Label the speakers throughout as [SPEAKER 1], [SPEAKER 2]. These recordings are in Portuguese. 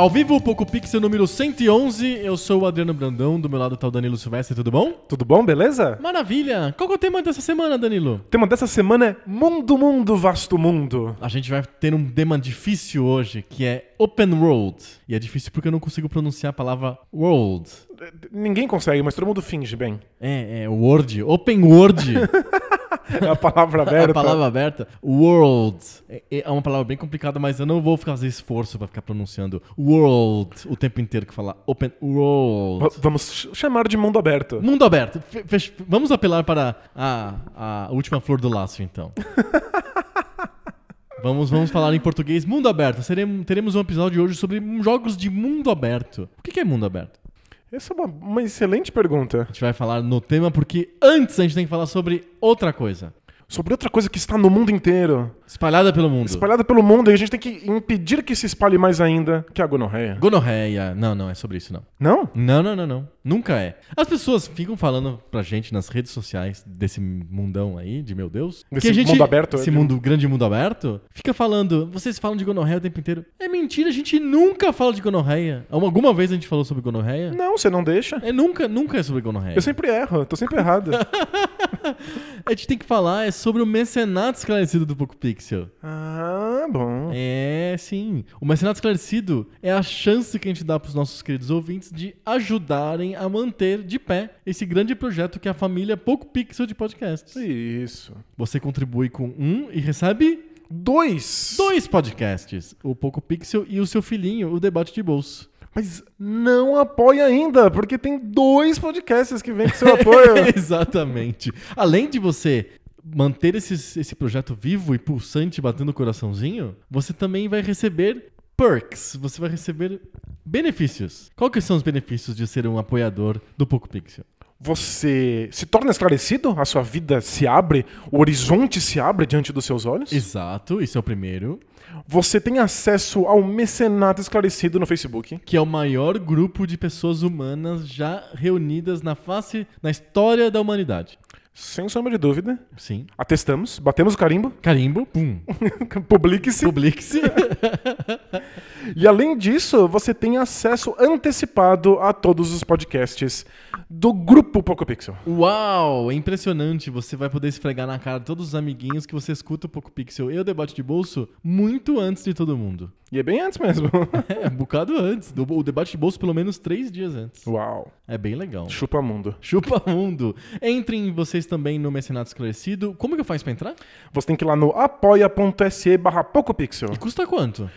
[SPEAKER 1] Ao vivo, o Poco Pixel número 111. Eu sou o Adriano Brandão, do meu lado tá o Danilo Silvestre, tudo bom?
[SPEAKER 2] Tudo bom, beleza?
[SPEAKER 1] Maravilha! Qual que é o tema dessa semana, Danilo?
[SPEAKER 2] O tema dessa semana é Mundo, Mundo, Vasto Mundo.
[SPEAKER 1] A gente vai ter um tema difícil hoje, que é Open World. E é difícil porque eu não consigo pronunciar a palavra world.
[SPEAKER 2] Ninguém consegue, mas todo mundo finge bem.
[SPEAKER 1] É, é, Word. Open World.
[SPEAKER 2] É a palavra
[SPEAKER 1] É
[SPEAKER 2] aberta.
[SPEAKER 1] a palavra aberta. World. É, é uma palavra bem complicada, mas eu não vou fazer esforço pra ficar pronunciando world o tempo inteiro que falar open world.
[SPEAKER 2] Va- Vamos ch- chamar de mundo aberto.
[SPEAKER 1] Mundo aberto. Fe- Vamos apelar para a, a última flor do laço, então. Vamos, vamos falar em português. Mundo aberto. Seremos, teremos um episódio hoje sobre jogos de mundo aberto. O que é mundo aberto?
[SPEAKER 2] Essa é uma, uma excelente pergunta.
[SPEAKER 1] A gente vai falar no tema porque antes a gente tem que falar sobre outra coisa.
[SPEAKER 2] Sobre outra coisa que está no mundo inteiro.
[SPEAKER 1] Espalhada pelo mundo.
[SPEAKER 2] Espalhada pelo mundo e a gente tem que impedir que se espalhe mais ainda, que é a gonorreia.
[SPEAKER 1] Gonorreia. Não, não, é sobre isso não.
[SPEAKER 2] Não?
[SPEAKER 1] Não, não, não, não. Nunca é. As pessoas ficam falando pra gente nas redes sociais desse mundão aí, de meu Deus.
[SPEAKER 2] Desse
[SPEAKER 1] que a gente,
[SPEAKER 2] mundo aberto,
[SPEAKER 1] Esse
[SPEAKER 2] é de-
[SPEAKER 1] mundo, grande mundo aberto. Fica falando, vocês falam de gonorreia o tempo inteiro. É mentira, a gente nunca fala de gonorreia. Alguma vez a gente falou sobre gonorreia?
[SPEAKER 2] Não, você não deixa.
[SPEAKER 1] É nunca, nunca é sobre gonorreia.
[SPEAKER 2] Eu sempre erro, eu tô sempre errado.
[SPEAKER 1] A gente tem que falar é sobre o mecenato esclarecido do Poco Pixel.
[SPEAKER 2] ah, bom.
[SPEAKER 1] É, sim. O mecenato esclarecido é a chance que a gente dá pros nossos queridos ouvintes de ajudarem a manter de pé esse grande projeto que é a família Poco Pixel de podcasts.
[SPEAKER 2] Isso.
[SPEAKER 1] Você contribui com um e recebe
[SPEAKER 2] Dois.
[SPEAKER 1] dois podcasts: o Poco Pixel e o seu filhinho, o Debate de Bolso.
[SPEAKER 2] Mas não apoia ainda, porque tem dois podcasts que vêm com seu apoio.
[SPEAKER 1] Exatamente. Além de você manter esse projeto vivo e pulsante batendo o coraçãozinho, você também vai receber perks. Você vai receber benefícios. Qual que são os benefícios de ser um apoiador do Poco Pixel?
[SPEAKER 2] Você se torna esclarecido, a sua vida se abre, o horizonte se abre diante dos seus olhos.
[SPEAKER 1] Exato, isso é o primeiro.
[SPEAKER 2] Você tem acesso ao mecenato esclarecido no Facebook.
[SPEAKER 1] Que é o maior grupo de pessoas humanas já reunidas na face, na história da humanidade.
[SPEAKER 2] Sem sombra de dúvida.
[SPEAKER 1] Sim.
[SPEAKER 2] Atestamos, batemos o carimbo,
[SPEAKER 1] Carimbo, pum.
[SPEAKER 2] publique-se.
[SPEAKER 1] Publique-se.
[SPEAKER 2] E além disso, você tem acesso antecipado a todos os podcasts do grupo PocoPixel.
[SPEAKER 1] Uau, é impressionante. Você vai poder esfregar na cara de todos os amiguinhos que você escuta o Poco Pixel e o debate de bolso muito antes de todo mundo.
[SPEAKER 2] E é bem antes mesmo.
[SPEAKER 1] É, um bocado antes. Do- O debate de bolso pelo menos três dias antes.
[SPEAKER 2] Uau.
[SPEAKER 1] É bem legal.
[SPEAKER 2] Chupa mundo.
[SPEAKER 1] Chupa mundo. Entrem vocês também no Mecenato Esclarecido. Como que eu faço pra entrar?
[SPEAKER 2] Você tem que ir lá no apoia.se barra PocoPixel.
[SPEAKER 1] E custa quanto?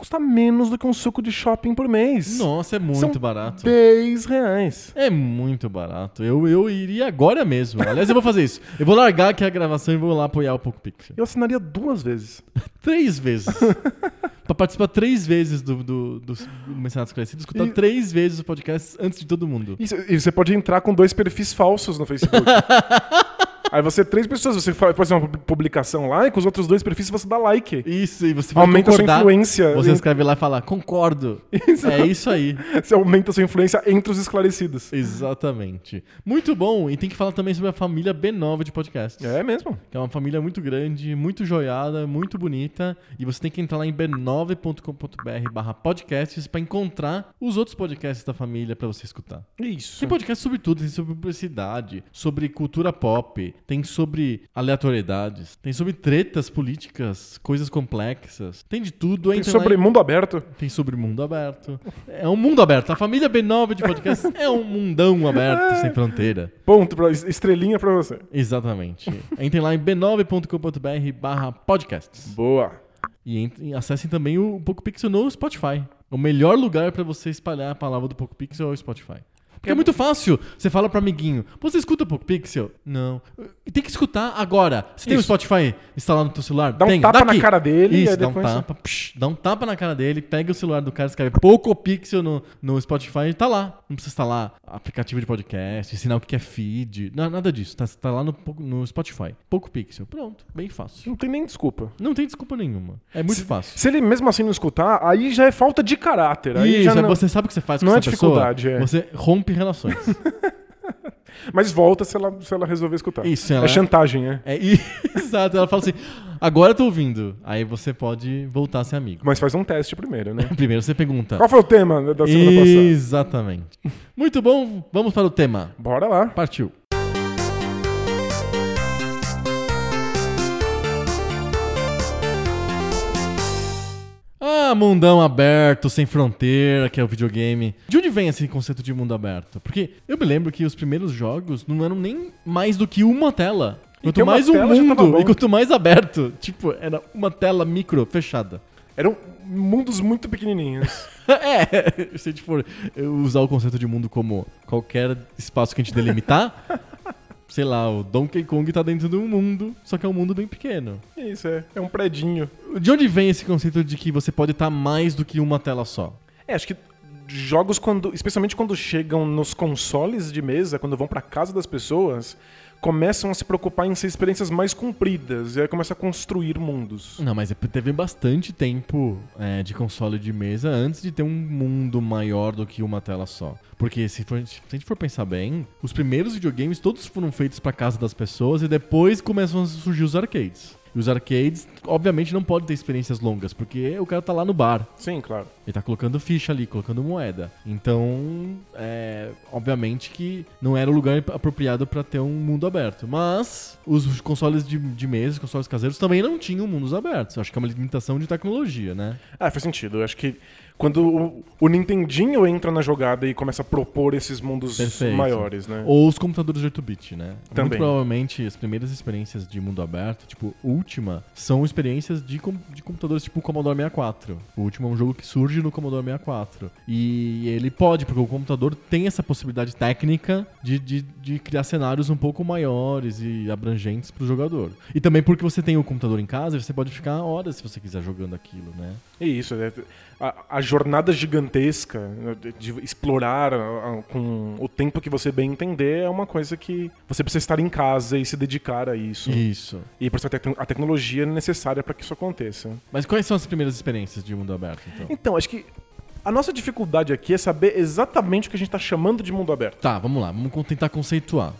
[SPEAKER 2] Custa menos do que um suco de shopping por mês.
[SPEAKER 1] Nossa, é muito
[SPEAKER 2] São
[SPEAKER 1] barato.
[SPEAKER 2] 10 reais.
[SPEAKER 1] É muito barato. Eu, eu iria agora mesmo. Aliás, eu vou fazer isso. Eu vou largar aqui a gravação e vou lá apoiar o Poco Pixel.
[SPEAKER 2] Eu assinaria duas vezes.
[SPEAKER 1] Três vezes. pra participar três vezes do, do, do, do Mecenato Esclarecido, escutar
[SPEAKER 2] E-
[SPEAKER 1] três vezes o podcast antes de todo mundo.
[SPEAKER 2] E e você pode entrar com dois perfis falsos no Facebook. Aí você, três pessoas, você fa- faz uma publicação lá e com os outros dois perfis você dá like.
[SPEAKER 1] Isso, e você vai
[SPEAKER 2] Aumenta a sua influência.
[SPEAKER 1] Você escreve lá e fala, concordo. É isso aí.
[SPEAKER 2] Você aumenta a sua influência entre os esclarecidos.
[SPEAKER 1] Exatamente. Muito bom. E tem que falar também sobre a família B9 de podcasts.
[SPEAKER 2] É mesmo.
[SPEAKER 1] Que é uma família muito grande, muito joiada, muito bonita. E você tem que entrar lá em b9.com.br barra podcasts pra encontrar os outros podcasts da família pra você escutar.
[SPEAKER 2] Isso.
[SPEAKER 1] Tem podcast sobre tudo, tem sobre publicidade, sobre cultura pop, tem sobre aleatoriedades, tem sobre tretas políticas, coisas complexas, tem de tudo.
[SPEAKER 2] Tem sobre
[SPEAKER 1] lá
[SPEAKER 2] mundo aberto.
[SPEAKER 1] tem sobre mundo aberto. É um mundo aberto. A família B9 de podcast é um mundão aberto, sem fronteira.
[SPEAKER 2] Ponto, pra, estrelinha pra você.
[SPEAKER 1] Exatamente. Entrem lá em b9.com.br barra podcasts.
[SPEAKER 2] Boa.
[SPEAKER 1] E, ent- e acessem também o Poco Pixel no Spotify. O melhor lugar pra você espalhar a palavra do Poco Pixel é o Spotify. Porque é muito fácil. Você fala pro amiguinho, você escuta o Poco Pixel? Não. Tem que escutar agora. Você tem o. Spotify instalado no teu celular?
[SPEAKER 2] Dá um
[SPEAKER 1] tem.
[SPEAKER 2] tapa
[SPEAKER 1] Dá
[SPEAKER 2] na cara dele
[SPEAKER 1] Isso, dá um
[SPEAKER 2] depois-
[SPEAKER 1] tapa. psh, dá um tapa na cara dele, pega o celular do cara, escreve Poco Pixel no, no Spotify e tá lá. Não precisa instalar aplicativo de podcast, ensinar o que é feed. Não, nada disso. Tá, tá lá no, no Spotify. Poco Pixel. Pronto. Bem fácil.
[SPEAKER 2] Não tem nem desculpa.
[SPEAKER 1] Não tem desculpa nenhuma. É muito fácil.
[SPEAKER 2] Se ele mesmo assim não escutar, aí já é falta de caráter. Aí
[SPEAKER 1] Isso,
[SPEAKER 2] já
[SPEAKER 1] é
[SPEAKER 2] não...
[SPEAKER 1] você sabe o que você faz com
[SPEAKER 2] não é
[SPEAKER 1] essa pessoa?
[SPEAKER 2] dificuldade, é.
[SPEAKER 1] Você rompe relações.
[SPEAKER 2] Mas volta se ela, se ela resolver escutar.
[SPEAKER 1] Isso, ela-
[SPEAKER 2] É chantagem, é.
[SPEAKER 1] é i- exato. Ela fala assim: agora eu tô ouvindo. Aí você pode voltar a ser amigo.
[SPEAKER 2] Mas faz um teste primeiro, né?
[SPEAKER 1] Primeiro você pergunta.
[SPEAKER 2] Qual foi o tema da semana passada?
[SPEAKER 1] Exatamente. Muito bom, vamos para o tema.
[SPEAKER 2] Bora lá.
[SPEAKER 1] Partiu. Ah, mundão aberto, sem fronteira, que é o videogame. De onde vem esse conceito de mundo aberto? Porque eu me lembro que os primeiros jogos não eram nem mais do que uma tela. Quanto mais um mundo e quanto mais aberto. Tipo, era uma tela micro, fechada.
[SPEAKER 2] Eram mundos muito pequenininhos.
[SPEAKER 1] É, se a gente for usar o conceito de mundo como qualquer espaço que a gente delimitar, sei lá, o Donkey Kong tá dentro de um mundo, só que é um mundo bem pequeno.
[SPEAKER 2] Isso, é. É um predinho.
[SPEAKER 1] De onde vem esse conceito de que você pode estar mais do que uma tela só?
[SPEAKER 2] É, acho que jogos quando, especialmente quando chegam nos consoles de mesa, quando vão pra casa das pessoas, começam a se preocupar em ser experiências mais compridas e aí começa a construir mundos.
[SPEAKER 1] Não, mas é teve bastante tempo é, de console de mesa antes de ter um mundo maior do que uma tela só. Porque se, for- se a gente for pensar bem, os primeiros videogames todos foram feitos pra casa das pessoas e depois começam a surgir os arcades. E os arcades, obviamente, não podem ter experiências longas, porque o cara tá lá no bar.
[SPEAKER 2] Sim, claro.
[SPEAKER 1] Ele tá colocando ficha ali, colocando moeda. Então, é, obviamente que não era o lugar apropriado pra ter um mundo aberto. Mas os consoles de, de mesa, os consoles caseiros também não tinham mundos abertos. Acho que é uma limitação de tecnologia, né?
[SPEAKER 2] Ah, faz sentido. Eu acho que quando o, o Nintendinho entra na jogada e começa a propor esses mundos
[SPEAKER 1] Perfeito.
[SPEAKER 2] maiores, né?
[SPEAKER 1] Ou os computadores de 8-bit, né?
[SPEAKER 2] Também.
[SPEAKER 1] Muito provavelmente as primeiras experiências de mundo aberto, tipo, última, são experiências de, com- de computadores tipo o Commodore 64. O último é um jogo que surge no Commodore 64. E ele pode, porque o computador tem essa possibilidade técnica de, de, de criar cenários um pouco maiores e abrangentes pro jogador. E também porque você tem o computador em casa você pode ficar horas se você quiser jogando aquilo, né?
[SPEAKER 2] É isso, é, a, a jornada gigantesca né, de, explorar a- com o tempo que você bem entender é uma coisa que você precisa estar em casa e se dedicar a isso.
[SPEAKER 1] Isso.
[SPEAKER 2] E precisa ter a tecnologia necessária para que isso aconteça.
[SPEAKER 1] Mas quais são as primeiras experiências de mundo aberto, então?
[SPEAKER 2] Então, acho que a nossa dificuldade aqui é saber exatamente o que a gente está chamando de mundo aberto.
[SPEAKER 1] Tá, vamos lá, vamos tentar conceituar.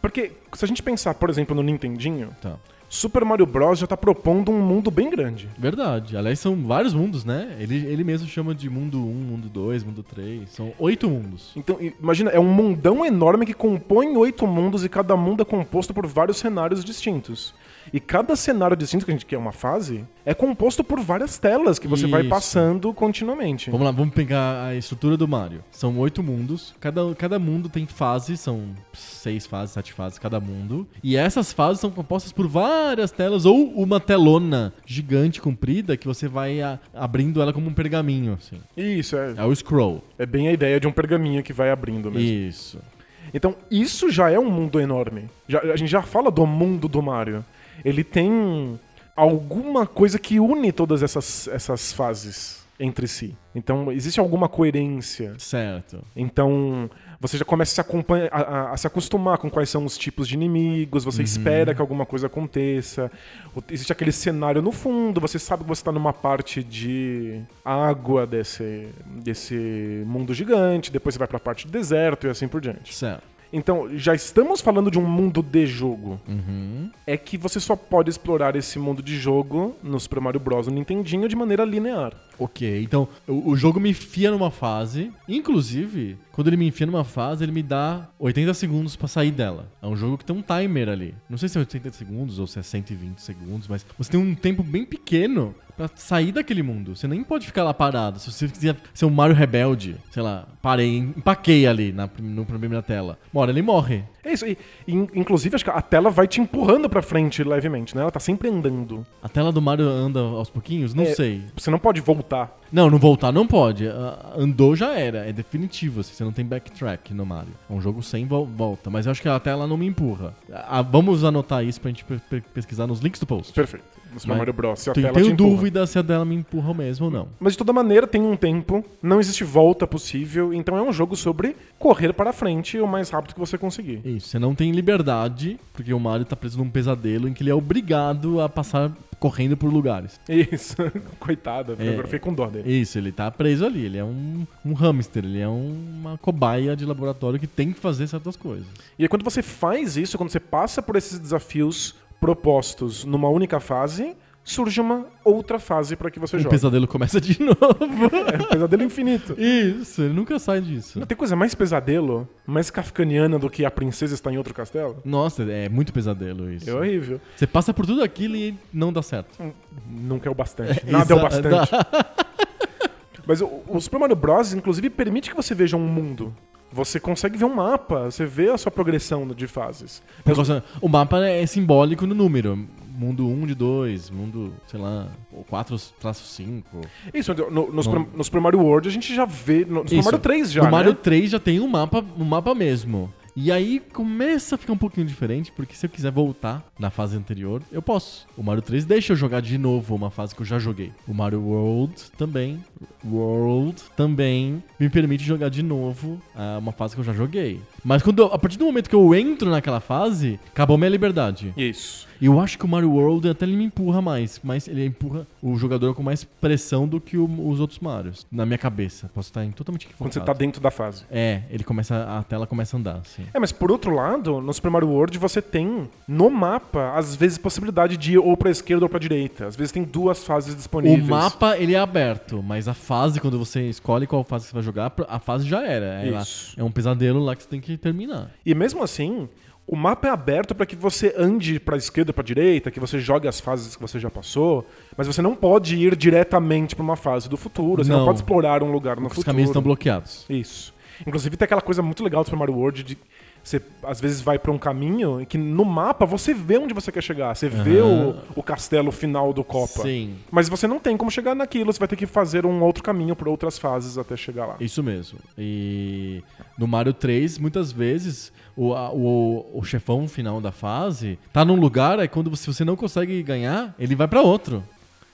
[SPEAKER 2] Porque se a gente pensar, por exemplo, no Nintendinho,
[SPEAKER 1] Tá.
[SPEAKER 2] Super Mario Bros. já está propondo um mundo bem grande.
[SPEAKER 1] Verdade. Aliás, são vários mundos, né? Ele, ele mesmo chama de mundo 1, mundo 2, mundo 3. São oito mundos.
[SPEAKER 2] Então, imagina, é um mundão enorme que compõe oito mundos e cada mundo é composto por vários cenários distintos. E cada cenário distinto, que a gente quer uma fase, é composto por várias telas que você vai
[SPEAKER 1] Isso.
[SPEAKER 2] passando continuamente.
[SPEAKER 1] Vamos lá, vamos pegar a estrutura do Mario. São oito mundos. Cada, cada mundo tem fases, são seis fases, sete fases cada mundo. E essas fases são compostas por várias telas ou uma telona gigante comprida que você vai a- abrindo ela como um pergaminho, assim.
[SPEAKER 2] Isso, é,
[SPEAKER 1] É o scroll.
[SPEAKER 2] é bem a ideia de um pergaminho que vai abrindo mesmo.
[SPEAKER 1] Isso.
[SPEAKER 2] Então, isso já é um mundo enorme. Já- a gente já fala do mundo do Mario. Ele tem alguma coisa que une todas essas, essas fases entre si. Então, existe alguma coerência.
[SPEAKER 1] Certo.
[SPEAKER 2] Então, você já começa a se, a- a- a se acostumar com quais são os tipos de inimigos, você espera que alguma coisa aconteça. Existe aquele cenário no fundo, você sabe que você está numa parte de água desse, desse mundo gigante, depois você vai para a parte de deserto e assim por diante.
[SPEAKER 1] Certo.
[SPEAKER 2] Então, já estamos falando de um mundo de jogo.
[SPEAKER 1] Uhum.
[SPEAKER 2] É que você só pode explorar esse mundo de jogo no Super Mario Bros. no Nintendinho de maneira linear.
[SPEAKER 1] Ok, então o, o jogo me enfia numa fase. Inclusive, quando ele me enfia numa fase, ele me dá 80 segundos pra sair dela. É um jogo que tem um timer ali. Não sei se é 80 segundos ou se é 120 segundos, mas você tem um tempo bem pequeno pra sair daquele mundo. Você nem pode ficar lá parado. Se você quiser ser um Mario rebelde, sei lá, parei, empaquei ali na, no primeira tela. Uma hora ele morre.
[SPEAKER 2] É isso. E, in- inclusive, acho que a tela vai te empurrando pra frente levemente, né? Ela tá sempre andando.
[SPEAKER 1] A tela do Mario anda aos pouquinhos? Não
[SPEAKER 2] É.
[SPEAKER 1] sei.
[SPEAKER 2] Você não pode voltar.
[SPEAKER 1] Não, não voltar não pode. Ah, Andou já era, é definitivo. assim, você não tem backtrack no Mario. É um jogo sem vol- volta. Mas eu acho que a tela não me empurra. Ah, vamos anotar isso pra gente pe- pe- pesquisar nos links do post.
[SPEAKER 2] Perfeito. No Super Mario Bros. Se a
[SPEAKER 1] Tenho,
[SPEAKER 2] tela te
[SPEAKER 1] tenho
[SPEAKER 2] empurra.
[SPEAKER 1] dúvida se a dela me empurra mesmo ou não.
[SPEAKER 2] Mas de toda maneira tem um tempo, não existe volta possível, então é um jogo sobre correr para frente o mais rápido que você conseguir.
[SPEAKER 1] Isso, você não tem liberdade, porque o Mario tá preso num pesadelo em que ele é obrigado a passar correndo por lugares.
[SPEAKER 2] Isso, coitada,
[SPEAKER 1] É.
[SPEAKER 2] agora fiquei com dó dele.
[SPEAKER 1] Isso, ele tá preso ali, ele é um, um hamster, ele é um- uma cobaia de laboratório que tem que fazer certas coisas.
[SPEAKER 2] E aí, quando você faz isso, quando você passa por esses desafios propostos numa única fase, surge uma outra fase para que você
[SPEAKER 1] O
[SPEAKER 2] jogue.
[SPEAKER 1] pesadelo começa de novo.
[SPEAKER 2] É um pesadelo infinito.
[SPEAKER 1] Isso, ele nunca sai disso.
[SPEAKER 2] Não tem coisa mais pesadelo, mais kafkaniana do que a princesa está em outro castelo?
[SPEAKER 1] Nossa, é muito pesadelo isso.
[SPEAKER 2] É horrível.
[SPEAKER 1] Você passa por tudo aquilo e não dá certo.
[SPEAKER 2] Nunca é o bastante. Nada é o bastante. Mas o, o Super Mario Bros. inclusive permite que você veja um mundo. Você consegue ver um mapa, você vê a sua progressão de fases.
[SPEAKER 1] Causa- o mapa é simbólico no número. Mundo 1 de 2, mundo, sei lá, 4 traço 5.
[SPEAKER 2] Isso, no, no. Super, no Super Mario World a gente já vê. No, no Super. Mario 3 já.
[SPEAKER 1] No Mario
[SPEAKER 2] né?
[SPEAKER 1] 3 já tem um mapa, um mapa mesmo. E aí começa a ficar um pouquinho diferente, porque se eu quiser voltar na fase anterior, eu posso. O Mario 3 deixa eu jogar de novo uma fase que eu já joguei. O Mario World também, World também me permite jogar de novo ah, uma fase que eu já joguei. Mas quando eu- a partir do momento que eu entro naquela fase, acabou minha liberdade.
[SPEAKER 2] Isso.
[SPEAKER 1] E eu acho que o Mario World até ele me empurra mais, mas ele empurra o jogador com mais pressão do que o- os outros Marios. Na minha cabeça, posso estar em totalmente equivocado.
[SPEAKER 2] Quando você tá dentro da fase.
[SPEAKER 1] É, ele começa a tela começa a andar, assim.
[SPEAKER 2] É, mas por outro lado, no Super Mario World você tem no mapa, às vezes, possibilidade de ir ou pra esquerda ou pra direita. Às vezes tem duas fases
[SPEAKER 1] O
[SPEAKER 2] disponíveis.
[SPEAKER 1] mapa ele é aberto, mas a fase quando você escolhe qual fase você vai jogar, a fase já era. Ela-
[SPEAKER 2] Isso.
[SPEAKER 1] é um pesadelo lá que você tem que terminar.
[SPEAKER 2] E mesmo assim, o mapa é aberto para que você ande pra esquerda, pra direita, que você jogue as fases que você já passou, mas você não pode ir diretamente pra uma fase do futuro, você não,
[SPEAKER 1] Não.
[SPEAKER 2] pode explorar um lugar no
[SPEAKER 1] Os
[SPEAKER 2] futuro.
[SPEAKER 1] caminhos estão bloqueados.
[SPEAKER 2] Isso. Inclusive tem aquela coisa muito legal do Super Mario World de você às vezes vai pra um caminho que no mapa você vê onde você quer chegar, você vê o, o castelo final do Copa.
[SPEAKER 1] Sim.
[SPEAKER 2] Mas você não tem como chegar naquilo, você vai ter que fazer um outro caminho por outras fases até chegar lá.
[SPEAKER 1] Isso mesmo. E no Mario 3, muitas vezes, o, a- o, o chefão final da fase tá num lugar, aí quando você, se você não consegue ganhar, ele vai pra outro.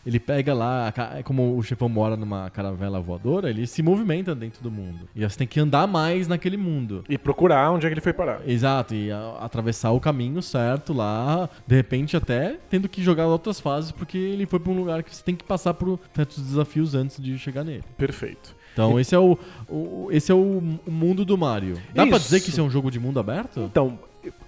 [SPEAKER 1] Ele pega lá, como o chefão mora numa caravela voadora, ele se movimenta dentro do mundo. E você tem que andar mais naquele mundo.
[SPEAKER 2] E procurar onde é que ele foi parar.
[SPEAKER 1] Exato, e a- atravessar o caminho certo lá, de repente até tendo que jogar outras fases, porque ele foi pra um lugar que você tem que passar por certos desafios antes de chegar nele.
[SPEAKER 2] Perfeito.
[SPEAKER 1] Então esse é o, o- esse é o, o mundo do Mario. Dá pra
[SPEAKER 2] Isso.
[SPEAKER 1] dizer que isso é um jogo de mundo aberto?
[SPEAKER 2] Então,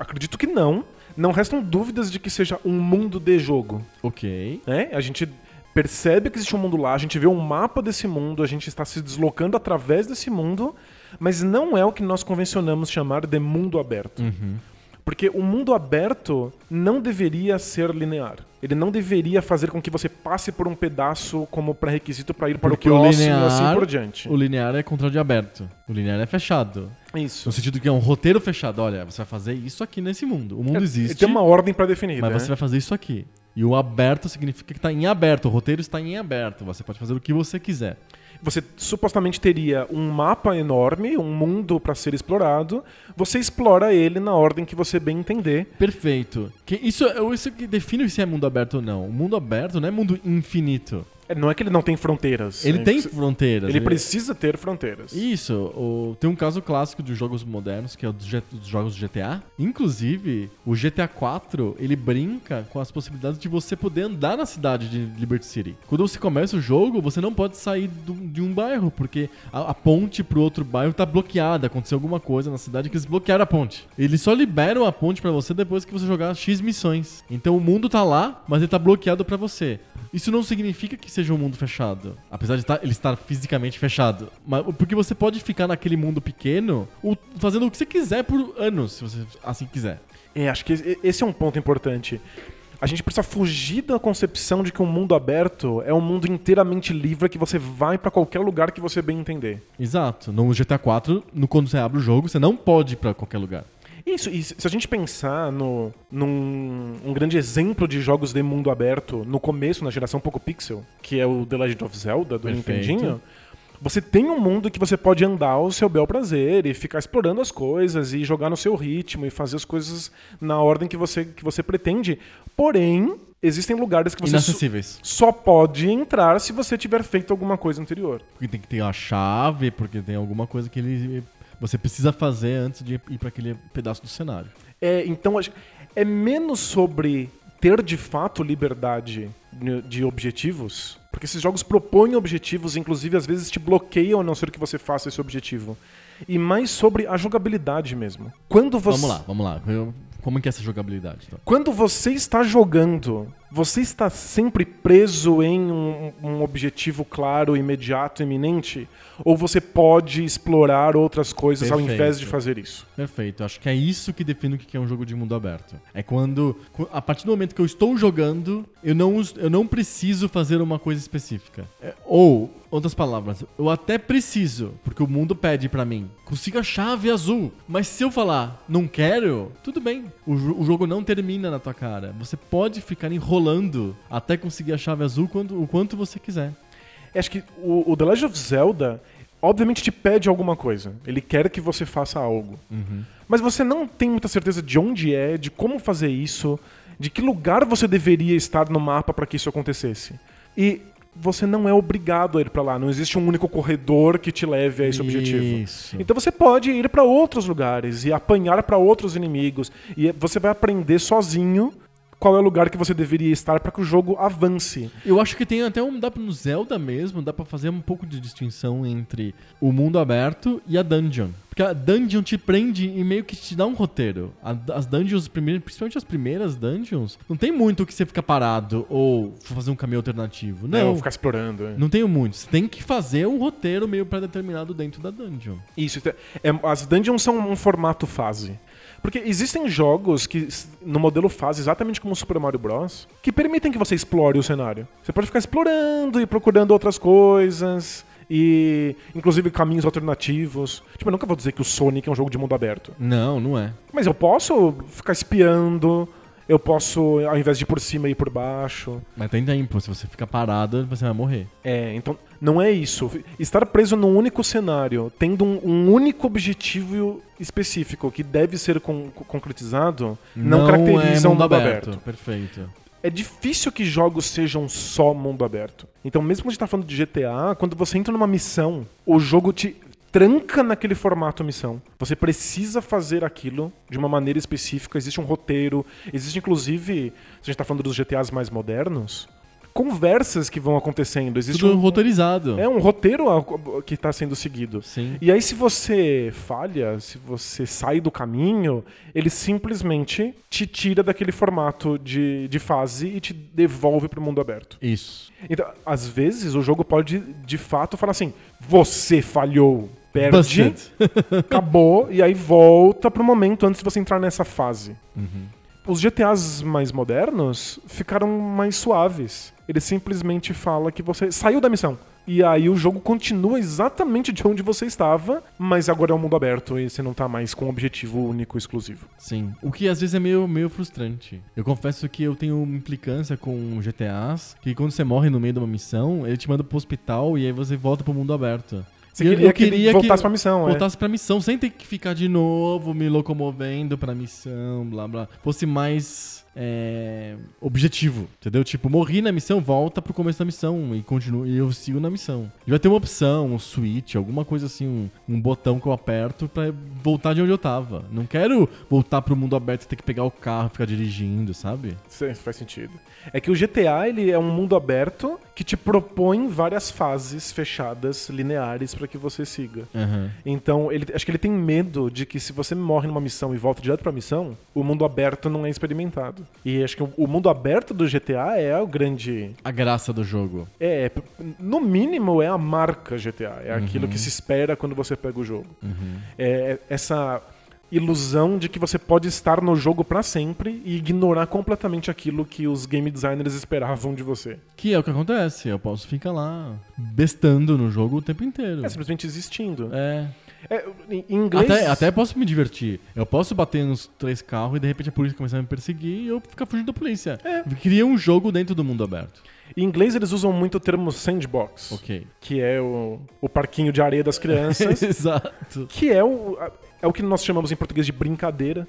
[SPEAKER 2] acredito que não. Não restam dúvidas de que seja um mundo de jogo.
[SPEAKER 1] Ok.
[SPEAKER 2] né? A gente percebe que existe um mundo lá, a gente vê um mapa desse mundo, a gente está se deslocando através desse mundo, mas não é o que nós convencionamos chamar de mundo aberto.
[SPEAKER 1] Uhum.
[SPEAKER 2] Porque o mundo aberto não deveria ser linear. Ele não deveria fazer com que você passe por um pedaço como pré-requisito para ir para
[SPEAKER 1] Porque
[SPEAKER 2] o próximo e assim por diante.
[SPEAKER 1] O linear é contra de aberto. O linear é fechado.
[SPEAKER 2] Isso.
[SPEAKER 1] No sentido que é um roteiro fechado. Olha, você vai fazer isso aqui nesse mundo. O mundo existe,
[SPEAKER 2] Tem uma ordem pré-definida.
[SPEAKER 1] mas
[SPEAKER 2] né?
[SPEAKER 1] você vai fazer isso aqui. E o aberto significa que está em aberto. O roteiro está em aberto. Você pode fazer o que você quiser.
[SPEAKER 2] Você supostamente teria um mapa enorme, um mundo para ser explorado. Você explora ele na ordem que você bem entender.
[SPEAKER 1] Perfeito. Que isso, é isso que define se é mundo aberto ou não. O mundo aberto não é mundo infinito.
[SPEAKER 2] Não é que ele não tem fronteiras.
[SPEAKER 1] Ele
[SPEAKER 2] né?
[SPEAKER 1] tem fronteiras.
[SPEAKER 2] Ele precisa ter fronteiras.
[SPEAKER 1] Isso, o- tem um caso clássico de jogos modernos, que é o dos, dos jogos de GTA. Inclusive, o GTA 4, ele brinca com as possibilidades de você poder andar na cidade de Liberty City. Quando você começa o jogo, você não pode sair do- de um bairro, porque a, a ponte pro outro bairro tá bloqueada. Aconteceu alguma coisa na cidade que eles bloquearam a ponte. Eles só liberam a ponte pra você depois que você jogar X missões. Então o mundo tá lá, mas ele tá bloqueado pra você. Isso não significa que seja um mundo fechado, apesar de tá- ele estar fisicamente fechado. Mas, porque você pode ficar naquele mundo pequeno o- fazendo o que você quiser por anos, se você assim quiser.
[SPEAKER 2] É, acho que esse- é um ponto importante. a gente precisa fugir da concepção de que um mundo aberto é um mundo inteiramente livre que você vai pra qualquer lugar que você bem entender.
[SPEAKER 1] Exato. No GTA 4, no, quando você abre o jogo, você não pode ir pra qualquer lugar.
[SPEAKER 2] Isso, e se a gente pensar no, num um grande exemplo de jogos de mundo aberto no começo, na geração pouco pixel, que é o The Legend of Zelda do
[SPEAKER 1] Perfeito.
[SPEAKER 2] Nintendinho, você tem um mundo que você pode andar ao seu bel prazer e ficar explorando as coisas e jogar no seu ritmo e fazer as coisas na ordem que você, que você pretende. Porém, existem lugares que você
[SPEAKER 1] Inacessíveis.
[SPEAKER 2] só pode entrar se você tiver feito alguma coisa anterior.
[SPEAKER 1] Porque tem que ter a chave, porque tem alguma coisa que ele. Você precisa fazer antes de ir pra aquele pedaço do cenário.
[SPEAKER 2] É, então, é menos sobre ter de fato liberdade de- objetivos, porque esses jogos propõem objetivos, inclusive às vezes te bloqueiam a não ser que você faça esse objetivo. E mais sobre a jogabilidade mesmo. Quando você,
[SPEAKER 1] Vamos lá, vamos lá. Eu- Como que é essa jogabilidade? Então?
[SPEAKER 2] Quando você está jogando, você está sempre preso em um, um objetivo claro, imediato, iminente? Ou você pode explorar outras coisas ao
[SPEAKER 1] Perfeito.
[SPEAKER 2] invés de fazer isso?
[SPEAKER 1] Perfeito. Acho que é isso que define o que é um jogo de mundo aberto. É quando, a partir do momento que eu estou jogando, eu não, eu não preciso fazer uma coisa específica. É, ou, outras palavras, eu até preciso, porque o mundo pede pra mim, consiga a chave azul. Mas se eu falar, não quero, tudo bem. O, o jogo não termina na tua cara. Você pode ficar enrolando até conseguir a chave azul quando, o quanto você quiser.
[SPEAKER 2] Acho que o, o The Legend of Zelda, obviamente, te pede alguma coisa. Ele quer que você faça algo. Mas você não tem muita certeza de onde é, de como fazer isso, de que lugar você deveria estar no mapa para que isso acontecesse. E você não é obrigado a ir para lá. Não existe um único corredor que te leve a esse objetivo.
[SPEAKER 1] Isso.
[SPEAKER 2] Então você pode ir para outros lugares e apanhar para outros inimigos e você vai aprender sozinho qual é o lugar que você deveria estar para que o jogo avance.
[SPEAKER 1] Eu acho que tem até um. Dá no Zelda mesmo, dá pra fazer um pouco de distinção entre o mundo aberto e a dungeon. Porque a dungeon te prende e meio que te dá um roteiro. As dungeons, principalmente as primeiras dungeons, não tem muito que você fica parado ou fazer um caminho alternativo.
[SPEAKER 2] Né?
[SPEAKER 1] Não.
[SPEAKER 2] Ou ficar explorando. é.
[SPEAKER 1] Não tenho muito. Você tem que fazer um roteiro meio pré-determinado dentro da dungeon.
[SPEAKER 2] Isso, é- é- as dungeons são um formato fase. Porque existem jogos que, no modelo fase, exatamente como o Super Mario Bros., que permitem que você explore o cenário. Você pode ficar explorando e procurando outras coisas, e inclusive caminhos alternativos. Tipo, eu nunca vou dizer que o Sonic é um jogo de mundo aberto.
[SPEAKER 1] Não, não é.
[SPEAKER 2] Mas eu posso ficar espiando, eu posso, ao invés de ir por cima, ir por baixo.
[SPEAKER 1] Mas tem tempo. Se você ficar parado, você vai morrer.
[SPEAKER 2] É, então não é isso. Estar preso num único cenário, tendo um, um único objetivo específico que deve ser con- concretizado, não, caracteriza
[SPEAKER 1] é
[SPEAKER 2] um mundo aberto.
[SPEAKER 1] Perfeito.
[SPEAKER 2] É difícil que jogos sejam só mundo aberto. Então, mesmo quando a gente tá falando de GTA, quando você entra numa missão, o jogo te tranca naquele formato missão. Você precisa fazer aquilo de uma maneira específica, existe um roteiro, existe inclusive, se a gente tá falando dos GTAs mais modernos, conversas que vão acontecendo, existe
[SPEAKER 1] Tudo
[SPEAKER 2] um
[SPEAKER 1] roteirizado.
[SPEAKER 2] é um roteiro que está sendo seguido.
[SPEAKER 1] Sim.
[SPEAKER 2] E aí, se você falha, se você sai do caminho, ele simplesmente te tira daquele formato de, de fase e te devolve para o mundo aberto.
[SPEAKER 1] Isso.
[SPEAKER 2] Então, às vezes, o jogo pode, de fato, falar assim: você falhou, perde,
[SPEAKER 1] Busted.
[SPEAKER 2] acabou, e aí volta pro momento antes de você entrar nessa fase.
[SPEAKER 1] Uhum.
[SPEAKER 2] Os GTAs mais modernos ficaram mais suaves. Ele simplesmente fala que você saiu da missão. E aí o jogo continua exatamente de onde você estava, mas agora é um mundo aberto e você não tá mais com um objetivo único exclusivo.
[SPEAKER 1] Sim. O que às vezes é meio, meio frustrante. Eu confesso que eu tenho uma implicância com GTAs, que quando você morre no meio de uma missão, ele te manda pro hospital e aí você volta pro mundo aberto.
[SPEAKER 2] Você
[SPEAKER 1] E eu-
[SPEAKER 2] queria,
[SPEAKER 1] eu
[SPEAKER 2] que ele
[SPEAKER 1] queria que
[SPEAKER 2] voltasse pra missão, é.
[SPEAKER 1] Voltasse pra missão, sem ter que ficar de novo me locomovendo pra missão, blá blá. Fosse mais é, objetivo, entendeu? Tipo, morri na missão, volta pro começo da missão e continuo, e eu sigo na missão. Devia ter uma opção, um switch, alguma coisa assim, um, um botão que eu aperto pra voltar de onde eu tava. Não quero voltar pro mundo aberto e ter que pegar o carro e ficar dirigindo, sabe?
[SPEAKER 2] Sim, faz sentido. É que o GTA ele é um mundo aberto que te propõe várias fases fechadas, lineares, pra que você siga.
[SPEAKER 1] Aham.
[SPEAKER 2] Então, ele, acho que ele tem medo de que se você morre numa missão e volta direto pra missão, o mundo aberto não é experimentado. E acho que o, o mundo aberto do GTA é o grande.
[SPEAKER 1] A graça do jogo.
[SPEAKER 2] É, p- no mínimo é a marca GTA. É aquilo que se espera quando você pega o jogo. É essa ilusão de que você pode estar no jogo pra sempre e ignorar completamente aquilo que os game designers esperavam de você.
[SPEAKER 1] Que é o que acontece. Eu posso ficar lá bestando no jogo o tempo inteiro.
[SPEAKER 2] É simplesmente existindo.
[SPEAKER 1] É.
[SPEAKER 2] É, em inglês.
[SPEAKER 1] Até, até posso me divertir. Eu posso bater nos três carros e de repente a polícia começar a me perseguir e eu ficar fugindo da polícia.
[SPEAKER 2] É.
[SPEAKER 1] Cria um jogo dentro do mundo aberto.
[SPEAKER 2] Em inglês eles usam muito o termo sandbox,
[SPEAKER 1] Ok.
[SPEAKER 2] que é o, o parquinho de areia das crianças,
[SPEAKER 1] Exato.
[SPEAKER 2] que é o, é o que nós chamamos em português de brincadeira,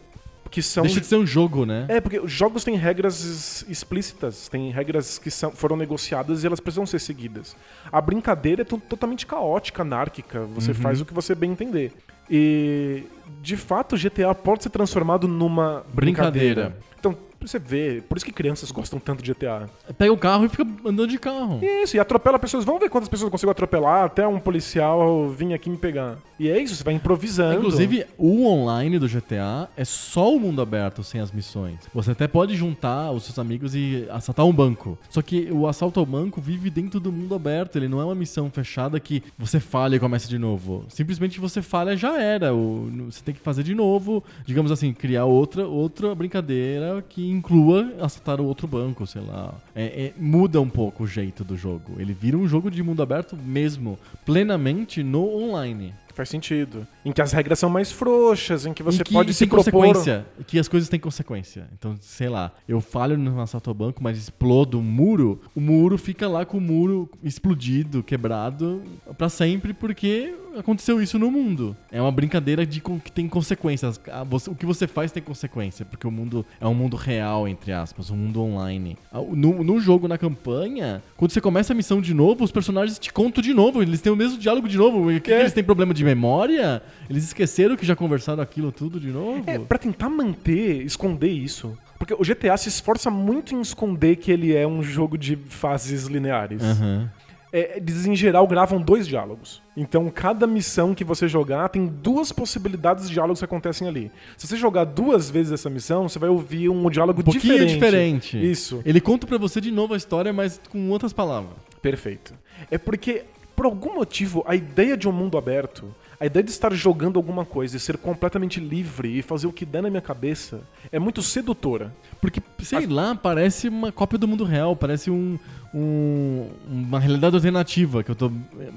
[SPEAKER 2] que são
[SPEAKER 1] Deixa de ser um jogo, né?
[SPEAKER 2] É, porque os jogos têm regras es- explícitas, têm regras que são, foram negociadas e elas precisam ser seguidas. A brincadeira é to- totalmente caótica, anárquica, você faz o que você bem entender. E, de fato, o GTA pode ser transformado numa brincadeira.
[SPEAKER 1] Brincadeira.
[SPEAKER 2] Então, você vê, por isso que crianças gostam tanto de GTA.
[SPEAKER 1] Pega o carro e fica andando de carro.
[SPEAKER 2] Isso, e atropela pessoas. Vamos ver quantas pessoas eu consigo atropelar até um policial vir aqui me pegar. E é isso, você vai improvisando.
[SPEAKER 1] Inclusive, o online do GTA é só o mundo aberto, sem as missões. Você até pode juntar os seus amigos e assaltar um banco. Só que o assalto ao banco vive dentro do mundo aberto. Ele não é uma missão fechada que você falha e começa de novo. Simplesmente você falha, já era. Você tem que fazer de novo. Digamos assim, criar outra, outra brincadeira que inclua assaltar o outro banco, sei lá. É- é- muda um pouco o jeito do jogo. Ele vira um jogo de mundo aberto mesmo, plenamente no online.
[SPEAKER 2] Faz sentido. Em que as regras são mais frouxas, em que você
[SPEAKER 1] E que
[SPEAKER 2] pode se propor...
[SPEAKER 1] consequência. Que as coisas têm consequência. Então, sei lá, eu falho no assalto ao banco, mas explodo um muro, o muro fica lá com o muro explodido, quebrado, pra sempre, porque aconteceu isso no mundo. É uma brincadeira de que tem consequências. Ah, O que você faz tem consequência, porque o mundo é um mundo real, entre aspas, um mundo online. Ah, No, no jogo, na campanha, quando você começa a missão de novo, os personagens te contam de novo, eles têm o mesmo diálogo de novo.
[SPEAKER 2] É.
[SPEAKER 1] eles têm problema de memória? Eles esqueceram que já conversaram aquilo tudo de novo?
[SPEAKER 2] É, pra tentar manter, esconder isso. Porque o GTA se esforça muito em esconder que ele é um jogo de fases lineares.
[SPEAKER 1] Aham.
[SPEAKER 2] É, eles, em geral, gravam dois diálogos. Então, cada missão que você jogar tem duas possibilidades de diálogos que acontecem ali. Se você jogar duas vezes essa missão, você vai ouvir um diálogo
[SPEAKER 1] Um pouquinho
[SPEAKER 2] diferente.
[SPEAKER 1] diferente.
[SPEAKER 2] Isso.
[SPEAKER 1] Ele conta pra você de novo a história, mas com outras palavras.
[SPEAKER 2] Perfeito. É porque, por algum motivo, a ideia de um mundo aberto, a ideia de estar jogando alguma coisa e ser completamente livre e fazer o que der na minha cabeça, é muito sedutora.
[SPEAKER 1] Porque, sei lá, parece uma cópia do mundo real, parece um, um- uma realidade alternativa que eu tô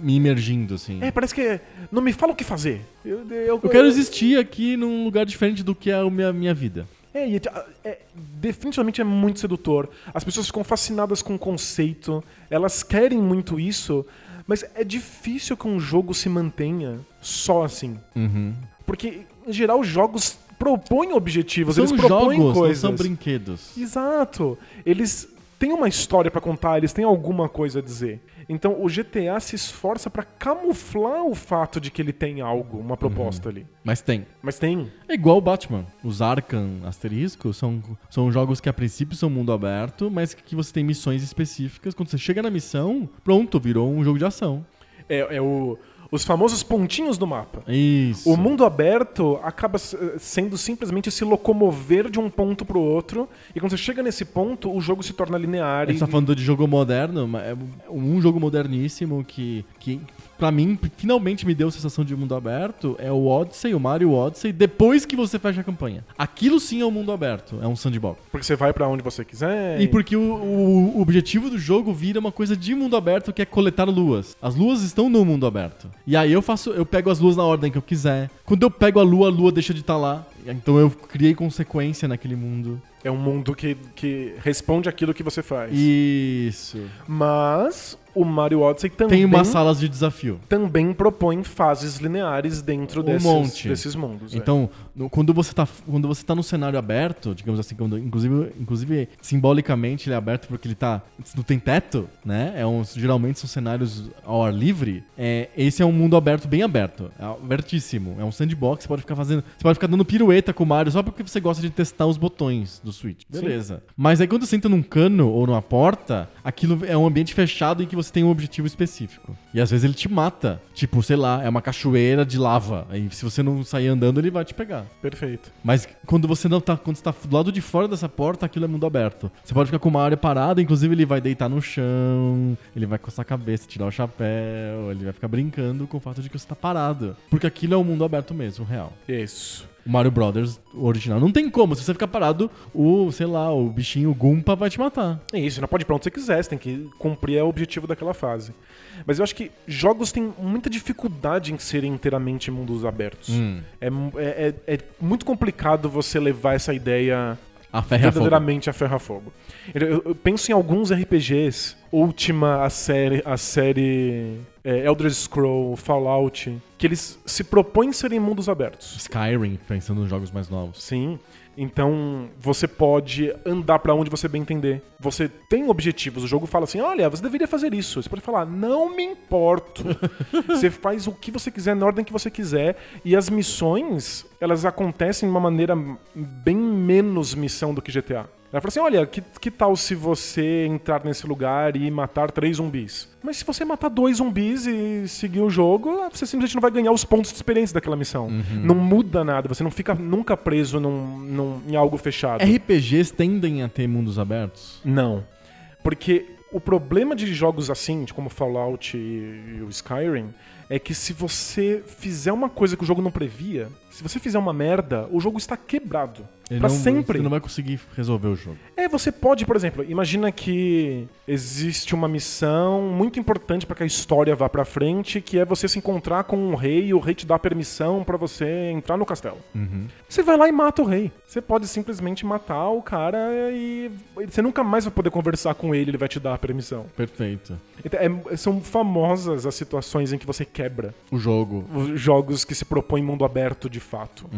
[SPEAKER 1] me imergindo, assim.
[SPEAKER 2] É, parece que não me fala o que fazer. Eu, eu-
[SPEAKER 1] Eu quero existir aqui num lugar diferente do que é a minha, minha vida.
[SPEAKER 2] É, e é, é- definitivamente é muito sedutor. As pessoas ficam fascinadas com o conceito, elas querem muito isso, mas é difícil que um jogo se mantenha só assim.
[SPEAKER 1] Uhum.
[SPEAKER 2] Porque, em geral, os jogos propõem objetivos,
[SPEAKER 1] São
[SPEAKER 2] eles propõem
[SPEAKER 1] jogos,
[SPEAKER 2] coisas.
[SPEAKER 1] não são brinquedos.
[SPEAKER 2] Exato. Eles têm uma história pra contar, eles têm alguma coisa a dizer. Então o GTA se esforça pra camuflar o fato de que ele tem algo, uma proposta ali.
[SPEAKER 1] Mas tem.
[SPEAKER 2] Mas tem.
[SPEAKER 1] É igual o Batman. Os Arkham Asterisco são, são jogos que a princípio são mundo aberto, mas que você tem missões específicas. Quando você chega na missão, pronto, virou um jogo de ação.
[SPEAKER 2] É, é o, os famosos pontinhos do mapa.
[SPEAKER 1] Isso.
[SPEAKER 2] O mundo aberto acaba sendo simplesmente se locomover de um ponto pro outro, e quando você chega nesse ponto, o jogo se torna linear.
[SPEAKER 1] A gente
[SPEAKER 2] e-
[SPEAKER 1] tá falando de jogo moderno, mas é um jogo moderníssimo que, que pra mim, finalmente me deu a sensação de mundo aberto, é o Odyssey, o Mario Odyssey, depois que você fecha a campanha. Aquilo sim é um mundo aberto, é um sandbox.
[SPEAKER 2] Porque você vai pra onde você quiser.
[SPEAKER 1] E porque o, o- o objetivo do jogo vira uma coisa de mundo aberto que é coletar luas. As luas estão no mundo aberto. E aí eu faço, eu pego as luas na ordem que eu quiser. Quando eu pego a lua, a lua deixa de estar lá. Então eu criei consequência naquele mundo.
[SPEAKER 2] É um mundo que, que responde aquilo que você faz.
[SPEAKER 1] Isso.
[SPEAKER 2] Mas o Mario Odyssey também,
[SPEAKER 1] Tem umas salas de desafio.
[SPEAKER 2] também propõe fases lineares dentro
[SPEAKER 1] Um
[SPEAKER 2] desses,
[SPEAKER 1] monte.
[SPEAKER 2] desses mundos. é.
[SPEAKER 1] No- quando, você tá, quando você tá no cenário aberto, digamos assim, quando, inclusive, inclusive simbolicamente ele é aberto porque ele tá. Não tem teto, né? É um, geralmente são cenários ao ar livre. É, esse é um mundo aberto, bem aberto. É abertíssimo. É um sandbox, você pode ficar fazendo. Você pode ficar dando pirueta com o Mario só porque você gosta de testar os botões do Switch. Beleza. Mas aí quando você entra num cano ou numa porta, aquilo é um ambiente fechado em que você tem um objetivo específico. E às vezes ele te mata. Tipo, sei lá, é uma cachoeira de lava. Aí se você não sair andando, ele vai te pegar.
[SPEAKER 2] Perfeito.
[SPEAKER 1] Mas quando você não tá, quando você tá do lado de fora dessa porta, aquilo é mundo aberto. Você pode ficar com uma área parada, inclusive ele vai deitar no chão, ele vai coçar a cabeça, tirar o chapéu, ele vai ficar brincando com o fato de que você tá parado. Porque aquilo é um mundo aberto mesmo, real.
[SPEAKER 2] Isso.
[SPEAKER 1] O Mario Brothers original. Não tem como. Se você ficar parado, o, sei lá, o bichinho Goomba vai te matar.
[SPEAKER 2] É isso, não pode ir pra onde você quiser, você tem que cumprir o objetivo daquela fase. Mas eu acho que jogos têm muita dificuldade em serem inteiramente mundos abertos.
[SPEAKER 1] Hum.
[SPEAKER 2] É, é- é- é muito complicado você levar essa ideia
[SPEAKER 1] A
[SPEAKER 2] verdadeiramente a ferro a fogo. Eu, eu- penso em alguns RPGs, Ultima, a série, a série é, Elder Scroll, Fallout, que eles se propõem serem mundos abertos.
[SPEAKER 1] Skyrim, pensando nos jogos mais novos.
[SPEAKER 2] Sim. Então, você pode andar pra onde você bem entender. Você tem objetivos. O jogo fala assim: olha, você deveria fazer isso. Você pode falar: não me importo. você faz o que você quiser na ordem que você quiser. E as missões, elas acontecem de uma maneira bem menos missão do que GTA. Ela fala assim: olha, que, que tal se você entrar nesse lugar e matar três zumbis? Mas se você matar dois zumbis e seguir o jogo, você simplesmente não vai ganhar os pontos de experiência daquela missão. Não muda nada, você não fica nunca preso num, num- em algo fechado.
[SPEAKER 1] RPGs tendem a ter mundos abertos?
[SPEAKER 2] Não. Porque o problema de jogos assim, de como Fallout e, e o Skyrim, é que se você fizer uma coisa que o jogo não previa, se você fizer uma merda, o jogo está quebrado.
[SPEAKER 1] Ele
[SPEAKER 2] pra
[SPEAKER 1] não,
[SPEAKER 2] sempre.
[SPEAKER 1] Você não vai conseguir resolver o jogo.
[SPEAKER 2] É, você pode, por exemplo, imagina que existe uma missão muito importante para que a história vá pra frente, que é você se encontrar com um rei e o rei te dá permissão pra você entrar no castelo. Você vai lá e mata o rei. Você pode simplesmente matar o cara e você nunca mais vai poder conversar com ele, ele vai te dar a permissão.
[SPEAKER 1] Perfeito.
[SPEAKER 2] Então, é- são famosas as situações em que você quebra
[SPEAKER 1] O jogo.
[SPEAKER 2] os jogos que se propõem mundo aberto de fato.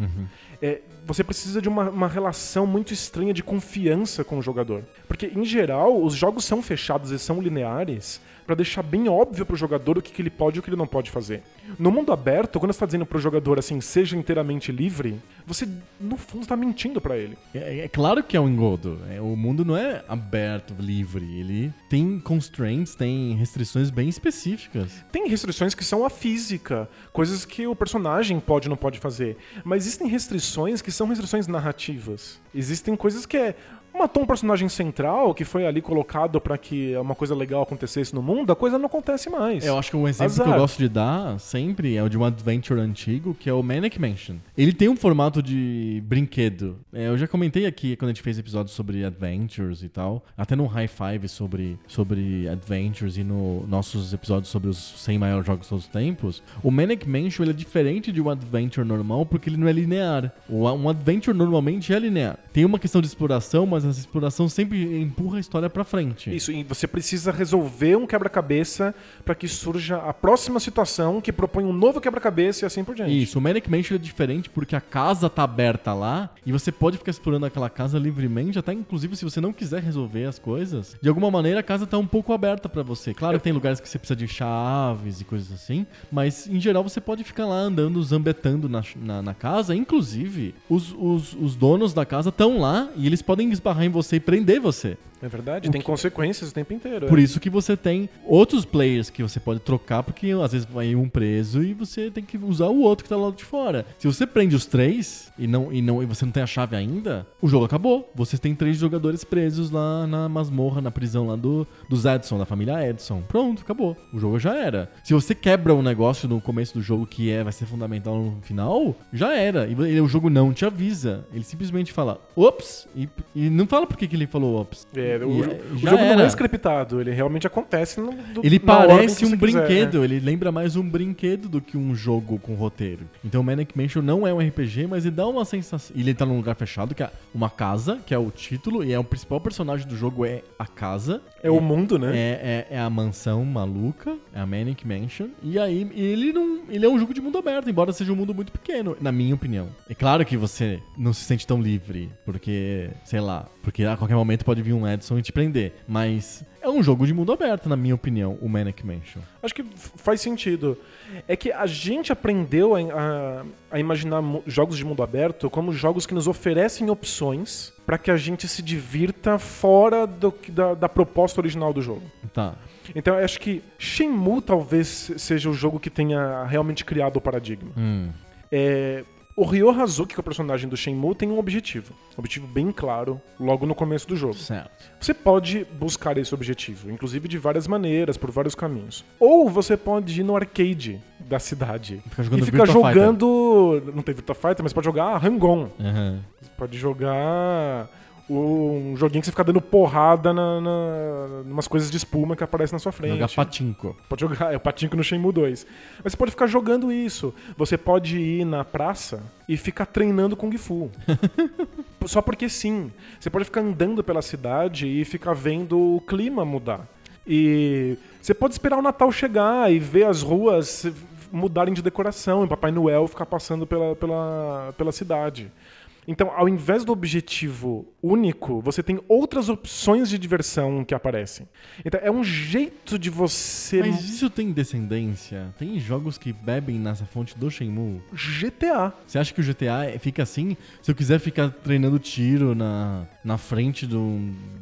[SPEAKER 2] É, você precisa de uma, uma relação muito estranha de confiança com o jogador. Porque, em geral, os jogos são fechados e são lineares pra deixar bem óbvio pro jogador o que, que ele pode e o que ele não pode fazer. No mundo aberto, quando você tá dizendo pro jogador assim, seja inteiramente livre, você, no fundo, tá mentindo pra ele.
[SPEAKER 1] É, é claro que é um engodo. É, o mundo não é aberto, livre. Ele tem constraints, tem restrições bem específicas.
[SPEAKER 2] Tem restrições que são a física, coisas que o personagem pode ou não pode fazer. Mas existem restrições que são restrições narrativas. Existem coisas que é. Matou um personagem central que foi ali colocado pra que uma coisa legal acontecesse no mundo, a coisa não acontece mais.
[SPEAKER 1] Eu acho que um exemplo
[SPEAKER 2] Azar.
[SPEAKER 1] que eu gosto de dar sempre é o de um adventure antigo, que é o Manic Mansion. Ele tem um formato de brinquedo. É, eu já comentei aqui quando a gente fez episódios sobre adventures e tal, até no High Five sobre, sobre adventures e no nossos episódios sobre os 100 maiores jogos de todos os tempos. O Manic Mansion ele é diferente de um adventure normal porque ele não é linear. Um adventure normalmente é linear. Tem uma questão de exploração, mas essa exploração sempre empurra a história pra frente.
[SPEAKER 2] Isso, e você precisa resolver um quebra-cabeça pra que surja a próxima situação que propõe um novo quebra-cabeça e assim por diante.
[SPEAKER 1] Isso, o Manic Mansion é diferente porque a casa tá aberta lá e você pode ficar explorando aquela casa livremente, até inclusive se você não quiser resolver as coisas. De alguma maneira a casa tá um pouco aberta pra você. Claro que tem lugares que você precisa de chaves e coisas assim, mas em geral você pode ficar lá andando, zambetando na, na, na casa. Inclusive, os, os, os donos da casa estão lá e eles podem esbarrar em você e prender você.
[SPEAKER 2] É verdade,
[SPEAKER 1] O
[SPEAKER 2] tem
[SPEAKER 1] que-
[SPEAKER 2] consequências o tempo inteiro.
[SPEAKER 1] Por
[SPEAKER 2] é.
[SPEAKER 1] isso que você tem outros players que você pode trocar, porque às vezes vai um preso e você tem que usar o outro que tá lá de fora. Se você prende os três e não e não e você não tem a chave ainda, o jogo acabou. Você tem três jogadores presos lá na masmorra, na prisão lá do dos Edson, da família Edson. Pronto, acabou. O jogo já era. Se você quebra um negócio no começo do jogo que é vai ser fundamental no final, já era. E o jogo não te avisa. Ele simplesmente fala, ops, e, e não fala por que que ele falou ops.
[SPEAKER 2] É, o,
[SPEAKER 1] E,
[SPEAKER 2] o jogo não
[SPEAKER 1] era.
[SPEAKER 2] é scriptado, ele realmente acontece no, do,
[SPEAKER 1] Ele parece um
[SPEAKER 2] quiser,
[SPEAKER 1] brinquedo,
[SPEAKER 2] né?
[SPEAKER 1] ele lembra mais um brinquedo do que um jogo com roteiro. Então Manic Mansion não é um RPG, mas ele dá uma sensação. Ele tá num lugar fechado, que é uma casa, que é o título, e é o principal personagem do jogo é a casa.
[SPEAKER 2] É o mundo, né?
[SPEAKER 1] É, é, é a mansão maluca, é a Manic Mansion. E aí ele não. Ele é um jogo de mundo aberto, embora seja um mundo muito pequeno, na minha opinião. É claro que você não se sente tão livre, porque, sei lá, porque a qualquer momento pode vir um Edson e te prender. Mas é um jogo de mundo aberto, na minha opinião, o Manic Mansion.
[SPEAKER 2] Acho que faz sentido. É que a gente aprendeu a, a- a imaginar jogos de mundo aberto como jogos que nos oferecem opções para que a gente se divirta fora do da, da proposta original do jogo.
[SPEAKER 1] Tá.
[SPEAKER 2] Então eu acho que Shenmue talvez se- seja o jogo que tenha realmente criado o paradigma.
[SPEAKER 1] Hum.
[SPEAKER 2] É, o Ryo Hazuki, que é o personagem do Shenmue, tem um objetivo. Um objetivo bem claro logo no começo do jogo.
[SPEAKER 1] Certo.
[SPEAKER 2] Você pode buscar esse objetivo, inclusive de várias maneiras, por vários caminhos. Ou você pode ir no arcade da cidade.
[SPEAKER 1] Fica jogando
[SPEAKER 2] e fica
[SPEAKER 1] Virtua Fighter.
[SPEAKER 2] jogando. Não tem Virtua Fighter, mas pode jogar Hang-On.
[SPEAKER 1] Aham.
[SPEAKER 2] Você pode jogar um joguinho que você fica dando porrada na, na, umas coisas de espuma que aparecem na sua frente.
[SPEAKER 1] Jogar patinco.
[SPEAKER 2] Pode jogar, é o patinco no Shenmue 2. Mas você pode ficar jogando isso. Você pode ir na praça e ficar treinando Kung Fu. Só porque sim. Você pode ficar andando pela cidade e ficar vendo o clima mudar. E você pode esperar o Natal chegar e ver as ruas mudarem de decoração e Papai Noel ficar passando pela, pela, pela cidade. Então, ao invés do objetivo único, você tem outras opções de diversão que aparecem. Então, é um jeito de você.
[SPEAKER 1] Mas isso tem descendência? Tem jogos que bebem nessa fonte do Shenmue?
[SPEAKER 2] GTA.
[SPEAKER 1] Você acha que o GTA fica assim? Se eu quiser ficar treinando tiro na, na frente do,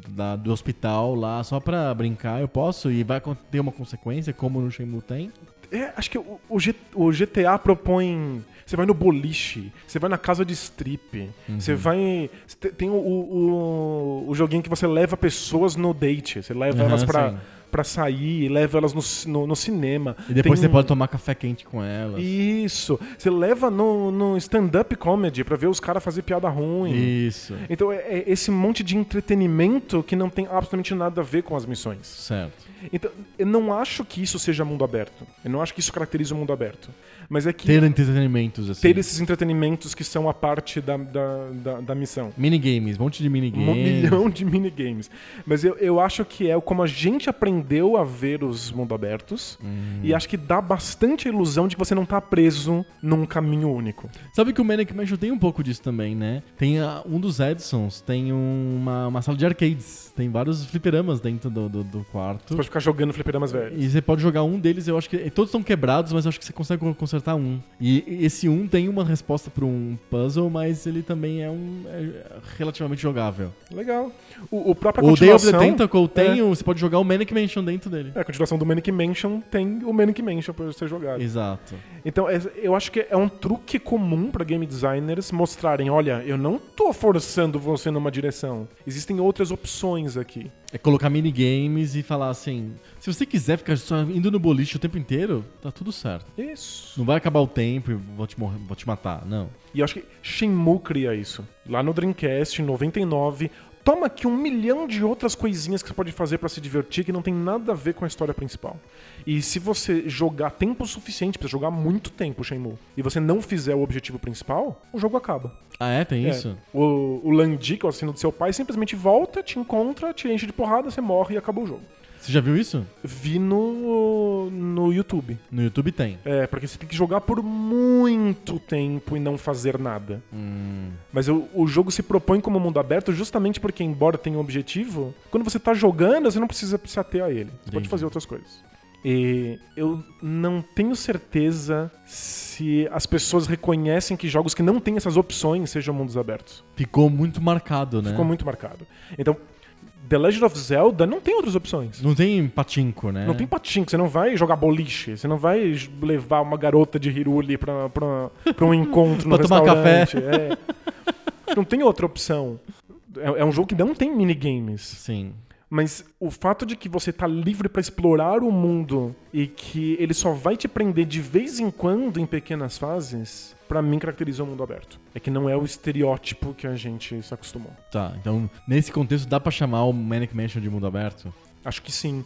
[SPEAKER 1] da- do hospital lá só pra brincar, eu posso? E vai ter uma consequência, como no Shenmue tem?
[SPEAKER 2] É, acho que o, o o GTA propõe. Você vai no boliche, você vai na casa de strip, você vai. você te- Tem o, o, o joguinho que você leva pessoas no date, você leva
[SPEAKER 1] Aham,
[SPEAKER 2] elas pra,
[SPEAKER 1] sim.
[SPEAKER 2] pra sair, leva elas no, no, no cinema.
[SPEAKER 1] E depois
[SPEAKER 2] Tem
[SPEAKER 1] você pode tomar café quente com elas.
[SPEAKER 2] Isso. Você leva no, no stand-up comedy pra ver os caras fazer piada ruim.
[SPEAKER 1] Isso.
[SPEAKER 2] Então é, é esse monte de entretenimento que não tem absolutamente nada a ver com as missões.
[SPEAKER 1] Certo.
[SPEAKER 2] Então, eu não acho que isso seja mundo aberto. Eu não acho que isso caracteriza o mundo aberto. Mas é que
[SPEAKER 1] Ter entretenimentos, assim.
[SPEAKER 2] ter esses entretenimentos que são a parte da, da, da, da missão.
[SPEAKER 1] Minigames, um monte de minigames.
[SPEAKER 2] Um milhão de minigames. Mas eu, eu acho que é como a gente aprendeu a ver os mundo abertos.
[SPEAKER 1] Uhum.
[SPEAKER 2] E acho que dá bastante a ilusão de que você não tá preso num caminho único.
[SPEAKER 1] Sabe que o Manic Mansion tem um pouco disso também, né? Tem a- um dos Edsons, tem uma, uma sala de arcades. Tem vários fliperamas dentro do, do, do
[SPEAKER 2] Você
[SPEAKER 1] quarto.
[SPEAKER 2] pode ficar jogando fliperamas velhos.
[SPEAKER 1] E você pode jogar um deles, eu acho que. Todos estão quebrados, mas eu acho que você consegue co- consertar um. E esse um tem uma resposta para um puzzle, mas ele também é um. é relativamente jogável.
[SPEAKER 2] Legal. O, o próprio
[SPEAKER 1] O Day of the. Tentacle tem. o- Você pode jogar o Manic Mansion dentro dele.
[SPEAKER 2] É, a continuação do Manic Mansion tem o Manic Mansion pra ser jogado.
[SPEAKER 1] Exato.
[SPEAKER 2] Então, é- eu acho que é um truque comum pra game designers mostrarem, olha, eu não tô forçando você numa direção. Existem outras opções aqui.
[SPEAKER 1] É colocar minigames e falar assim: se você quiser ficar só indo no boliche o tempo inteiro, tá tudo certo.
[SPEAKER 2] Isso.
[SPEAKER 1] Não vai acabar o tempo e vou te, morrer, vou te matar. Não.
[SPEAKER 2] E eu acho que Shenmue cria isso. Lá no Dreamcast, em 99, toma aqui um milhão de outras coisinhas que você pode fazer pra se divertir que não tem nada a ver com a história principal. E se você jogar tempo suficiente, precisa jogar muito tempo Shenmue, e você não fizer o objetivo principal, o jogo acaba.
[SPEAKER 1] Ah, é? Tem
[SPEAKER 2] É.
[SPEAKER 1] isso?
[SPEAKER 2] O, o Landi, que é o assino do seu pai, simplesmente volta, te encontra, te enche de porrada, você morre e acabou o jogo.
[SPEAKER 1] Você já viu isso?
[SPEAKER 2] Vi no, no YouTube.
[SPEAKER 1] No YouTube tem.
[SPEAKER 2] É, porque você tem que jogar por muito tempo e não fazer nada.
[SPEAKER 1] Hum.
[SPEAKER 2] Mas o, o jogo se propõe como mundo aberto justamente porque, embora tenha um objetivo, quando você tá jogando, você não precisa se ater a ele. Você pode
[SPEAKER 1] Entendi.
[SPEAKER 2] fazer outras coisas. E eu não tenho certeza se as pessoas reconhecem que jogos que não têm essas opções sejam mundos abertos.
[SPEAKER 1] Ficou muito marcado, né?
[SPEAKER 2] Ficou muito marcado. Então, The Legend of Zelda não tem outras opções.
[SPEAKER 1] Não tem patinco, né?
[SPEAKER 2] Não tem patinco, você não vai jogar boliche, você não vai levar uma garota de Hiruli pra, pra, pra um encontro no
[SPEAKER 1] Pra tomar café.
[SPEAKER 2] restaurante. É. Não tem outra opção. É, é um jogo que não tem minigames.
[SPEAKER 1] Sim.
[SPEAKER 2] Mas o fato de que você tá livre pra explorar o mundo e que ele só vai te prender de vez em quando em pequenas fases, pra mim caracteriza o mundo aberto. É que não é o estereótipo que a gente se acostumou.
[SPEAKER 1] Tá, então nesse contexto dá pra chamar o Manic Mansion de mundo aberto?
[SPEAKER 2] Acho que sim.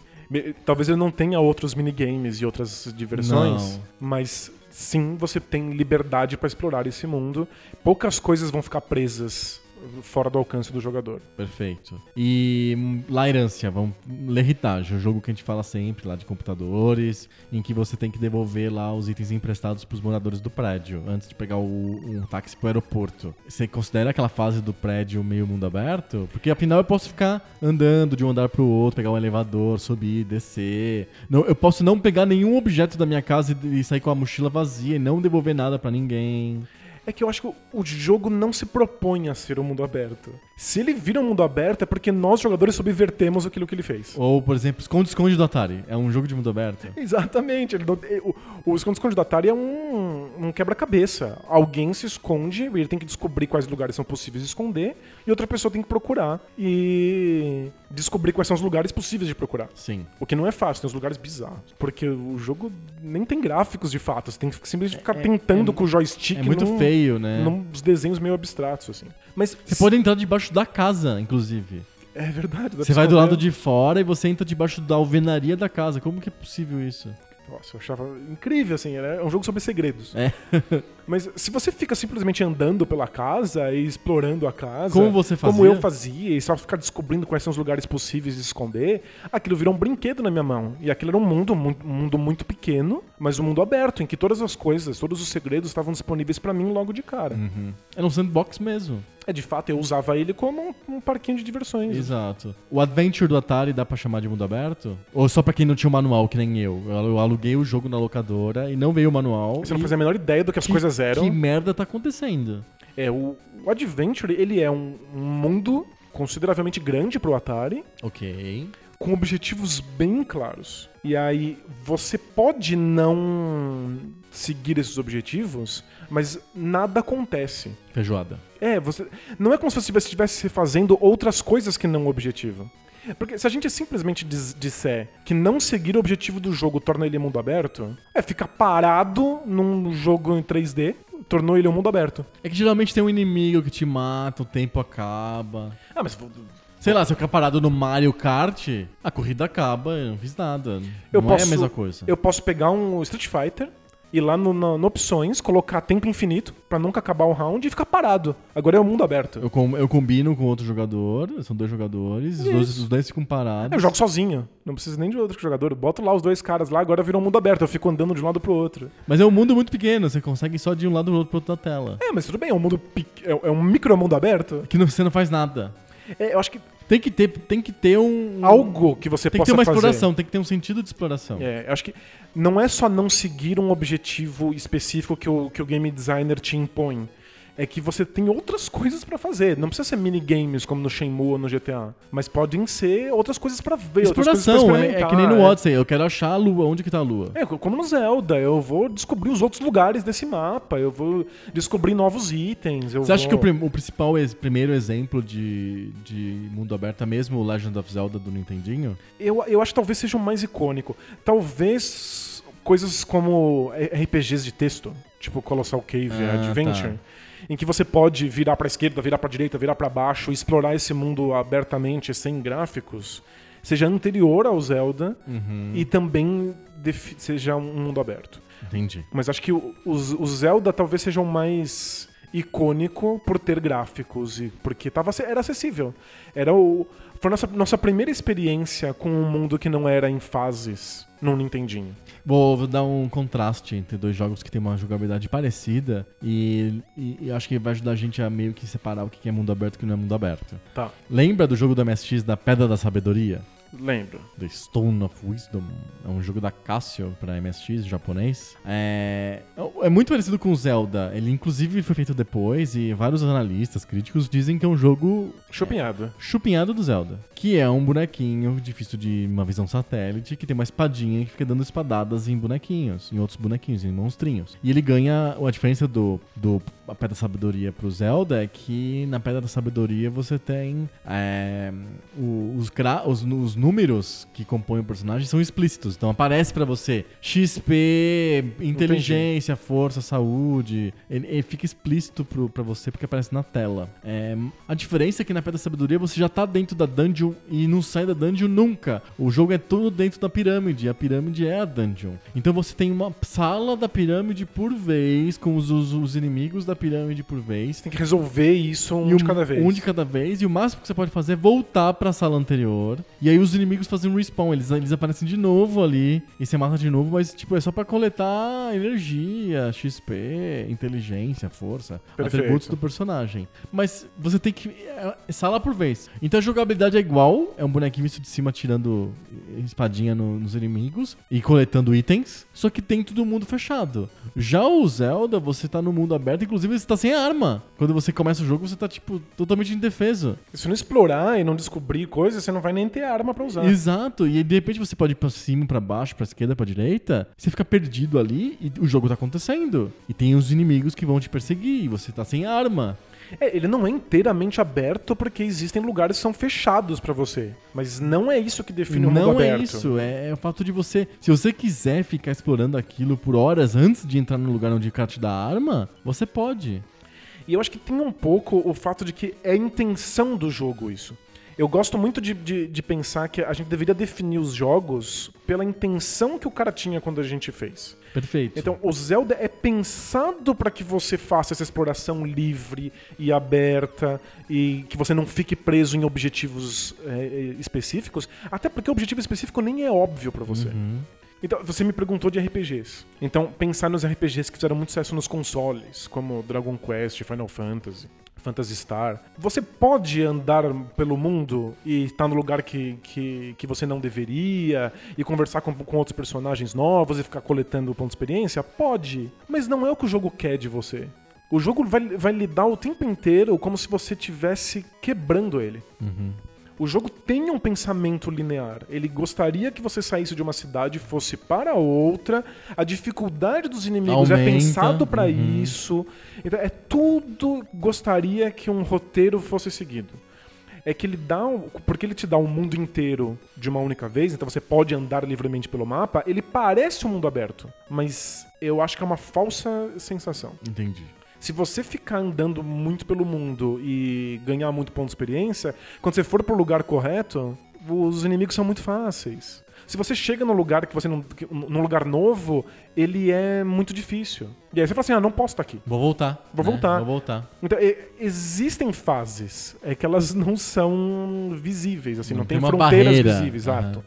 [SPEAKER 2] Talvez ele não tenha outros minigames e outras diversões,
[SPEAKER 1] Não.
[SPEAKER 2] mas sim, você tem liberdade pra explorar esse mundo. Poucas coisas vão ficar presas fora do alcance do jogador.
[SPEAKER 1] Perfeito. E hum, Lairância, vamos L'Heritage, o jogo que a gente fala sempre lá de computadores, em que você tem que devolver lá os itens emprestados pros moradores do prédio antes de pegar o, um táxi pro aeroporto. Você considera aquela fase do prédio meio mundo aberto? Porque afinal eu posso ficar andando de um andar pro outro, pegar um elevador, subir, descer. Não, eu posso não pegar nenhum objeto da minha casa e, e sair com a mochila vazia e não devolver nada pra ninguém.
[SPEAKER 2] É que eu acho que o- jogo não se propõe a ser um mundo aberto. Se ele vira um mundo aberto, é porque nós, jogadores, subvertemos aquilo que ele fez.
[SPEAKER 1] Ou, por exemplo, Esconde-Esconde do Atari. É um jogo de mundo aberto.
[SPEAKER 2] Exatamente. Ele não- o o esconde-esconde do Atari é um, um quebra-cabeça. Alguém se esconde e ele tem que descobrir quais lugares são possíveis de esconder, e outra pessoa tem que procurar e descobrir quais são os lugares possíveis de procurar.
[SPEAKER 1] Sim.
[SPEAKER 2] O que não é fácil, tem uns lugares bizarros. Porque o jogo nem tem gráficos de fato, você tem que simplesmente ficar tentando com o joystick
[SPEAKER 1] É muito
[SPEAKER 2] num-
[SPEAKER 1] feio, né?
[SPEAKER 2] nos desenhos meio abstratos, assim. Mas
[SPEAKER 1] Você pode entrar debaixo da casa, inclusive.
[SPEAKER 2] É verdade.
[SPEAKER 1] Você vai do lado de fora e você entra debaixo da alvenaria da casa. Como que é possível isso?
[SPEAKER 2] Nossa, eu achava incrível, assim. era- É um jogo sobre segredos.
[SPEAKER 1] É.
[SPEAKER 2] Mas se você fica simplesmente andando pela casa e explorando a casa.
[SPEAKER 1] Como você
[SPEAKER 2] Como
[SPEAKER 1] fazia?
[SPEAKER 2] eu fazia, e só ficar descobrindo quais são os lugares possíveis de esconder, aquilo virou um brinquedo na minha mão. E aquilo era um mundo, mu- um mundo muito pequeno, mas um mundo aberto, em que todas as coisas, todos os segredos estavam disponíveis pra mim logo de cara.
[SPEAKER 1] Era um sandbox mesmo.
[SPEAKER 2] É, de fato, eu usava ele como um, um parquinho de diversões.
[SPEAKER 1] Exato. O Adventure do Atari dá pra chamar de mundo aberto? Ou só pra quem não tinha o manual, que nem eu? Eu aluguei o jogo na locadora e não veio o manual.
[SPEAKER 2] Você não
[SPEAKER 1] e
[SPEAKER 2] fazia a menor ideia do que as coisas
[SPEAKER 1] Que merda tá acontecendo?
[SPEAKER 2] É, o, o Adventure, ele é um, um mundo consideravelmente grande pro Atari,
[SPEAKER 1] Ok.
[SPEAKER 2] com objetivos bem claros. E aí, você pode não seguir esses objetivos, mas nada acontece.
[SPEAKER 1] Feijoada.
[SPEAKER 2] É, você. Não é como se você estivesse fazendo outras coisas que não o objetivo. Porque se a gente simplesmente disser que não seguir o objetivo do jogo torna ele mundo aberto, é ficar parado num jogo em 3D, tornou ele um mundo aberto.
[SPEAKER 1] É que geralmente tem um inimigo que te mata, o tempo acaba.
[SPEAKER 2] Ah, mas
[SPEAKER 1] Sei lá, se eu ficar parado no Mario Kart, a corrida acaba, eu não fiz nada.
[SPEAKER 2] Eu
[SPEAKER 1] não é
[SPEAKER 2] posso-
[SPEAKER 1] a mesma coisa.
[SPEAKER 2] Eu posso pegar um Street Fighter, ir lá no, no- no opções, colocar tempo infinito pra nunca acabar o round e ficar parado. Agora é o mundo aberto.
[SPEAKER 1] Eu, com- eu combino com outro jogador, são dois jogadores, os dois, os dois ficam parados.
[SPEAKER 2] Eu jogo sozinho, não preciso nem de outro jogador. Eu boto lá os dois caras lá, agora virou um mundo aberto. Eu fico andando de um lado pro outro.
[SPEAKER 1] Mas é um mundo muito pequeno, você consegue só de um lado pro outro, pro outro da tela.
[SPEAKER 2] É, mas tudo bem, é um mundo. pe- É é um micro mundo aberto.
[SPEAKER 1] Que não- você não faz nada.
[SPEAKER 2] É, eu acho que
[SPEAKER 1] Tem que ter, tem que ter um.
[SPEAKER 2] algo que você
[SPEAKER 1] Tem que ter
[SPEAKER 2] possa
[SPEAKER 1] uma
[SPEAKER 2] fazer.
[SPEAKER 1] exploração, tem que ter um sentido de exploração.
[SPEAKER 2] É, eu acho que não é só não seguir um objetivo específico que o, que o game designer te impõe. É que você tem outras coisas pra fazer. Não precisa ser minigames como no Shenmue ou no GTA. Mas podem ser outras coisas pra ver,
[SPEAKER 1] Exploração, é, é que nem no
[SPEAKER 2] é.
[SPEAKER 1] Odyssey, eu quero achar a lua, onde que tá a lua.
[SPEAKER 2] É, como no Zelda, eu vou descobrir os outros lugares desse mapa, eu vou descobrir novos itens. Eu
[SPEAKER 1] Você acha que o, o principal ex- primeiro exemplo de, de mundo aberto é mesmo o Legend of Zelda do Nintendinho?
[SPEAKER 2] eu, eu acho que talvez seja o mais icônico. Talvez coisas como RPGs de texto, tipo Colossal Cave
[SPEAKER 1] Ah,
[SPEAKER 2] Adventure,
[SPEAKER 1] tá.
[SPEAKER 2] Em que você pode virar pra esquerda, virar pra direita, virar pra baixo, explorar esse mundo abertamente, sem gráficos, seja anterior ao Zelda
[SPEAKER 1] Uhum.
[SPEAKER 2] e também seja um mundo aberto.
[SPEAKER 1] Entendi.
[SPEAKER 2] Mas acho que o, os- o Zelda talvez seja o mais icônico por ter gráficos e porque tava, era acessível. Era o foi a nossa, nossa primeira experiência com um mundo que não era em fases no Nintendinho.
[SPEAKER 1] Vou, vou dar um contraste entre dois jogos que tem uma jogabilidade parecida e, e- e acho que vai ajudar a gente a meio que separar o que é mundo aberto e o que não é mundo aberto.
[SPEAKER 2] Tá,
[SPEAKER 1] Lembra do jogo do MSX da Pedra da Sabedoria?
[SPEAKER 2] Lembro.
[SPEAKER 1] The Stone of Wisdom. É um jogo da Casio pra MSX, japonês. É, é muito parecido com o Zelda. Ele, inclusive, foi feito depois e vários analistas, críticos, dizem que é um jogo
[SPEAKER 2] Chupinhado.
[SPEAKER 1] chupinhado do Zelda. Que é um bonequinho difícil de uma visão satélite, que tem uma espadinha que fica dando espadadas em bonequinhos, em outros bonequinhos, em monstrinhos. E ele ganha. A diferença do, do a Pedra da Sabedoria pro Zelda é que na Pedra da Sabedoria você tem. é, os, gra- os, os números que compõem o personagem são explícitos. Então aparece pra você XP, inteligência, força, saúde. Ele, ele fica explícito pro, pra você porque aparece na tela. É, a diferença é que na Pedra da Sabedoria você já tá dentro da dungeon e não sai da dungeon nunca. O jogo é todo dentro da pirâmide. A pirâmide é a dungeon. Então você tem uma sala da pirâmide por vez, com os, os, os inimigos da pirâmide por vez.
[SPEAKER 2] Tem que resolver isso um
[SPEAKER 1] E
[SPEAKER 2] de cada vez.
[SPEAKER 1] Um de cada vez. E o máximo que você pode fazer é voltar pra sala anterior. E aí os os inimigos fazem um respawn, eles, eles aparecem de novo ali, e você mata de novo, mas tipo, é só pra coletar energia, XP, inteligência, força,
[SPEAKER 2] Perfeito.
[SPEAKER 1] atributos do personagem. Mas você tem que. É, é sala por vez. Então a jogabilidade é igual, é um bonequinho visto de cima tirando espadinha no- nos inimigos e coletando itens, só que tem todo mundo fechado. Já o Zelda, você tá no mundo aberto, inclusive você tá sem arma. Quando você começa o jogo, você tá, tipo, totalmente indefeso.
[SPEAKER 2] Se não explorar e não descobrir coisas, você não vai nem ter arma pra usar.
[SPEAKER 1] Exato, e de repente você pode ir pra cima, pra baixo, pra esquerda, pra direita, você fica perdido ali e o jogo tá acontecendo. E tem os inimigos que vão te perseguir, e você tá sem arma.
[SPEAKER 2] É, ele não é inteiramente aberto porque existem lugares que são fechados pra você. Mas não é isso que define o mundo
[SPEAKER 1] Não é
[SPEAKER 2] aberto.
[SPEAKER 1] isso, é, é o fato de você. Se você quiser ficar explorando aquilo por horas antes de entrar no lugar onde o cara te dá a arma, você pode.
[SPEAKER 2] E eu acho que tem um pouco o fato de que é a intenção do jogo isso. Eu gosto muito de, de, de pensar que a gente deveria definir os jogos pela intenção que o cara tinha quando a gente fez.
[SPEAKER 1] Perfeito.
[SPEAKER 2] Então, o Zelda é pensado para que você faça essa exploração livre e aberta e que você não fique preso em objetivos é, específicos, até porque o objetivo específico nem é óbvio para você. Então, você me perguntou de RPGs. Então, pensar nos RPGs que fizeram muito sucesso nos consoles, como Dragon Quest, Final Fantasy, Phantasy Star. Você pode andar pelo mundo e estar no lugar que, que, que você não deveria e conversar com, com outros personagens novos e ficar coletando ponto de experiência? Pode. Mas não é o que o jogo quer de você. O jogo vai, vai lidar o tempo inteiro como se você estivesse quebrando ele. O jogo tem um pensamento linear. Ele gostaria que você saísse de uma cidade e fosse para outra. A dificuldade dos inimigos é
[SPEAKER 1] Aumenta,
[SPEAKER 2] pensado para
[SPEAKER 1] uhum.
[SPEAKER 2] isso. Então, é tudo gostaria que um roteiro fosse seguido. É que ele dá, um- porque ele te dá o mundo inteiro de uma única vez, então você pode andar livremente pelo mapa, ele parece um mundo aberto, mas eu acho que é uma falsa sensação.
[SPEAKER 1] Entendi.
[SPEAKER 2] Se você ficar andando muito pelo mundo e ganhar muito ponto de experiência, quando você for pro lugar correto, os inimigos são muito fáceis. Se você chega num lugar que você não, que- num lugar novo, ele é muito difícil. E aí você fala assim: "Ah, não posso estar aqui".
[SPEAKER 1] Vou voltar.
[SPEAKER 2] Vou
[SPEAKER 1] né?
[SPEAKER 2] voltar.
[SPEAKER 1] Vou voltar.
[SPEAKER 2] Então, e- existem fases, é que elas não são visíveis, assim, não,
[SPEAKER 1] Não
[SPEAKER 2] tem,
[SPEAKER 1] tem uma
[SPEAKER 2] fronteiras
[SPEAKER 1] barreira.
[SPEAKER 2] visíveis, exato.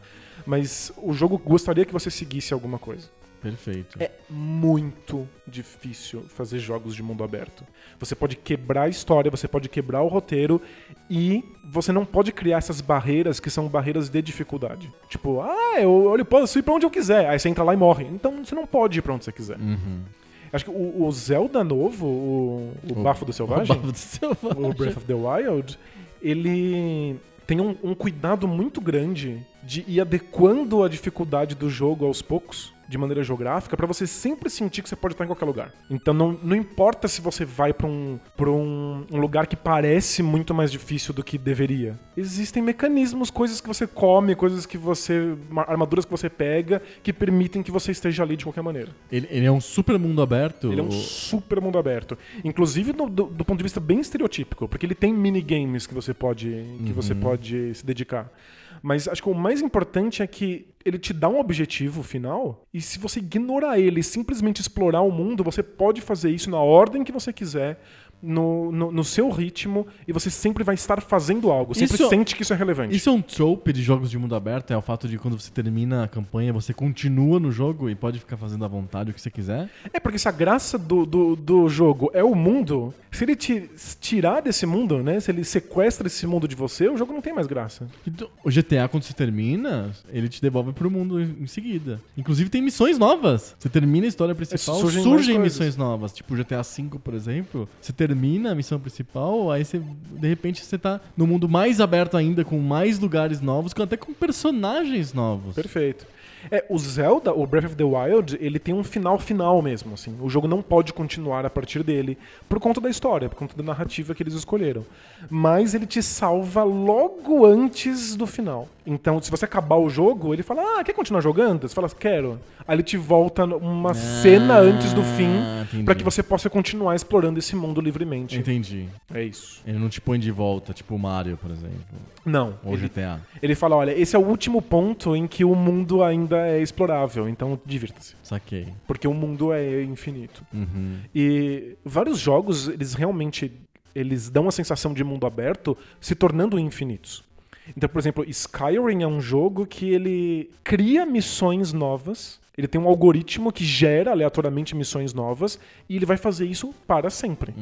[SPEAKER 2] Mas o jogo gostaria que você seguisse alguma coisa.
[SPEAKER 1] Perfeito.
[SPEAKER 2] É muito difícil fazer jogos de mundo aberto. Você pode quebrar a história, você pode quebrar o roteiro e você não pode criar essas barreiras que são barreiras de dificuldade. Tipo, ah, eu, eu posso ir pra onde eu quiser. Aí você entra lá e morre. Então você não pode ir pra onde você quiser.
[SPEAKER 1] Uhum.
[SPEAKER 2] Acho que o, o Zelda novo, o, o Bafo do Selvagem,
[SPEAKER 1] O bafo do selvagem.
[SPEAKER 2] o Breath of the Wild, ele tem um, um cuidado muito grande de ir adequando a dificuldade do jogo aos poucos, de maneira geográfica, pra você sempre sentir que você pode estar em qualquer lugar. Então não, não importa se você vai pra um, pra um, um lugar que parece muito mais difícil do que deveria. Existem mecanismos, coisas que você come, coisas que você. armaduras que você pega, que permitem que você esteja ali de qualquer maneira.
[SPEAKER 1] Ele, ele é um super mundo aberto.
[SPEAKER 2] Ele é um super mundo aberto. Inclusive do, do- do ponto de vista bem estereotípico, porque ele tem minigames que você pode que você pode se dedicar. Mas acho que o mais importante é que ele te dá um objetivo final e se você ignorar ele e simplesmente explorar o mundo, você pode fazer isso na ordem que você quiser, no, no, no seu ritmo e você sempre vai estar fazendo algo. Sempre
[SPEAKER 1] Isso-
[SPEAKER 2] sente que isso é relevante.
[SPEAKER 1] Isso é um trope de jogos de mundo aberto, é o fato de quando você termina a campanha, você continua no jogo e pode ficar fazendo à vontade o que você quiser.
[SPEAKER 2] É porque se a graça do, do, do jogo é o mundo, se ele te tirar desse mundo, né? Se ele sequestra esse mundo de você, o jogo não tem mais graça.
[SPEAKER 1] Então, o GTA, quando você termina, ele te devolve pro mundo em seguida. Inclusive, tem missões novas. Você termina a história principal,
[SPEAKER 2] surgem
[SPEAKER 1] surgem,
[SPEAKER 2] coisas.
[SPEAKER 1] missões novas. Tipo o GTA V, por exemplo. Você termina a missão principal, aí você, de repente, você tá no mundo mais aberto ainda, com mais lugares novos, até com personagens novos.
[SPEAKER 2] Perfeito. É, o Zelda, o Breath of the Wild, ele tem um final final mesmo, assim. O jogo não pode continuar a partir dele por conta da história, por conta da narrativa que eles escolheram. Mas ele te salva logo antes do final. Então, se você acabar o jogo, ele fala: "Ah, quer continuar jogando?" Você fala: "Quero". Aí ele te volta uma cena antes do fim
[SPEAKER 1] Ah,
[SPEAKER 2] pra que você possa continuar explorando esse mundo livremente.
[SPEAKER 1] Entendi.
[SPEAKER 2] É isso.
[SPEAKER 1] Ele não te põe de volta, tipo o Mario, por exemplo.
[SPEAKER 2] Não.
[SPEAKER 1] Ou
[SPEAKER 2] Ele,
[SPEAKER 1] GTA.
[SPEAKER 2] ele fala: "Olha, esse é o último ponto em que o mundo ainda é explorável, então divirta-se".
[SPEAKER 1] Saquei.
[SPEAKER 2] porque o mundo é infinito.
[SPEAKER 1] Uhum.
[SPEAKER 2] E vários jogos, eles realmente eles dão a sensação de mundo aberto se tornando infinitos. Então, por exemplo, Skyrim é um jogo que ele cria missões novas. Ele tem um algoritmo que gera aleatoriamente missões novas e ele vai fazer isso para sempre.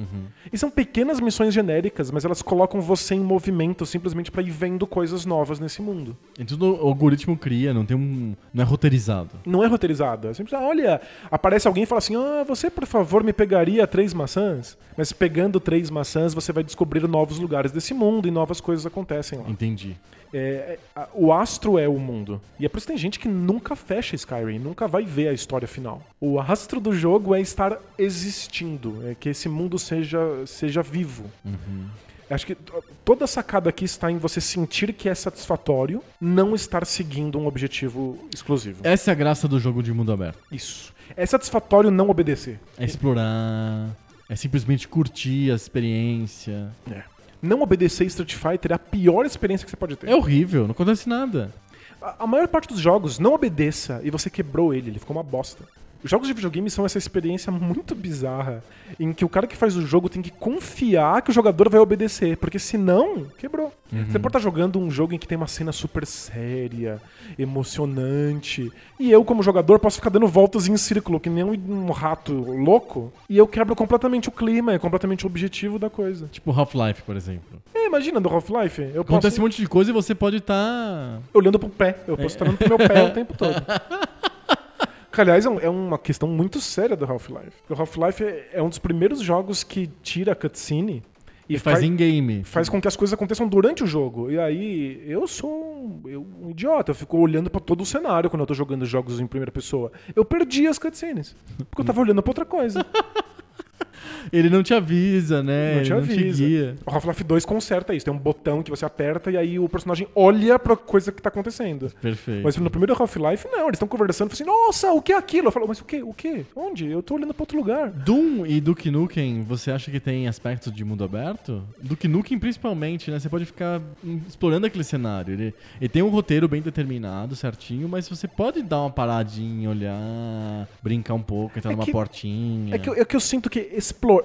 [SPEAKER 2] E são pequenas missões genéricas, mas elas colocam você em movimento simplesmente para ir vendo coisas novas nesse mundo.
[SPEAKER 1] E tudo o algoritmo cria, não tem um. não é roteirizado.
[SPEAKER 2] Não é roteirizado. É sempre, ah, olha, aparece alguém e fala assim: ah, você por favor me pegaria três maçãs? Mas pegando três maçãs, você vai descobrir novos lugares desse mundo e novas coisas acontecem lá.
[SPEAKER 1] Entendi.
[SPEAKER 2] É, é, a- o astro é o mundo. E é por isso que tem gente que nunca fecha Skyrim, nunca vai ver a história final. O astro do jogo é estar existindo, é que esse mundo seja, seja vivo. Acho que toda a sacada aqui está em você sentir que é satisfatório não estar seguindo um objetivo exclusivo.
[SPEAKER 1] Essa é a graça do jogo de mundo aberto.
[SPEAKER 2] Isso. É satisfatório não obedecer.
[SPEAKER 1] É explorar. É simplesmente curtir a experiência.
[SPEAKER 2] Não obedecer Street Fighter é a pior experiência que você pode ter.
[SPEAKER 1] É horrível, não acontece nada.
[SPEAKER 2] A, a maior parte dos jogos, não obedeça e você quebrou ele, ele ficou uma bosta. Os jogos de videogame são essa experiência muito bizarra em que o cara que faz o jogo tem que confiar que o jogador vai obedecer, porque senão, quebrou. Você pode estar jogando um jogo em que tem uma cena super séria, emocionante, e eu, como jogador, posso ficar dando voltas em círculo, que nem um, rato louco, e eu quebro completamente o clima, é completamente o objetivo da coisa.
[SPEAKER 1] Tipo Half-Life, por exemplo.
[SPEAKER 2] É, imagina do Half-Life, eu
[SPEAKER 1] Acontece
[SPEAKER 2] posso
[SPEAKER 1] um monte de coisa e você pode estar.
[SPEAKER 2] olhando pro pé. Eu posso estar olhando pro meu pé o tempo todo. Que, aliás, é, é uma questão muito séria do Half-Life. O Half-Life é, é um dos primeiros jogos que tira a cutscene e,
[SPEAKER 1] E faz
[SPEAKER 2] faz,
[SPEAKER 1] em game.
[SPEAKER 2] faz com que as coisas aconteçam durante o jogo. E aí, eu sou um, eu- um idiota. Eu fico olhando pra todo o cenário quando eu tô jogando jogos em primeira pessoa. Eu perdi as cutscenes. Porque eu tava olhando pra outra coisa.
[SPEAKER 1] Ele não te avisa, né?
[SPEAKER 2] Não te
[SPEAKER 1] Ele
[SPEAKER 2] avisa.
[SPEAKER 1] guia.
[SPEAKER 2] O Half-Life 2 conserta isso. Tem um botão que você aperta e aí o personagem olha pra coisa que tá acontecendo.
[SPEAKER 1] Perfeito.
[SPEAKER 2] Mas no primeiro Half-Life, não, eles estão conversando, assim, nossa, o que é aquilo? Eu falo, mas o que? O que? Onde? Eu tô olhando pra outro lugar.
[SPEAKER 1] Doom e Duke Nukem, você acha que tem aspectos de mundo aberto? Duke Nukem principalmente, né? Você pode ficar explorando aquele cenário. Ele, ele tem um roteiro bem determinado, certinho, mas você pode dar uma paradinha, olhar, brincar um pouco, entrar
[SPEAKER 2] É
[SPEAKER 1] numa
[SPEAKER 2] que-
[SPEAKER 1] portinha.
[SPEAKER 2] É que, eu- é que eu sinto que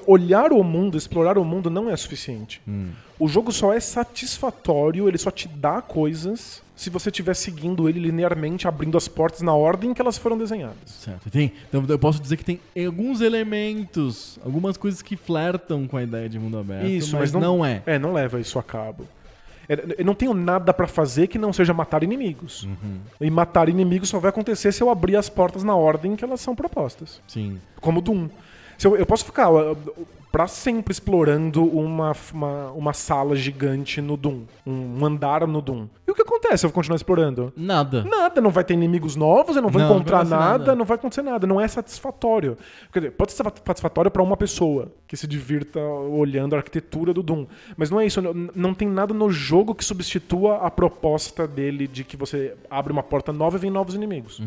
[SPEAKER 2] olhar o mundo, explorar o mundo não é suficiente.
[SPEAKER 1] Hum.
[SPEAKER 2] O jogo só é satisfatório, ele só te dá coisas se você estiver seguindo ele linearmente, abrindo as portas na ordem que elas foram desenhadas.
[SPEAKER 1] Certo. Tem, então eu posso dizer que tem alguns elementos, algumas coisas que flertam com a ideia de mundo aberto,
[SPEAKER 2] Isso,
[SPEAKER 1] mas,
[SPEAKER 2] mas
[SPEAKER 1] não,
[SPEAKER 2] não-
[SPEAKER 1] é.
[SPEAKER 2] É, não leva isso a cabo. É, Eu não tenho nada pra fazer que não seja matar inimigos.
[SPEAKER 1] Uhum.
[SPEAKER 2] E matar inimigos só vai acontecer se eu abrir as portas na ordem que elas são propostas.
[SPEAKER 1] Sim.
[SPEAKER 2] Como Doom. Eu, eu posso ficar pra sempre explorando uma, uma, uma sala gigante no Doom. Um andar no Doom. E o que acontece se eu continuar explorando?
[SPEAKER 1] Nada.
[SPEAKER 2] Nada, não vai ter inimigos novos, eu não vou
[SPEAKER 1] Não, não
[SPEAKER 2] encontrar
[SPEAKER 1] acontecer
[SPEAKER 2] nada,
[SPEAKER 1] nada.
[SPEAKER 2] não vai acontecer nada. Não é satisfatório. Quer dizer, pode ser satisfatório pra uma pessoa que se divirta olhando a arquitetura do Doom. Mas não é isso. Não, não tem nada no jogo que substitua a proposta dele de que você abre uma porta nova e vem novos inimigos.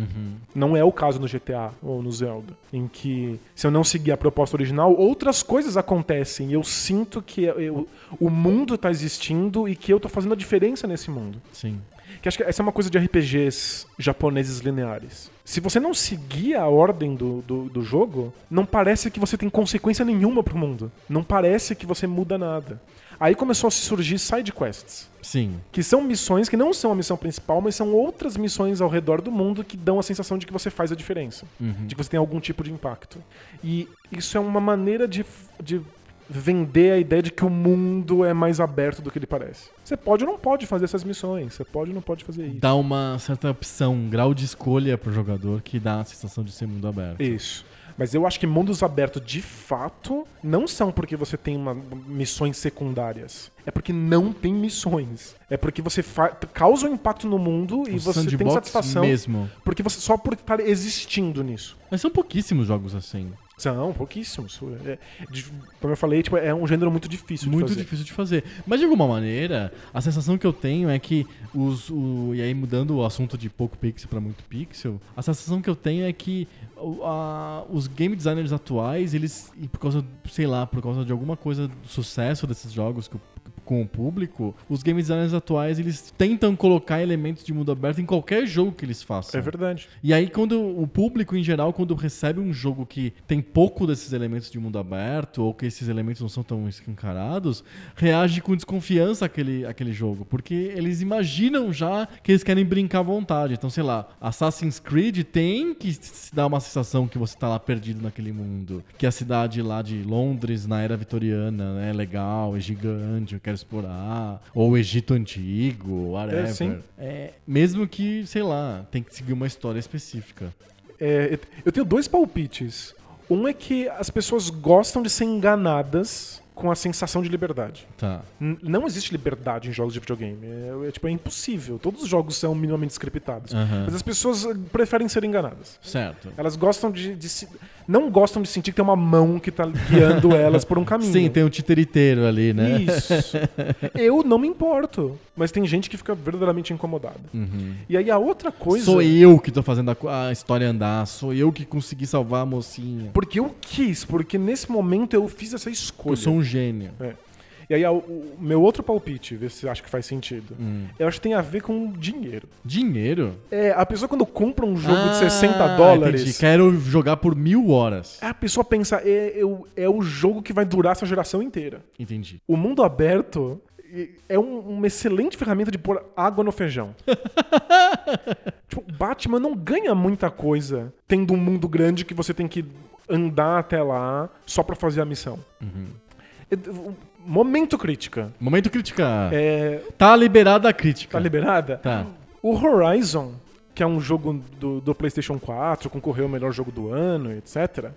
[SPEAKER 2] Não é o caso no GTA ou no Zelda, em que se eu não seguir a proposta original, outras coisas acontecem e eu sinto que eu- o mundo tá existindo e que eu tô fazendo a diferença nesse mundo.
[SPEAKER 1] Sim.
[SPEAKER 2] Que acho que essa é uma coisa de RPGs japoneses lineares. Se você não seguir a ordem do, do, do jogo, não parece que você tem consequência nenhuma pro mundo. Não parece que você muda nada. Aí começou a se surgir side quests.
[SPEAKER 1] Sim.
[SPEAKER 2] Que são missões que não são a missão principal, mas são outras missões ao redor do mundo que dão a sensação de que você faz a diferença.
[SPEAKER 1] Uhum.
[SPEAKER 2] De que você tem algum tipo de impacto. E isso é uma maneira de, de vender a ideia de que o mundo é mais aberto do que ele parece. Você pode ou não pode fazer essas missões. Você pode ou não pode fazer isso.
[SPEAKER 1] Dá uma certa opção, um grau de escolha pro jogador que dá a sensação de ser mundo aberto.
[SPEAKER 2] Isso. Mas eu acho que mundos abertos, de fato, não são porque você tem uma- missões secundárias. É porque não tem missões. É porque você causa um impacto no mundo e você tem satisfação.
[SPEAKER 1] mesmo.
[SPEAKER 2] Porque você só por estar existindo nisso.
[SPEAKER 1] Mas são pouquíssimos jogos assim.
[SPEAKER 2] São pouquíssimos. É, de- como eu falei, tipo, é um gênero muito difícil de
[SPEAKER 1] Muito
[SPEAKER 2] fazer.
[SPEAKER 1] difícil de fazer. Mas de alguma maneira, a sensação que eu tenho é que os. o- e aí, mudando o assunto de pouco pixel pra muito pixel, a sensação que eu tenho é que a- os game designers atuais, eles. Por causa, sei lá, por causa de alguma coisa do sucesso desses jogos que com o público, os game designers atuais eles tentam colocar elementos de mundo aberto em qualquer jogo que eles façam.
[SPEAKER 2] É verdade.
[SPEAKER 1] E aí, quando o público, em geral, quando recebe um jogo que tem pouco desses elementos de mundo aberto, ou que esses elementos não são tão escancarados, reage com desconfiança àquele, àquele jogo. Porque eles imaginam já que eles querem brincar à vontade. Então, sei lá, Assassin's Creed tem que dar uma sensação que você tá lá perdido naquele mundo. Que a cidade lá de Londres, na era vitoriana, né, é legal, é gigante, eu quero explorar. Ou o Egito Antigo, whatever.
[SPEAKER 2] É, sim.
[SPEAKER 1] É, mesmo que, sei lá, tem que seguir uma história específica.
[SPEAKER 2] É, eu tenho dois palpites. Um é que as pessoas gostam de ser enganadas com a sensação de liberdade.
[SPEAKER 1] Tá.
[SPEAKER 2] Não existe liberdade em jogos de videogame. É, é, tipo, é impossível. Todos os jogos são minimamente scriptados.
[SPEAKER 1] Aham.
[SPEAKER 2] Mas as pessoas eh, preferem ser enganadas.
[SPEAKER 1] Certo.
[SPEAKER 2] Elas gostam de, de se- Não gostam de sentir que tem uma mão que tá guiando elas por um caminho.
[SPEAKER 1] Sim, tem um titiriteiro ali, né?
[SPEAKER 2] Isso. Eu não me importo. Mas tem gente que fica verdadeiramente incomodada.
[SPEAKER 1] Uhum.
[SPEAKER 2] E aí a outra coisa.
[SPEAKER 1] Sou eu que tô fazendo a, a história andar, sou eu que consegui salvar a mocinha.
[SPEAKER 2] Porque eu quis, porque nesse momento eu fiz essa escolha.
[SPEAKER 1] Eu sou um gênio.
[SPEAKER 2] É. E aí, o meu outro palpite, ver se você acha que faz sentido.
[SPEAKER 1] Hum.
[SPEAKER 2] Eu acho que tem a ver com dinheiro.
[SPEAKER 1] Dinheiro?
[SPEAKER 2] É, a pessoa quando compra um jogo
[SPEAKER 1] Ah,
[SPEAKER 2] de 60 dólares,
[SPEAKER 1] Entendi. Quero jogar por mil horas.
[SPEAKER 2] a pessoa pensa, é, eu- é o jogo que vai durar essa geração inteira.
[SPEAKER 1] Entendi.
[SPEAKER 2] O mundo aberto é um- uma excelente ferramenta de pôr água no feijão. tipo, Batman não ganha muita coisa tendo um mundo grande que você tem que andar até lá só pra fazer a missão. É- Momento crítica.
[SPEAKER 1] Momento crítica.
[SPEAKER 2] É,
[SPEAKER 1] Tá liberada a crítica.
[SPEAKER 2] tá liberada?
[SPEAKER 1] Tá.
[SPEAKER 2] O Horizon, que é um jogo do, do PlayStation 4, concorreu ao melhor jogo do ano, etc.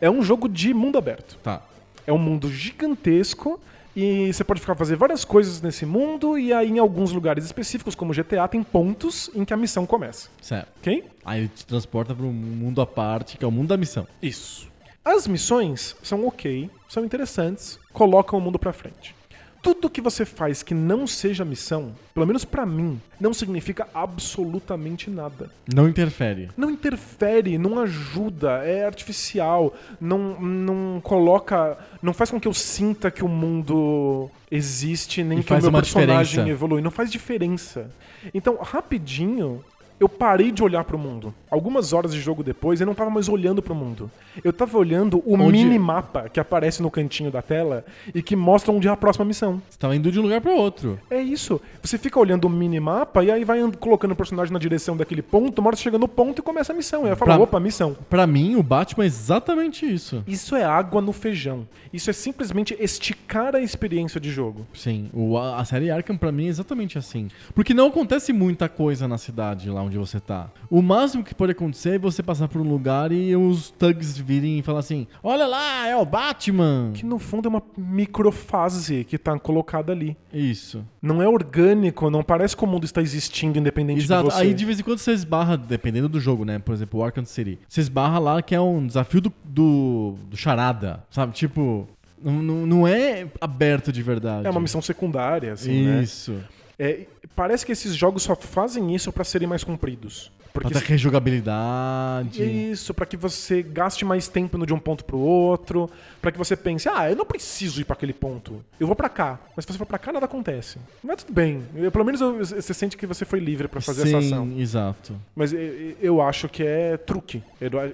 [SPEAKER 2] É um jogo de mundo aberto.
[SPEAKER 1] Tá.
[SPEAKER 2] É um mundo gigantesco e você pode ficar fazer várias coisas nesse mundo e aí em alguns lugares específicos, como GTA, tem pontos em que a missão começa.
[SPEAKER 1] Certo.
[SPEAKER 2] Ok?
[SPEAKER 1] Aí te transporta para um mundo à parte, que é o mundo da missão.
[SPEAKER 2] Isso. As missões são ok, são interessantes, colocam o mundo pra frente. Tudo que você faz que não seja missão, pelo menos pra mim, não significa absolutamente nada.
[SPEAKER 1] Não interfere.
[SPEAKER 2] não interfere, não ajuda, é artificial, não, não coloca. não faz com que eu sinta que o mundo existe, nem
[SPEAKER 1] E
[SPEAKER 2] que o meu personagem
[SPEAKER 1] diferença.
[SPEAKER 2] evolui. Não faz diferença. Então, rapidinho. Eu parei de olhar pro mundo. Algumas horas de jogo depois, eu não tava mais olhando pro mundo. Eu tava olhando o
[SPEAKER 1] Onde-
[SPEAKER 2] minimapa que aparece no cantinho da tela e que mostra onde é a próxima missão.
[SPEAKER 1] Você tava indo de um lugar para outro.
[SPEAKER 2] É isso. Você fica olhando o minimapa e aí vai and- colocando o personagem na direção daquele ponto, você chega no ponto e começa a missão. E aí eu falo,
[SPEAKER 1] Pra-
[SPEAKER 2] opa, missão.
[SPEAKER 1] Pra mim, o Batman é exatamente isso.
[SPEAKER 2] Isso é água no feijão. Isso é simplesmente esticar a experiência de jogo.
[SPEAKER 1] Sim, o, a, a série Arkham pra mim é exatamente assim. Porque não acontece muita coisa na cidade lá onde você tá. O máximo que pode acontecer é você passar por um lugar e os thugs virem e falar assim: Olha lá, é o Batman!
[SPEAKER 2] Que no fundo é uma microfase que tá colocada ali.
[SPEAKER 1] Isso.
[SPEAKER 2] Não é orgânico, não parece que o mundo está existindo independente
[SPEAKER 1] Exato.
[SPEAKER 2] de você.
[SPEAKER 1] Aí de vez em quando você esbarra, dependendo do jogo, né? Por exemplo, o Arkham City. Você esbarra lá que é um desafio do, do, do charada, sabe? Tipo, não, não, não é aberto de verdade.
[SPEAKER 2] É uma missão secundária, assim, né?
[SPEAKER 1] Isso.
[SPEAKER 2] É, parece que esses jogos só fazem isso pra serem mais compridos.
[SPEAKER 1] Pra
[SPEAKER 2] Porque
[SPEAKER 1] ter rejogabilidade.
[SPEAKER 2] Isso, pra que você gaste mais tempo de um ponto pro outro, pra que você pense, ah, eu não preciso ir pra aquele ponto, eu vou pra cá. Mas se você for pra cá, nada acontece. Mas tudo bem, Eu- pelo menos eu- você sente que você foi livre pra fazer
[SPEAKER 1] Sim,
[SPEAKER 2] essa ação.
[SPEAKER 1] exato.
[SPEAKER 2] Mas eu, eu acho que é truque.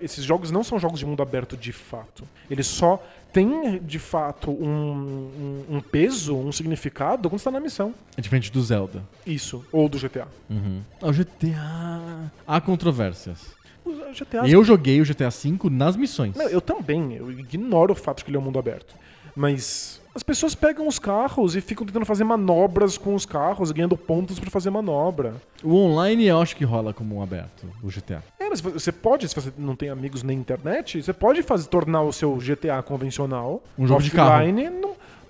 [SPEAKER 2] Esses jogos não são jogos de mundo aberto de fato. Eles só têm, de fato, um, um- um peso, um significado quando você tá na missão.
[SPEAKER 1] É diferente do Zelda.
[SPEAKER 2] Isso. Ou do GTA.
[SPEAKER 1] Uhum. Ah, O GTA. Há controvérsias.
[SPEAKER 2] GTA
[SPEAKER 1] Eu joguei o GTA V nas missões.
[SPEAKER 2] Não, eu também. Eu ignoro o fato de que ele é um mundo aberto. Mas as pessoas pegam os carros e ficam tentando fazer manobras com os carros, ganhando pontos pra fazer manobra.
[SPEAKER 1] O online eu acho que rola como um aberto, o GTA.
[SPEAKER 2] É, mas você pode, se você não tem amigos na internet, você pode fazer, tornar o seu GTA convencional,
[SPEAKER 1] Um jogo de carro.
[SPEAKER 2] offline,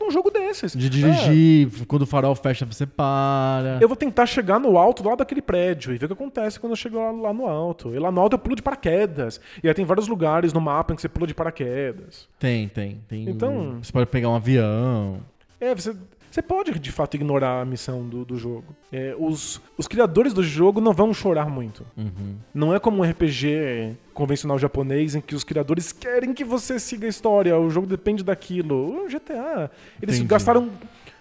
[SPEAKER 2] num jogo desses.
[SPEAKER 1] De
[SPEAKER 2] É,
[SPEAKER 1] dirigir, quando o farol fecha, você para.
[SPEAKER 2] eu vou tentar chegar no alto lá daquele prédio e ver o que acontece quando eu chego lá, lá no alto. E lá no alto eu pulo de paraquedas. E aí tem vários lugares no mapa em que você pula de paraquedas.
[SPEAKER 1] Tem, tem. tem
[SPEAKER 2] Então-
[SPEAKER 1] Você pode pegar um avião.
[SPEAKER 2] É, você, você pode de fato ignorar a missão do, do jogo. É, os, os criadores do jogo não vão chorar muito.
[SPEAKER 1] Uhum.
[SPEAKER 2] Não é como um RPG convencional japonês em que os criadores querem que você siga a história, o jogo depende daquilo. O GTA, eles
[SPEAKER 1] Entendi.
[SPEAKER 2] gastaram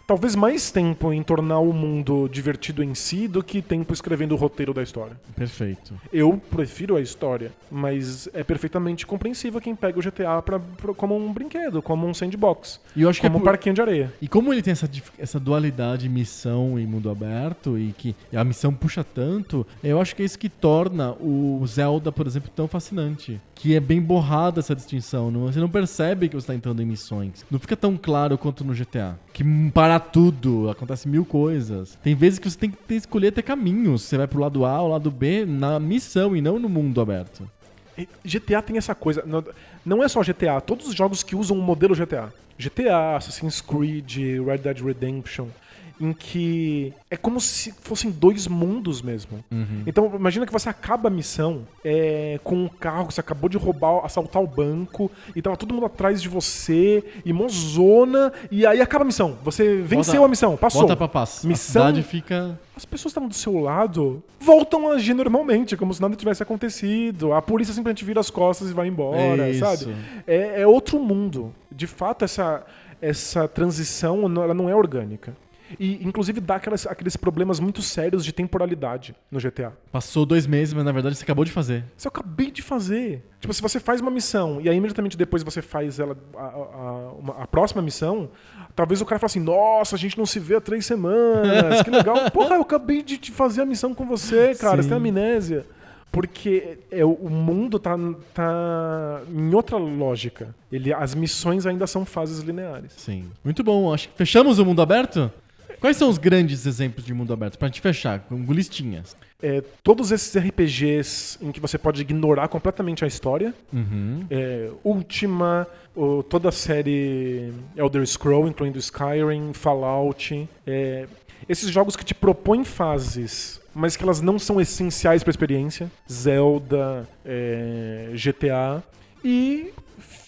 [SPEAKER 2] talvez mais tempo em tornar o mundo divertido em si do que tempo escrevendo o roteiro da história.
[SPEAKER 1] Perfeito.
[SPEAKER 2] Eu prefiro a história, mas é perfeitamente compreensível quem pega o GTA pra, pra- como um brinquedo, como um sandbox,
[SPEAKER 1] E eu acho que é
[SPEAKER 2] como um
[SPEAKER 1] por-
[SPEAKER 2] parquinho de areia.
[SPEAKER 1] E como ele tem essa, essa dualidade missão e mundo aberto, e que a missão puxa tanto, eu acho que é isso que torna o Zelda, por exemplo, tão fascinante. Que é bem borrada essa distinção. você não percebe que você está entrando em missões. Não fica tão claro quanto no GTA. Que para tudo, acontece mil coisas. Tem vezes que você tem que ter- escolher até caminhos. Você vai pro lado A ou lado B na missão e não no mundo aberto.
[SPEAKER 2] GTA tem essa coisa. Não é só GTA, todos os jogos que usam o modelo GTA. GTA, Assassin's Creed, Red Dead Redemption. Em que é como se fossem dois mundos mesmo. Então, imagina que você acaba a missão é, com um carro que você acabou de roubar, assaltar o banco, e tava todo mundo atrás de você, e mozona, e aí acaba a missão. Você venceu
[SPEAKER 1] Volta-
[SPEAKER 2] a missão, passou.
[SPEAKER 1] Volta pra paz.
[SPEAKER 2] Missão-
[SPEAKER 1] A cidade fica.
[SPEAKER 2] As pessoas estavam do seu lado voltam a agir normalmente, como se nada tivesse acontecido. A polícia simplesmente vira as costas e vai embora,
[SPEAKER 1] Isso.
[SPEAKER 2] sabe? É, é outro mundo. De fato, essa, essa transição ela não é orgânica. E, inclusive, dá aquelas, aqueles problemas muito sérios de temporalidade no GTA.
[SPEAKER 1] Passou dois meses, mas na verdade você acabou de fazer.
[SPEAKER 2] Isso eu acabei de fazer. Tipo, se você faz uma missão e aí imediatamente depois você faz ela, a, a- uma- a próxima missão, talvez o cara fale assim: Nossa, a gente não se vê há três semanas, que legal. Porra, eu acabei de te fazer a missão com você, cara,
[SPEAKER 1] Sim.
[SPEAKER 2] você tem amnésia. Porque é, o o mundo tá, tá em outra lógica. Ele, as missões ainda são fases lineares.
[SPEAKER 1] Sim. Muito bom. Acho que fechamos o mundo aberto? Quais são os grandes exemplos de mundo aberto? Pra gente fechar, com listinhas.
[SPEAKER 2] É, todos esses RPGs em que você pode ignorar completamente a história.
[SPEAKER 1] Uhum.
[SPEAKER 2] É, Ultima, o- toda a série Elder Scroll, incluindo Skyrim, Fallout. é, esses jogos que te propõem fases, mas que elas não são essenciais para a experiência. Zelda, é, GTA. E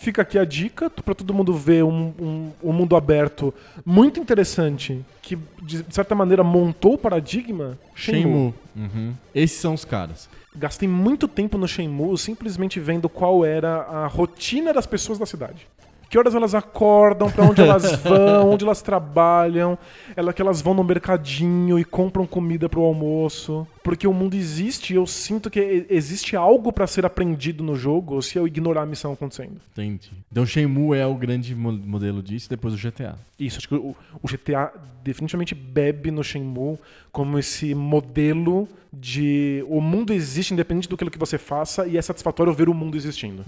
[SPEAKER 2] fica aqui a dica para todo mundo ver um, um- um mundo aberto muito interessante que, de certa maneira, montou o paradigma. Shenmue.
[SPEAKER 1] Uhum. Esses são os caras.
[SPEAKER 2] Gastei muito tempo no Shenmue simplesmente vendo qual era a rotina das pessoas da cidade. Que horas elas acordam, pra onde elas vão, onde elas trabalham, ela que elas vão no mercadinho e compram comida pro almoço. Porque o mundo existe e eu sinto que existe algo pra ser aprendido no jogo se eu ignorar a missão acontecendo.
[SPEAKER 1] Entendi. Então Shenmue é o grande mo- modelo disso, depois o GTA.
[SPEAKER 2] Isso, acho que o, o GTA definitivamente bebe no Shenmue como esse modelo de o mundo existe independente do que você faça e é satisfatório ver o mundo existindo.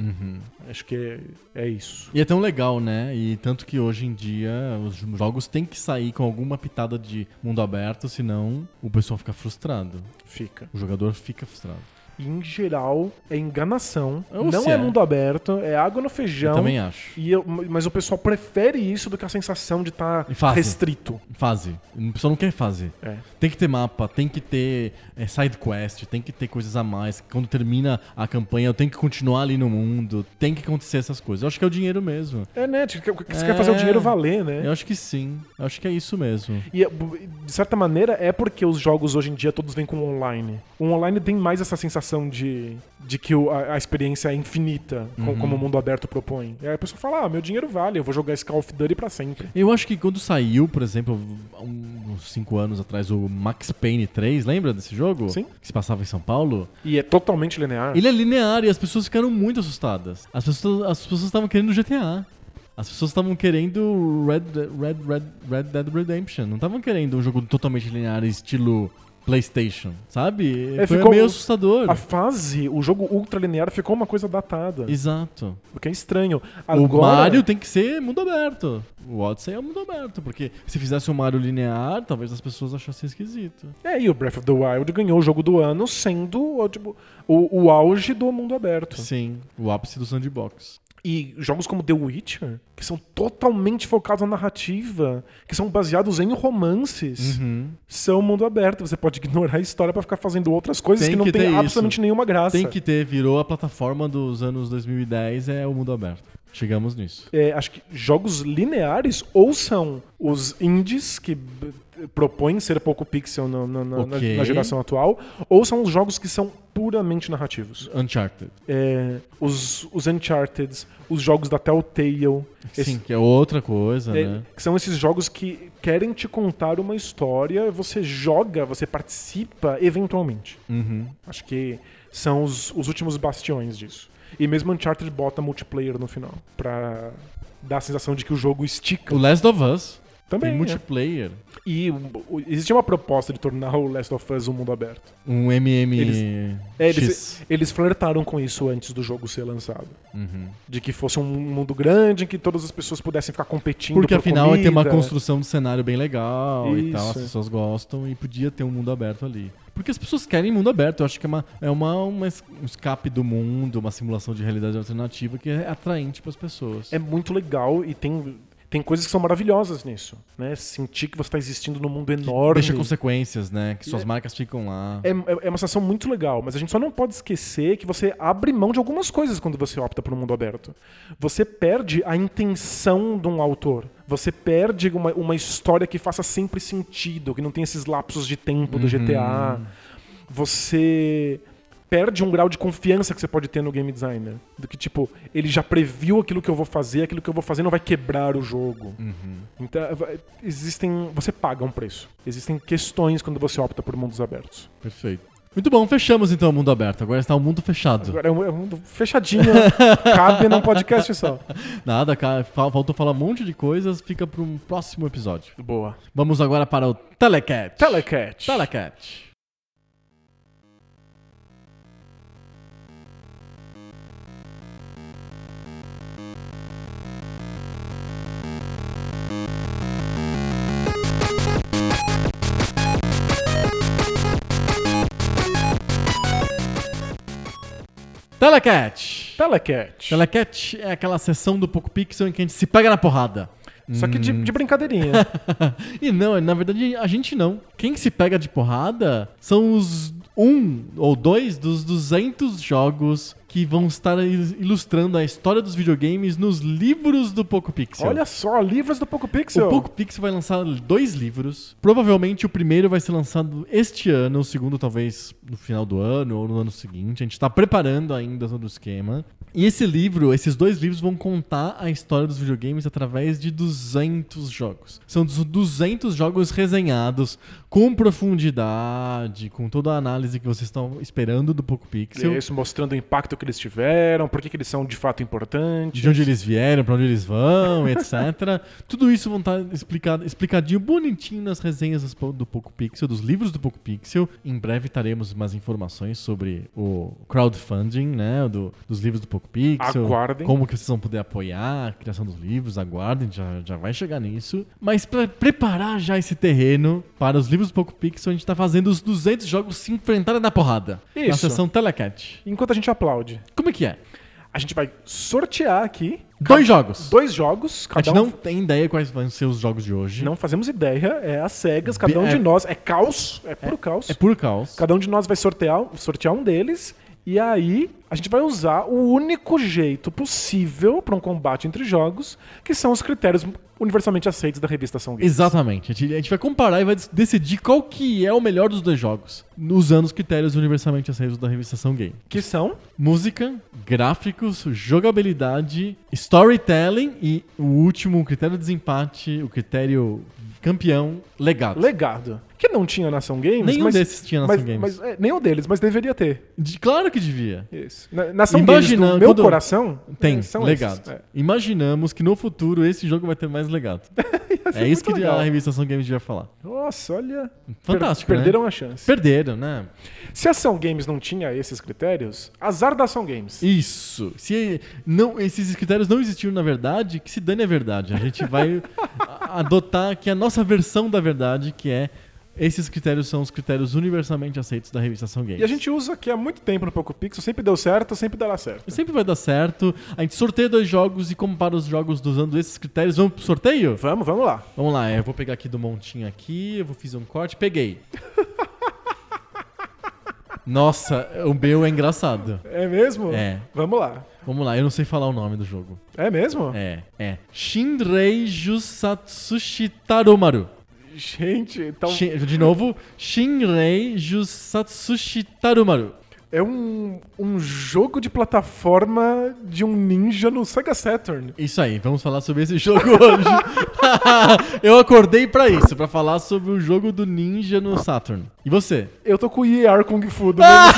[SPEAKER 2] Acho que é, é isso.
[SPEAKER 1] E é tão legal, né? E tanto que hoje em dia os jogos têm que sair com alguma pitada de mundo aberto, senão o pessoal fica frustrado.
[SPEAKER 2] Fica.
[SPEAKER 1] O jogador fica frustrado.
[SPEAKER 2] E, em geral, é enganação.
[SPEAKER 1] Ou
[SPEAKER 2] não
[SPEAKER 1] se
[SPEAKER 2] é
[SPEAKER 1] é.
[SPEAKER 2] mundo aberto, é água no feijão.
[SPEAKER 1] Eu também acho.
[SPEAKER 2] E eu- mas o pessoal prefere isso do que a sensação de estar
[SPEAKER 1] fase.
[SPEAKER 2] restrito.
[SPEAKER 1] Fase. O pessoal não quer fase.
[SPEAKER 2] É.
[SPEAKER 1] Tem que ter mapa, tem que ter é, side quest, tem que ter coisas a mais. Quando termina a campanha, eu tenho que continuar ali no mundo. Tem que acontecer essas coisas. Eu acho que é o dinheiro mesmo.
[SPEAKER 2] É, né? Você
[SPEAKER 1] É.
[SPEAKER 2] quer fazer o dinheiro valer, né?
[SPEAKER 1] Eu acho que sim. Eu acho que é isso mesmo.
[SPEAKER 2] E, de certa maneira, é porque os jogos hoje em dia todos vêm com online. O online tem mais essa sensação de, de que o- a, a experiência é infinita, com- como o mundo aberto propõe. E aí a pessoa fala, ah, meu dinheiro vale, eu vou jogar esse Call of Duty pra sempre.
[SPEAKER 1] Eu acho que quando saiu, por exemplo, há uns 5 anos atrás, o Max Payne 3, lembra desse jogo?
[SPEAKER 2] Sim.
[SPEAKER 1] Que se passava em São Paulo.
[SPEAKER 2] E é totalmente linear.
[SPEAKER 1] Ele é linear e as pessoas ficaram muito assustadas. As pessoas as pessoas estavam querendo GTA. As pessoas estavam querendo Red, Red, Red, Red Dead Redemption. Não estavam querendo um jogo totalmente linear, estilo PlayStation, sabe?
[SPEAKER 2] É,
[SPEAKER 1] Foi
[SPEAKER 2] ficou-
[SPEAKER 1] meio assustador.
[SPEAKER 2] A fase, o jogo ultra linear ficou uma coisa datada.
[SPEAKER 1] Exato.
[SPEAKER 2] O que é estranho.
[SPEAKER 1] O
[SPEAKER 2] Agora,
[SPEAKER 1] Mario tem que ser mundo aberto. O Odyssey é mundo aberto, porque se fizesse um Mario linear, talvez as pessoas achassem esquisito.
[SPEAKER 2] É, e o Breath of the Wild ganhou o jogo do ano sendo tipo, o, o auge do mundo aberto.
[SPEAKER 1] Sim, o ápice do sandbox.
[SPEAKER 2] E jogos como The Witcher, que são totalmente focados na narrativa, que são baseados em romances,
[SPEAKER 1] Uhum.
[SPEAKER 2] são mundo aberto. Você pode ignorar a história pra ficar fazendo outras coisas
[SPEAKER 1] Tem
[SPEAKER 2] que não
[SPEAKER 1] que
[SPEAKER 2] tem absolutamente
[SPEAKER 1] isso.
[SPEAKER 2] nenhuma graça.
[SPEAKER 1] Tem que ter, virou a plataforma dos anos 2010, é o mundo aberto. Chegamos nisso.
[SPEAKER 2] É, acho que jogos lineares ou são os indies que propõem ser pouco pixel no- no- na- na-
[SPEAKER 1] Ok.
[SPEAKER 2] na geração atual, ou são os jogos que são puramente narrativos.
[SPEAKER 1] Uncharted.
[SPEAKER 2] É, os, os Uncharted, os jogos da Telltale, esse-
[SPEAKER 1] Sim, que é outra coisa,
[SPEAKER 2] é,
[SPEAKER 1] né?
[SPEAKER 2] que são esses jogos que querem te contar uma história, você joga, você participa eventualmente.
[SPEAKER 1] Uhum.
[SPEAKER 2] Acho que são os, os últimos bastiões disso. E mesmo Uncharted bota multiplayer no final, pra dar a sensação de que o jogo estica.
[SPEAKER 1] O Last of Us
[SPEAKER 2] Também.
[SPEAKER 1] tem
[SPEAKER 2] é.
[SPEAKER 1] multiplayer.
[SPEAKER 2] E o- o- existia uma proposta de tornar o Last of Us um mundo aberto.
[SPEAKER 1] Um MM.
[SPEAKER 2] Eles- É, eles, eles flertaram com isso antes do jogo ser lançado.
[SPEAKER 1] Uhum.
[SPEAKER 2] De que fosse um mundo grande em que todas as pessoas pudessem ficar competindo.
[SPEAKER 1] Porque
[SPEAKER 2] por
[SPEAKER 1] afinal tem uma
[SPEAKER 2] comida.
[SPEAKER 1] construção de cenário bem legal e tal, as
[SPEAKER 2] Isso.
[SPEAKER 1] pessoas gostam e podia ter um mundo aberto ali. Porque as pessoas querem mundo aberto, eu acho que é, uma, é uma, uma um escape do mundo, uma simulação de realidade alternativa que é atraente para as pessoas.
[SPEAKER 2] É muito legal e tem, tem coisas que são maravilhosas nisso. Né? Sentir que você está existindo num mundo enorme.
[SPEAKER 1] Deixa consequências, né? Que suas marcas ficam lá.
[SPEAKER 2] É, é- é uma sensação muito legal, mas a gente só não pode esquecer que você abre mão de algumas coisas quando você opta por um mundo aberto. Você perde a intenção de um autor. Você perde uma, uma história que faça sempre sentido, que não tem esses lapsos de tempo do GTA. Você perde um grau de confiança que você pode ter no game designer. Do que, tipo, ele já previu aquilo que eu vou fazer, aquilo que eu vou fazer não vai quebrar o jogo. Então, vai- existem. Você paga um preço. Existem questões quando você opta por mundos abertos.
[SPEAKER 1] Perfeito. Muito bom, fechamos então o mundo aberto. Agora está o mundo fechado.
[SPEAKER 2] Agora é um, é um fechadinho, cabe num podcast só.
[SPEAKER 1] Nada, cara, fal- faltou falar um monte de coisas, fica para um próximo episódio.
[SPEAKER 2] Boa.
[SPEAKER 1] Vamos agora para o Telecat.
[SPEAKER 2] Telecat.
[SPEAKER 1] Telecat. Telecat.
[SPEAKER 2] Telecat.
[SPEAKER 1] Telecat é aquela sessão do Poco Pixel em que a gente se pega na porrada.
[SPEAKER 2] Só que de, de brincadeirinha.
[SPEAKER 1] e não, na verdade a gente não. Quem se pega de porrada são os um ou dois dos 200 jogos que vão estar il- ilustrando a história dos videogames nos livros do Poco Pixel.
[SPEAKER 2] Olha só, livros do Poco Pixel.
[SPEAKER 1] O Poco Pixel vai lançar dois livros. Provavelmente o primeiro vai ser lançado este ano, o segundo talvez no final do ano ou no ano seguinte. A gente está preparando ainda todo o esquema. E esse livro, esses dois livros vão contar a história dos videogames através de 200 jogos. São dos 200 jogos resenhados com profundidade, com toda a análise que vocês estão esperando do Poco Pixel.
[SPEAKER 2] Isso, mostrando o impacto que eles tiveram, por que que eles são de fato importantes.
[SPEAKER 1] de onde eles vieram, pra onde eles vão, etc. Tudo isso vão estar explicado, explicadinho, bonitinho nas resenhas do Poco Pixel, dos livros do Poco Pixel. Em breve teremos mais informações sobre o crowdfunding, né, do- dos livros do Poco Pixel.
[SPEAKER 2] Aguardem.
[SPEAKER 1] Como que vocês vão poder apoiar a criação dos livros, aguardem, já, já vai chegar nisso. Mas para preparar já esse terreno para os livros do Poco Pixel, a gente tá fazendo os 200 jogos se enfrentarem na porrada. Na
[SPEAKER 2] Isso.
[SPEAKER 1] sessão Telecat.
[SPEAKER 2] Enquanto a gente aplaude,
[SPEAKER 1] Como é que é?
[SPEAKER 2] a gente vai sortear aqui
[SPEAKER 1] Dois jogos.
[SPEAKER 2] dois jogos.
[SPEAKER 1] A
[SPEAKER 2] Cada
[SPEAKER 1] gente
[SPEAKER 2] um
[SPEAKER 1] não tem ideia quais vão ser os jogos de hoje.
[SPEAKER 2] Não fazemos ideia, é às cegas, cada um
[SPEAKER 1] É-
[SPEAKER 2] de nós. É caos, é puro caos.
[SPEAKER 1] É puro caos.
[SPEAKER 2] Cada um de nós vai sortear, sortear um deles. E aí, a gente vai usar o único jeito possível para um combate entre jogos, que são os critérios universalmente aceitos da revista Ação Games.
[SPEAKER 1] Exatamente. A gente, a gente vai comparar e vai decidir qual que é o melhor dos dois jogos, usando os critérios universalmente aceitos da revista Ação Game.
[SPEAKER 2] Que são
[SPEAKER 1] Música, gráficos, jogabilidade, storytelling e o último critério de desempate, o critério campeão, legado.
[SPEAKER 2] legado. Que não tinha na Ação Games,
[SPEAKER 1] Nenhum
[SPEAKER 2] mas,
[SPEAKER 1] desses tinha na
[SPEAKER 2] mas,
[SPEAKER 1] Games.
[SPEAKER 2] mas, é, nenhum deles, mas deveria ter.
[SPEAKER 1] De- claro que devia.
[SPEAKER 2] Isso. Na, na Ação
[SPEAKER 1] Imagina-
[SPEAKER 2] Games, do meu coração,
[SPEAKER 1] Tem,
[SPEAKER 2] são
[SPEAKER 1] legado.
[SPEAKER 2] É.
[SPEAKER 1] Imaginamos que no futuro esse jogo vai ter mais legado. é isso que
[SPEAKER 2] legal.
[SPEAKER 1] a revista Ação Games devia falar.
[SPEAKER 2] Nossa, olha.
[SPEAKER 1] Fantástico,
[SPEAKER 2] per-
[SPEAKER 1] né?
[SPEAKER 2] Perderam a chance.
[SPEAKER 1] Perderam, né?
[SPEAKER 2] Se a Ação Games não tinha esses critérios, azar da Ação Games.
[SPEAKER 1] Isso. Se não, esses critérios não existiam na verdade, que se dane a verdade. A gente vai adotar aqui a nossa versão da verdade, que é esses critérios são os critérios universalmente aceitos da revista Ação Games.
[SPEAKER 2] E a gente usa aqui há muito tempo no Poco Pixel, sempre deu certo, sempre dará certo.
[SPEAKER 1] Sempre vai dar certo. A gente sorteia dois jogos e compara os jogos usando esses critérios. Vamos pro sorteio?
[SPEAKER 2] Vamos, vamos lá.
[SPEAKER 1] Vamos lá, eu vou pegar aqui do montinho aqui, eu vou fazer um corte, peguei. Nossa, o meu é engraçado.
[SPEAKER 2] É mesmo?
[SPEAKER 1] É.
[SPEAKER 2] Vamos lá.
[SPEAKER 1] Vamos lá, eu não sei falar o nome do jogo.
[SPEAKER 2] É mesmo?
[SPEAKER 1] É, é. Shinrei Jusatsushi.
[SPEAKER 2] Gente, então
[SPEAKER 1] Shin- de novo, Shinrei Jusatsushi Taromaru.
[SPEAKER 2] é um, um jogo de plataforma de um ninja no Sega Saturn.
[SPEAKER 1] Isso aí, vamos falar sobre esse jogo hoje. eu acordei pra isso, pra falar sobre o jogo do ninja no Saturn. E você?
[SPEAKER 2] Eu tô com o IER Kung Fu do mesmo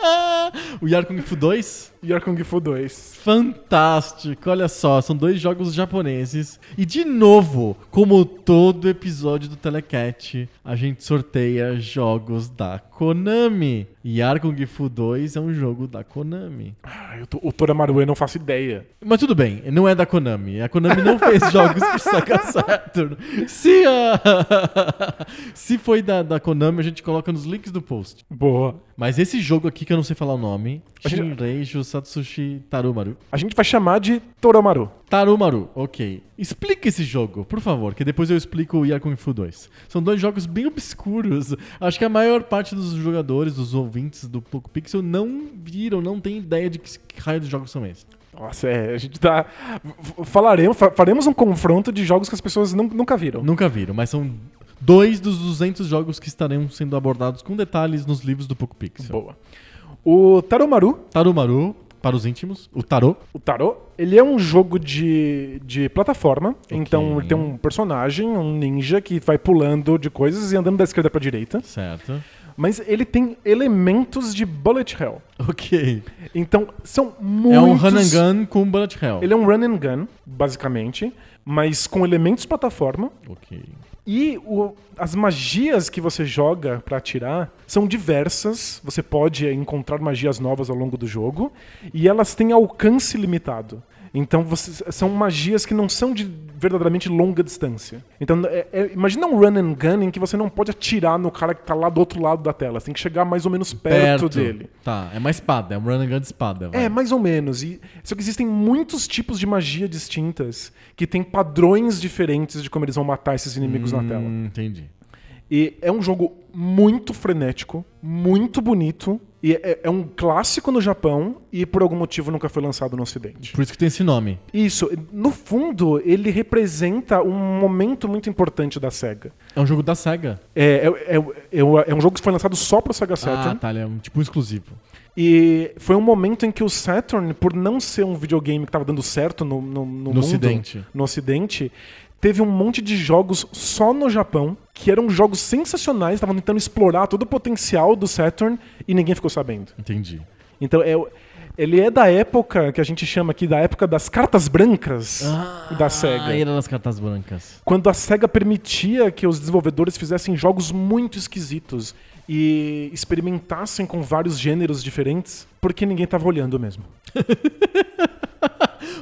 [SPEAKER 1] o Yar Kung Fu 2?
[SPEAKER 2] IER Kung Fu 2.
[SPEAKER 1] Fantástico, olha só, são dois jogos japoneses. E de novo, como todo episódio do Telecat, a gente sorteia jogos da Konami. Yar Kung Fu 2 é um jogo da Konami.
[SPEAKER 2] Ah, eu tô, o Toramaru eu não faço ideia.
[SPEAKER 1] Mas tudo bem, não é da Konami. A Konami não fez jogos pro Sega Saturn. Se, a... Se foi da, da Konami, a gente coloca nos links do post.
[SPEAKER 2] Boa.
[SPEAKER 1] Mas esse jogo aqui, que eu não sei falar o nome,
[SPEAKER 2] A gente-
[SPEAKER 1] Shinrei Jusatsushi Tarumaru.
[SPEAKER 2] A gente vai chamar de Toramaru.
[SPEAKER 1] Tarumaru, ok. Explica esse jogo, por favor, que depois eu explico o Yar Kung Fu 2. São dois jogos bem obscuros. Acho que a maior parte dos jogadores, dos ouvintes do Poco Pixel não viram, não tem ideia de que, raio de jogos são esses.
[SPEAKER 2] Nossa, é, a gente tá. Falaremos, fa- faremos um confronto de jogos que as pessoas nun- nunca viram.
[SPEAKER 1] Nunca viram, mas são dois dos 200 jogos que estarão sendo abordados com detalhes nos livros do Poco Pixel.
[SPEAKER 2] Boa. O Taromaru,
[SPEAKER 1] Tarumaru, para os íntimos, o Tarô.
[SPEAKER 2] o Tarot, ele é um jogo de, de plataforma. Então ele tem um personagem, um ninja, que vai pulando de coisas e andando da esquerda pra direita.
[SPEAKER 1] Certo.
[SPEAKER 2] Mas ele tem elementos de bullet hell.
[SPEAKER 1] Ok.
[SPEAKER 2] Então são muitos...
[SPEAKER 1] É um run and gun com bullet hell.
[SPEAKER 2] Ele é um run and gun, basicamente, mas com elementos plataforma.
[SPEAKER 1] Ok.
[SPEAKER 2] E o- as magias que você joga pra atirar são diversas. Você pode encontrar magias novas ao longo do jogo. E elas têm alcance limitado. Então você- são magias que não são de verdadeiramente longa distância. Então é- é- imagina um run and gun em que você não pode atirar no cara que tá lá do outro lado da tela. Você tem que chegar mais ou menos perto, dele.
[SPEAKER 1] Tá, é uma espada, é um run and gun de espada. vai.
[SPEAKER 2] É, mais ou menos. E, só que existem muitos tipos de magia distintas que têm padrões diferentes de como eles vão matar esses inimigos na tela.
[SPEAKER 1] Hum, entendi.
[SPEAKER 2] E é um jogo muito frenético, muito bonito. E é, é um clássico no Japão e por algum motivo nunca foi lançado no Ocidente.
[SPEAKER 1] Por isso que tem esse nome.
[SPEAKER 2] Isso, no fundo, ele representa um momento muito importante da SEGA.
[SPEAKER 1] É um jogo da SEGA.
[SPEAKER 2] É, é, é, é- é um jogo que foi lançado só pro Sega
[SPEAKER 1] Ah,
[SPEAKER 2] Saturn.
[SPEAKER 1] tá, ele é um, tipo um exclusivo.
[SPEAKER 2] E foi um momento em que o Saturn, por não ser um videogame que tava dando certo no, no, no
[SPEAKER 1] No
[SPEAKER 2] mundo,
[SPEAKER 1] Ocidente.
[SPEAKER 2] no Ocidente, teve um monte de jogos só no Japão, que eram jogos sensacionais, estavam tentando explorar todo o potencial do Saturn e ninguém ficou sabendo.
[SPEAKER 1] Entendi.
[SPEAKER 2] Então é, ele é da época que a gente chama aqui da época das cartas brancas da
[SPEAKER 1] Ah,
[SPEAKER 2] SEGA.
[SPEAKER 1] era das cartas brancas.
[SPEAKER 2] Quando a SEGA permitia que os desenvolvedores fizessem jogos muito esquisitos e experimentassem com vários gêneros diferentes, porque ninguém tava olhando mesmo.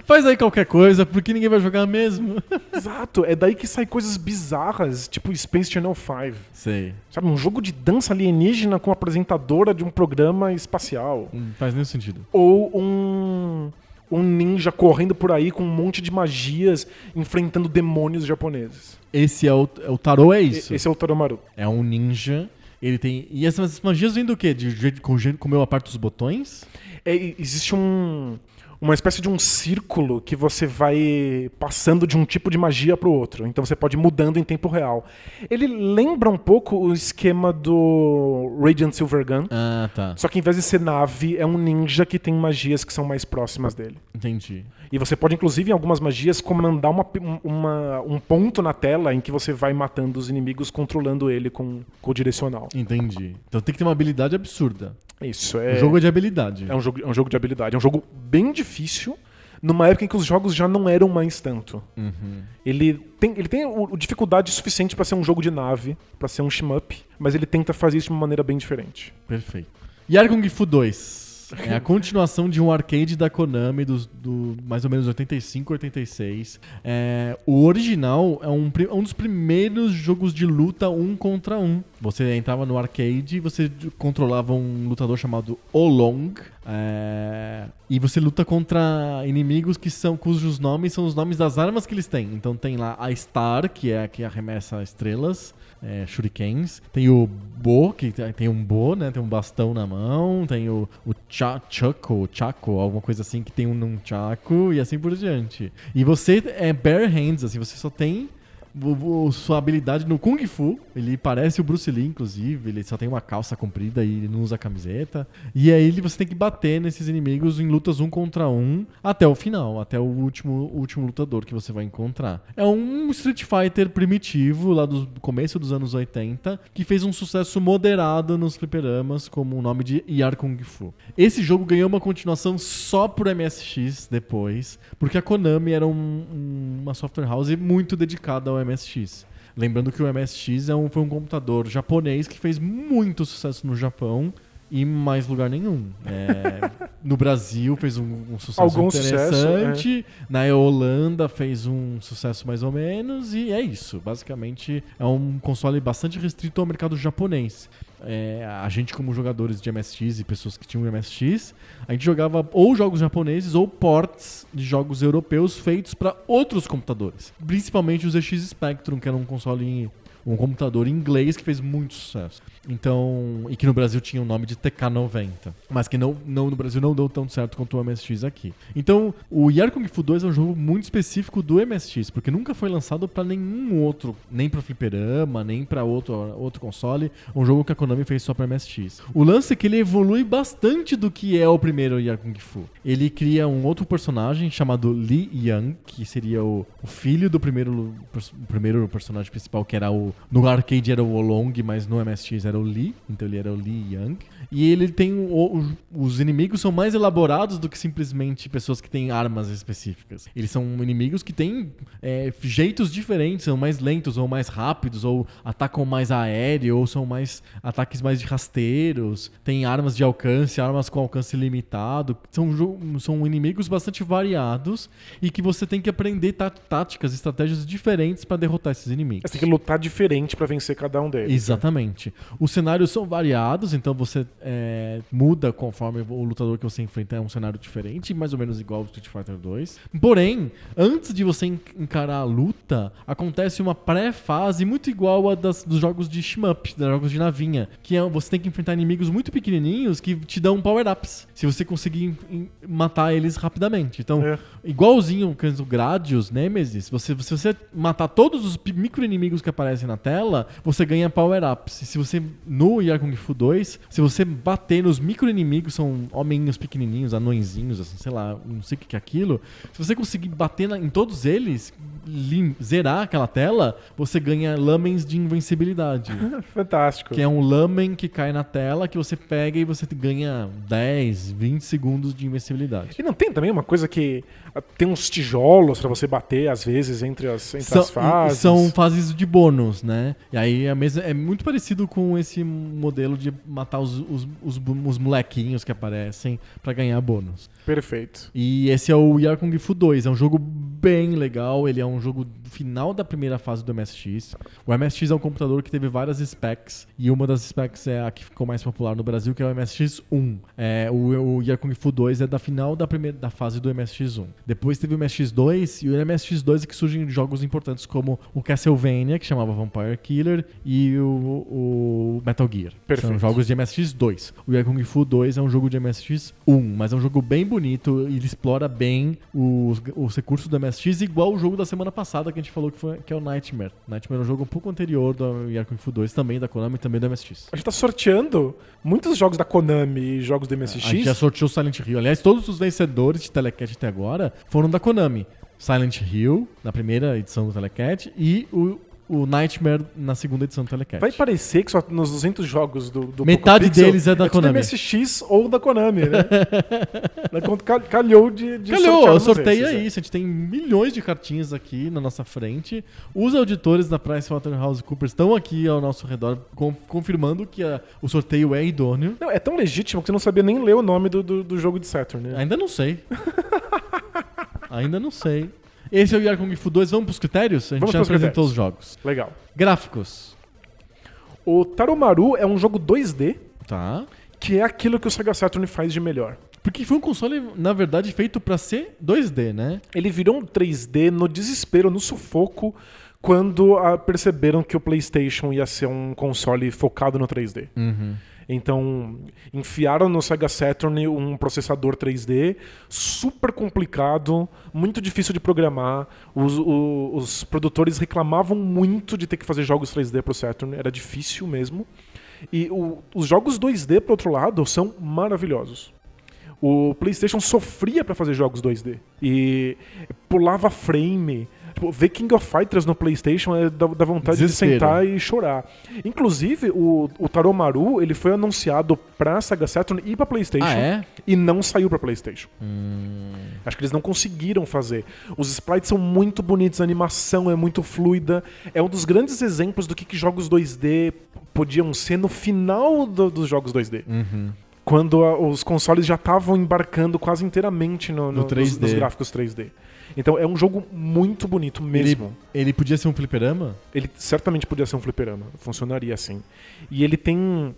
[SPEAKER 1] Faz aí qualquer coisa, porque ninguém vai jogar mesmo.
[SPEAKER 2] Exato, é daí que sai coisas bizarras, tipo Space Channel 5.
[SPEAKER 1] Sei.
[SPEAKER 2] Sabe, um jogo de dança alienígena com apresentadora de um programa espacial.
[SPEAKER 1] Não faz nenhum sentido.
[SPEAKER 2] Ou um, um ninja correndo por aí com um monte de magias enfrentando demônios japoneses.
[SPEAKER 1] Esse é o, é o tarô, é isso.
[SPEAKER 2] Esse é o Toromaru.
[SPEAKER 1] É um ninja. Ele tem. E essas magias vêm do quê? De jeito com o jeito como eu aperto os botões?
[SPEAKER 2] É, existe um, uma espécie de um círculo que você vai passando de um tipo de magia pro outro. Então você pode ir mudando em tempo real. Ele lembra um pouco o esquema do Radiant Silver Gun.
[SPEAKER 1] Ah, tá.
[SPEAKER 2] Só que em vez de ser nave, é um ninja que tem magias que são mais próximas dele.
[SPEAKER 1] Entendi.
[SPEAKER 2] E você pode, inclusive, em algumas magias, comandar uma, uma- um ponto na tela em que você vai matando os inimigos, controlando ele com, com o direcional.
[SPEAKER 1] Entendi. Então tem que ter uma habilidade absurda.
[SPEAKER 2] Isso,
[SPEAKER 1] O
[SPEAKER 2] é,
[SPEAKER 1] jogo é de habilidade.
[SPEAKER 2] é, um jogo, é um jogo de habilidade. É um jogo bem difícil, numa época em que os jogos já não eram mais tanto.
[SPEAKER 1] Uhum.
[SPEAKER 2] Ele tem, ele tem o, o dificuldade suficiente pra ser um jogo de nave, pra ser um shmup, mas ele tenta fazer isso de uma maneira bem diferente.
[SPEAKER 1] Perfeito. Yar Kung Fu 2. É a continuação de um arcade da Konami dos, do mais ou menos 85, 86. É, o original é um, pri- um dos primeiros jogos de luta um contra um. Você entrava no arcade e você controlava um lutador chamado Olong. é, e você luta contra inimigos que são cujos nomes são os nomes das armas que eles têm. Então tem lá a Star, que é a que arremessa estrelas é, shurikens. Tem o Bo, que tem- um Bo, né? Tem um bastão na mão. Tem o, o cha- Chuckle, Chaco, alguma coisa assim que tem um Nunchaku e assim por diante. E você é bare hands, assim, você só tem sua habilidade no Kung Fu. Ele parece o Bruce Lee, inclusive. Ele só tem uma calça comprida e ele não usa camiseta. E aí você tem que bater nesses inimigos em lutas um contra um até o final, até o último, último lutador que você vai encontrar. É um Street Fighter primitivo, lá do começo dos anos 80, que fez um sucesso moderado nos fliperamas, como o nome de Yar Kung Fu. Esse jogo ganhou uma continuação só por MSX depois, porque a Konami era um- uma software house muito dedicada ao MSX. Lembrando que o MSX é um- foi um computador japonês que fez muito sucesso no Japão em mais lugar nenhum. É, no Brasil fez um, um sucesso
[SPEAKER 2] Algum sucesso,
[SPEAKER 1] interessante, na Holanda fez um sucesso mais ou menos, e é isso. Basicamente é um console bastante restrito ao mercado japonês. É, a gente, como jogadores de MSX e pessoas que tinham MSX, a gente jogava ou jogos japoneses ou ports de jogos europeus feitos para outros computadores. Principalmente os ZX Spectrum, que era um console em- um computador em inglês que fez muito sucesso. Então, e que no Brasil tinha o nome de TK90, mas que não, não no Brasil não deu tão certo quanto o MSX aqui. Então, o Yar Kung Fu 2 é um jogo muito específico do MSX, porque nunca foi lançado para nenhum outro, nem para fliperama, nem para outro outro console, um jogo que a Konami fez só para MSX. O lance é que ele evolui bastante do que é o primeiro Yar Kung Fu. Ele cria um outro personagem chamado Li Yang, que seria o, o filho do primeiro, o primeiro personagem principal, que era o. No arcade era o Olong, mas no MSX era o Li, então ele era o Li Yang. E ele tem. o- os inimigos são mais elaborados do que simplesmente pessoas que têm armas específicas. Eles são inimigos que têm é, jeitos diferentes, são mais lentos ou mais rápidos, ou atacam mais aéreo, ou são mais ataques mais de rasteiros, tem armas de alcance, armas com alcance limitado. São, são inimigos bastante variados e que você tem que aprender tá- táticas, estratégias diferentes para derrotar esses inimigos.
[SPEAKER 2] Você tem que lutar diferente pra vencer cada um deles.
[SPEAKER 1] Exatamente. Os cenários são variados, então você é, muda conforme o lutador que você enfrenta é um cenário diferente, mais ou menos igual ao Street Fighter 2. Porém, antes de você en- encarar a luta, acontece uma pré-fase muito igual a das, dos jogos de shmup, dos jogos de navinha, que é, você tem que enfrentar inimigos muito pequenininhos que te dão power-ups, se você conseguir em- matar eles rapidamente. Então,
[SPEAKER 2] É.
[SPEAKER 1] igualzinho o Gradius, Nemesis, você, se você matar todos os micro-inimigos que aparecem na tela, você ganha power-ups. E se você, no Yar Kung Fu 2, se você bater nos micro-inimigos, são hominhos pequenininhos, anõezinhos, assim, sei lá, não sei o que é aquilo, se você conseguir bater na- em todos eles, zerar aquela tela, você ganha lamens de invencibilidade.
[SPEAKER 2] Fantástico.
[SPEAKER 1] Que é um lamen que cai na tela, que você pega e você ganha 10, 20 segundos de invencibilidade.
[SPEAKER 2] E não tem também uma coisa que ah, tem uns tijolos pra você bater, às vezes, entre as, entre
[SPEAKER 1] São,
[SPEAKER 2] as fases.
[SPEAKER 1] são fases de bônus, né? E aí é, mesmo, é muito parecido com esse modelo de matar os, os, os, os molequinhos que aparecem pra ganhar bônus.
[SPEAKER 2] Perfeito.
[SPEAKER 1] E esse é o Yar Kung Fu 2. É um jogo bem legal. Ele é um jogo final da primeira fase do MSX. O MSX é um computador que teve várias specs. E uma das specs é a que ficou mais popular no Brasil, que é o MSX1. É, o, o Yar Kung Fu 2 é da final da primeira da fase do MSX1. Depois teve o MSX2 e o MSX2 é que surgem jogos importantes como o Castlevania, que chamava Vampire Killer, e o, o Metal Gear.
[SPEAKER 2] Perfeito.
[SPEAKER 1] São jogos de MSX2. O Yar Kung Fu 2 é um jogo de MSX1, mas é um jogo bem bonito ele explora bem os, os recursos do MSX, igual o jogo da semana passada que a gente falou que, foi, que é o Nightmare. Nightmare é um jogo um pouco anterior do Yar Kung Fu 2, também da Konami e também do MSX.
[SPEAKER 2] A gente tá sorteando muitos jogos da Konami e jogos do MSX.
[SPEAKER 1] A gente já sorteou Silent Hill. Aliás, todos os vencedores de Telecat até agora foram da Konami. Silent Hill, na primeira edição do Telecat, e o, o Nightmare na segunda edição do Telecat.
[SPEAKER 2] Vai parecer que só nos 200 jogos do, do
[SPEAKER 1] Metade
[SPEAKER 2] Poco Pixel
[SPEAKER 1] deles é da
[SPEAKER 2] tudo
[SPEAKER 1] Konami.
[SPEAKER 2] MSX ou da Konami, né? Calhou de, de
[SPEAKER 1] Calhou, sorteia
[SPEAKER 2] esses, é.
[SPEAKER 1] isso. A gente tem milhões de cartinhas aqui na nossa frente. Os auditores da PricewaterhouseCoopers estão aqui ao nosso redor, com- confirmando que a- o sorteio é idôneo.
[SPEAKER 2] Não, é tão legítimo que você não sabia nem ler o nome do, do, do jogo de Saturn, né?
[SPEAKER 1] Ainda não sei. Ainda não sei. Esse é o Yar Kung Fu 2. Vamos pros critérios? A gente
[SPEAKER 2] Vamos
[SPEAKER 1] já
[SPEAKER 2] pros
[SPEAKER 1] apresentou
[SPEAKER 2] critérios.
[SPEAKER 1] os jogos.
[SPEAKER 2] Legal.
[SPEAKER 1] Gráficos.
[SPEAKER 2] O Taromaru é um jogo 2D,
[SPEAKER 1] Tá.
[SPEAKER 2] que é aquilo que o Sega Saturn faz de melhor.
[SPEAKER 1] Porque foi um console, na verdade, feito pra ser 2D, né?
[SPEAKER 2] Ele virou um 3D no desespero, no sufoco, quando ah, perceberam que o PlayStation ia ser um console focado no 3D. Então, enfiaram no Sega Saturn um processador 3D super complicado, muito difícil de programar. Os, o- os produtores reclamavam muito de ter que fazer jogos 3D pro Saturn, era difícil mesmo. E o- os jogos 2D, por outro lado, são maravilhosos. O PlayStation sofria pra fazer jogos 2D. E pulava frame. Tipo, ver King of Fighters no PlayStation é da, vontade
[SPEAKER 1] Desespero.
[SPEAKER 2] de sentar e chorar. Inclusive, o, o Taromaru ele foi anunciado pra Sega Saturn e pra PlayStation.
[SPEAKER 1] Ah, é?
[SPEAKER 2] E não saiu pra PlayStation.
[SPEAKER 1] Hum,
[SPEAKER 2] Acho que eles não conseguiram fazer. Os sprites são muito bonitos, a animação é muito fluida. É um dos grandes exemplos do que, que jogos 2D podiam ser no final do- dos jogos 2D.
[SPEAKER 1] uhum.
[SPEAKER 2] Quando os consoles já estavam embarcando quase inteiramente no,
[SPEAKER 1] No
[SPEAKER 2] no- nos-
[SPEAKER 1] 3D.
[SPEAKER 2] nos gráficos 3D. Então é um jogo muito bonito
[SPEAKER 1] Ele,
[SPEAKER 2] mesmo.
[SPEAKER 1] ele podia ser um fliperama?
[SPEAKER 2] Ele, certamente podia ser um fliperama. Funcionaria assim. E ele tem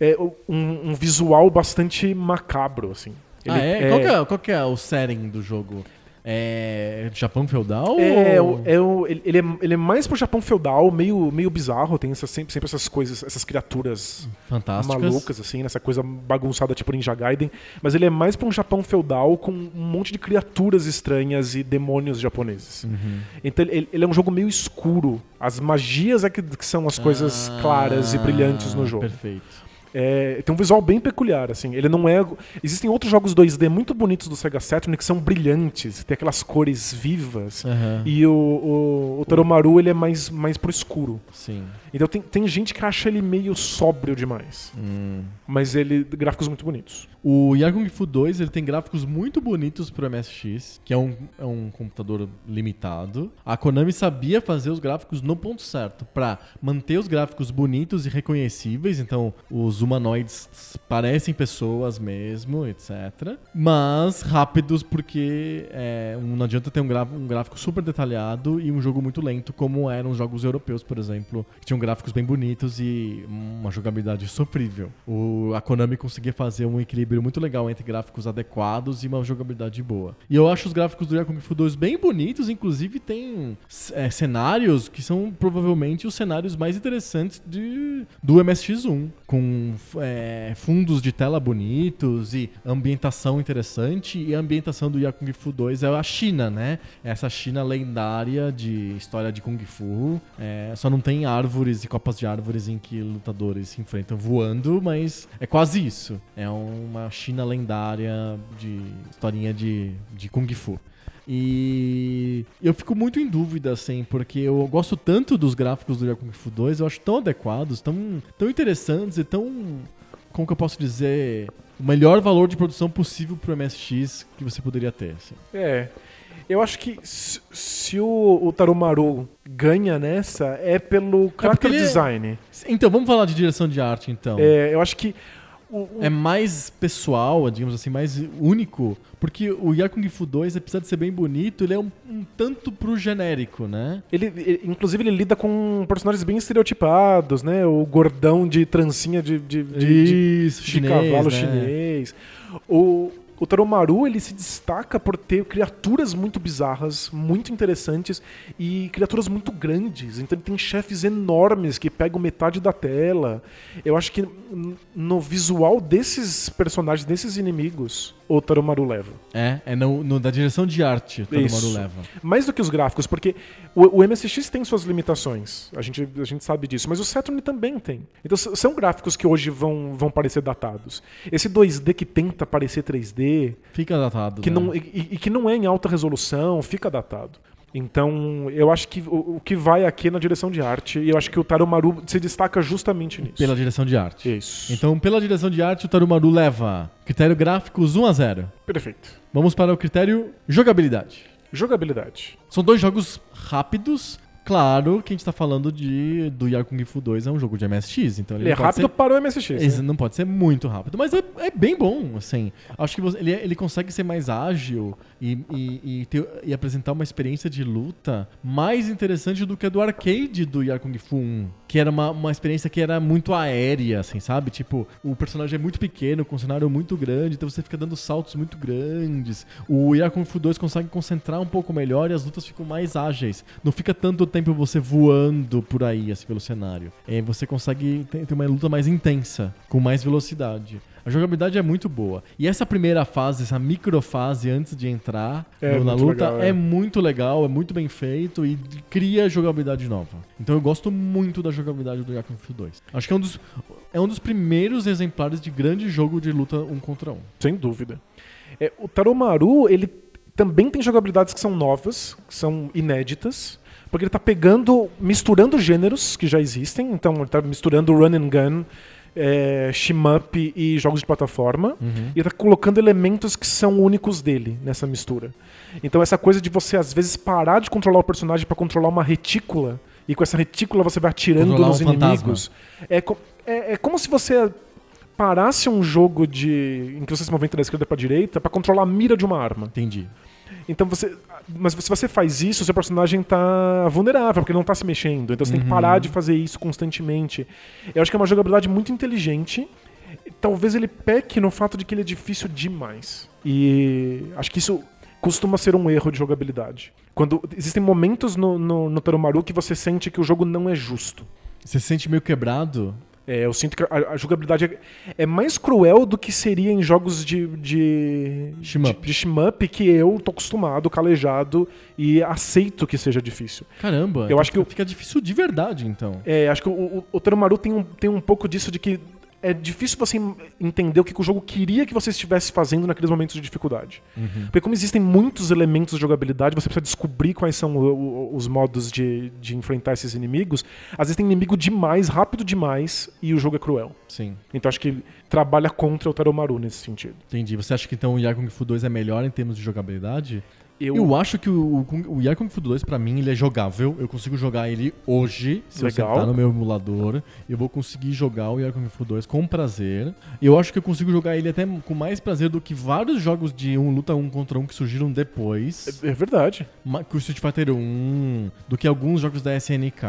[SPEAKER 2] é, um, um visual bastante macabro, assim. Ele
[SPEAKER 1] ah, é? Qual, que é? qual que é o setting do jogo? É Japão feudal?
[SPEAKER 2] É,
[SPEAKER 1] ou...
[SPEAKER 2] é o- ele, é, ele é mais pro Japão feudal, meio, meio bizarro, tem essa- sempre, sempre essas coisas, essas criaturas
[SPEAKER 1] Fantásticas.
[SPEAKER 2] malucas, assim, nessa coisa bagunçada tipo Ninja Gaiden, mas ele é mais pra um Japão feudal com um monte de criaturas estranhas e demônios japoneses.
[SPEAKER 1] Uhum.
[SPEAKER 2] Então ele, ele é um jogo meio escuro. As magias é que, que são as coisas
[SPEAKER 1] Ah,
[SPEAKER 2] claras e brilhantes no jogo.
[SPEAKER 1] Perfeito.
[SPEAKER 2] É, tem um visual bem peculiar, assim. Ele não é. Existem outros jogos 2D muito bonitos do Sega Saturn que são brilhantes, tem aquelas cores vivas.
[SPEAKER 1] Aham.
[SPEAKER 2] E o, o, o Taromaru ele é mais, mais pro escuro.
[SPEAKER 1] Sim.
[SPEAKER 2] Então tem, tem gente que acha ele meio sóbrio demais.
[SPEAKER 1] Hum.
[SPEAKER 2] Mas ele. gráficos muito bonitos.
[SPEAKER 1] O Yakung Fu 2 ele tem gráficos muito bonitos pro MSX, que é um, é um computador limitado. A Konami sabia fazer os gráficos no ponto certo, pra manter os gráficos bonitos e reconhecíveis, então os humanoides parecem pessoas mesmo, etc. Mas rápidos, porque é, não adianta ter um, um gráfico super detalhado e um jogo muito lento, como eram os jogos europeus, por exemplo, que tinham gráficos bem bonitos e uma jogabilidade sofrível. O, a Konami conseguia fazer um equilíbrio muito legal entre gráficos adequados e uma jogabilidade boa. E eu acho os gráficos do Yakung Fu 2 bem bonitos, inclusive tem é, cenários que são provavelmente os cenários mais interessantes de, do MSX1, com é, fundos de tela bonitos e ambientação interessante. E a ambientação do Yakung Fu 2 é a China, né? Essa China lendária de história de Kung Fu. É, só não tem árvores e copas de árvores em que lutadores se enfrentam voando, mas é quase isso. É uma China lendária de historinha de, de Kung Fu. E eu fico muito em dúvida, assim, porque eu gosto tanto dos gráficos do Yakung Fu 2, eu acho tão adequados, tão, tão interessantes e tão. Como que eu posso dizer? O melhor valor de produção possível pro MSX que você poderia ter. assim.
[SPEAKER 2] É. Eu acho que se, se o, o Taromaru ganha nessa, é pelo
[SPEAKER 1] porque
[SPEAKER 2] character
[SPEAKER 1] ele é-
[SPEAKER 2] design.
[SPEAKER 1] Então, vamos falar de direção de arte, então.
[SPEAKER 2] É, eu acho que. O, o-
[SPEAKER 1] é mais pessoal, digamos assim, mais único, porque o Yakung Fu 2, apesar de ser bem bonito, ele é um, um tanto pro genérico, né?
[SPEAKER 2] Ele, ele- inclusive, ele lida com personagens bem estereotipados, né? O gordão de trancinha de, de, de, de-
[SPEAKER 1] Isso,
[SPEAKER 2] de
[SPEAKER 1] chinês,
[SPEAKER 2] cavalo
[SPEAKER 1] né?
[SPEAKER 2] chinês. O, o Taromaru, ele se destaca por ter criaturas muito bizarras, muito interessantes e criaturas muito grandes. Então ele tem chefes enormes que pegam metade da tela. Eu acho que no visual desses personagens, desses inimigos, o Taromaru leva.
[SPEAKER 1] É, é no, no- da direção de arte o Taromaru
[SPEAKER 2] Isso.
[SPEAKER 1] leva.
[SPEAKER 2] Mais do que os gráficos, porque o, o MSX tem suas limitações. A gente, a gente sabe disso. Mas o Saturn também tem. Então são gráficos que hoje vão, vão parecer datados. Esse 2D que tenta parecer 3D,
[SPEAKER 1] Fica datado.
[SPEAKER 2] que
[SPEAKER 1] né?
[SPEAKER 2] não, e, e- que não é em alta resolução, fica datado. Então, eu acho que o, o que vai aqui é na direção de arte, e eu acho que o Taromaru se destaca justamente nisso.
[SPEAKER 1] Pela direção de arte.
[SPEAKER 2] Isso.
[SPEAKER 1] Então, pela direção de arte, o Tarumaru leva critério gráficos 1 a 0.
[SPEAKER 2] Perfeito.
[SPEAKER 1] Vamos para o critério jogabilidade.
[SPEAKER 2] Jogabilidade.
[SPEAKER 1] São dois jogos rápidos. Claro que a gente tá falando de do Yakung Fu 2 é um jogo de MSX, então ele,
[SPEAKER 2] Ele é rápido
[SPEAKER 1] ser-
[SPEAKER 2] para o MSX.
[SPEAKER 1] Esse
[SPEAKER 2] né?
[SPEAKER 1] não pode ser muito rápido, mas é, é bem bom, assim. Acho que você- ele, ele consegue ser mais ágil e, e, e ter- e apresentar uma experiência de luta mais interessante do que a do arcade do Yakung Fu 1. Que era uma, uma experiência que era muito aérea, assim, sabe? Tipo, o personagem é muito pequeno, com um cenário muito grande, então você fica dando saltos muito grandes. O Yakung Fu 2 consegue concentrar um pouco melhor e as lutas ficam mais ágeis. Não fica tanto tempo você voando por aí, assim, pelo cenário. É, você consegue ter uma luta mais intensa, com mais velocidade. A jogabilidade é muito boa. E essa primeira fase, essa microfase antes de entrar
[SPEAKER 2] É
[SPEAKER 1] no- na luta,
[SPEAKER 2] legal,
[SPEAKER 1] é.
[SPEAKER 2] é.
[SPEAKER 1] muito legal, é muito bem feito e cria jogabilidade nova. Então eu gosto muito da jogabilidade do Yakuza 2. Acho que é um dos, é um dos primeiros exemplares de grande jogo de luta um contra um.
[SPEAKER 2] Sem dúvida. É, o Taromaru, ele também tem jogabilidades que são novas, que são inéditas, porque ele tá pegando, misturando gêneros que já existem, então ele tá misturando run and gun, é, shmup e jogos de plataforma, e tá colocando elementos que são únicos dele nessa mistura. Então essa coisa de você às vezes parar de controlar o personagem para controlar uma retícula, e com essa retícula você vai atirando
[SPEAKER 1] Controlar
[SPEAKER 2] nos
[SPEAKER 1] um
[SPEAKER 2] inimigos. É, é- é como se você parasse um jogo de em que você se movimenta da esquerda para direita para controlar a mira de uma arma.
[SPEAKER 1] Entendi.
[SPEAKER 2] Então você, mas se você faz isso, seu personagem tá vulnerável porque ele não tá se mexendo. Então você tem que parar de fazer isso constantemente. Eu acho que é uma jogabilidade muito inteligente. Talvez ele peque no fato de que ele é difícil demais. E acho que isso costuma ser um erro de jogabilidade. Quando existem momentos no, no, no Taromaru que você sente que o jogo não é justo.
[SPEAKER 1] Você se sente meio quebrado?
[SPEAKER 2] É, eu sinto que a, a jogabilidade é, é mais cruel do que seria em jogos de. de
[SPEAKER 1] Shmup.
[SPEAKER 2] De, de shmup que eu tô acostumado, calejado e aceito que seja difícil.
[SPEAKER 1] Caramba.
[SPEAKER 2] Eu acho que
[SPEAKER 1] fica,
[SPEAKER 2] o-
[SPEAKER 1] fica difícil de verdade, então.
[SPEAKER 2] É, acho que o, o, o Terumaru tem um, tem um pouco disso de que é difícil você entender o que, o jogo queria que você estivesse fazendo naqueles momentos de dificuldade. Porque como existem muitos elementos de jogabilidade, você precisa descobrir quais são o- o- os modos de, de enfrentar esses inimigos. Às vezes tem inimigo demais, rápido demais, e o jogo é cruel.
[SPEAKER 1] Sim.
[SPEAKER 2] Então acho que trabalha contra o Taromaru nesse sentido.
[SPEAKER 1] Entendi. Você acha que então o Yar Kung Fu 2 é melhor em termos de jogabilidade?
[SPEAKER 2] Eu,
[SPEAKER 1] Eu, acho que o, o, Kung- o Yar Kung Fu 2, pra mim, ele é jogável. Eu consigo jogar ele hoje, se
[SPEAKER 2] Legal.
[SPEAKER 1] eu sentar no meu emulador. Eu vou conseguir jogar o Yar Kung Fu 2 com prazer. Eu acho que eu consigo jogar ele até com mais prazer do que vários jogos de um luta um contra um que surgiram depois.
[SPEAKER 2] é verdade.
[SPEAKER 1] Ma- que o Street Fighter 1, do que alguns jogos da SNK.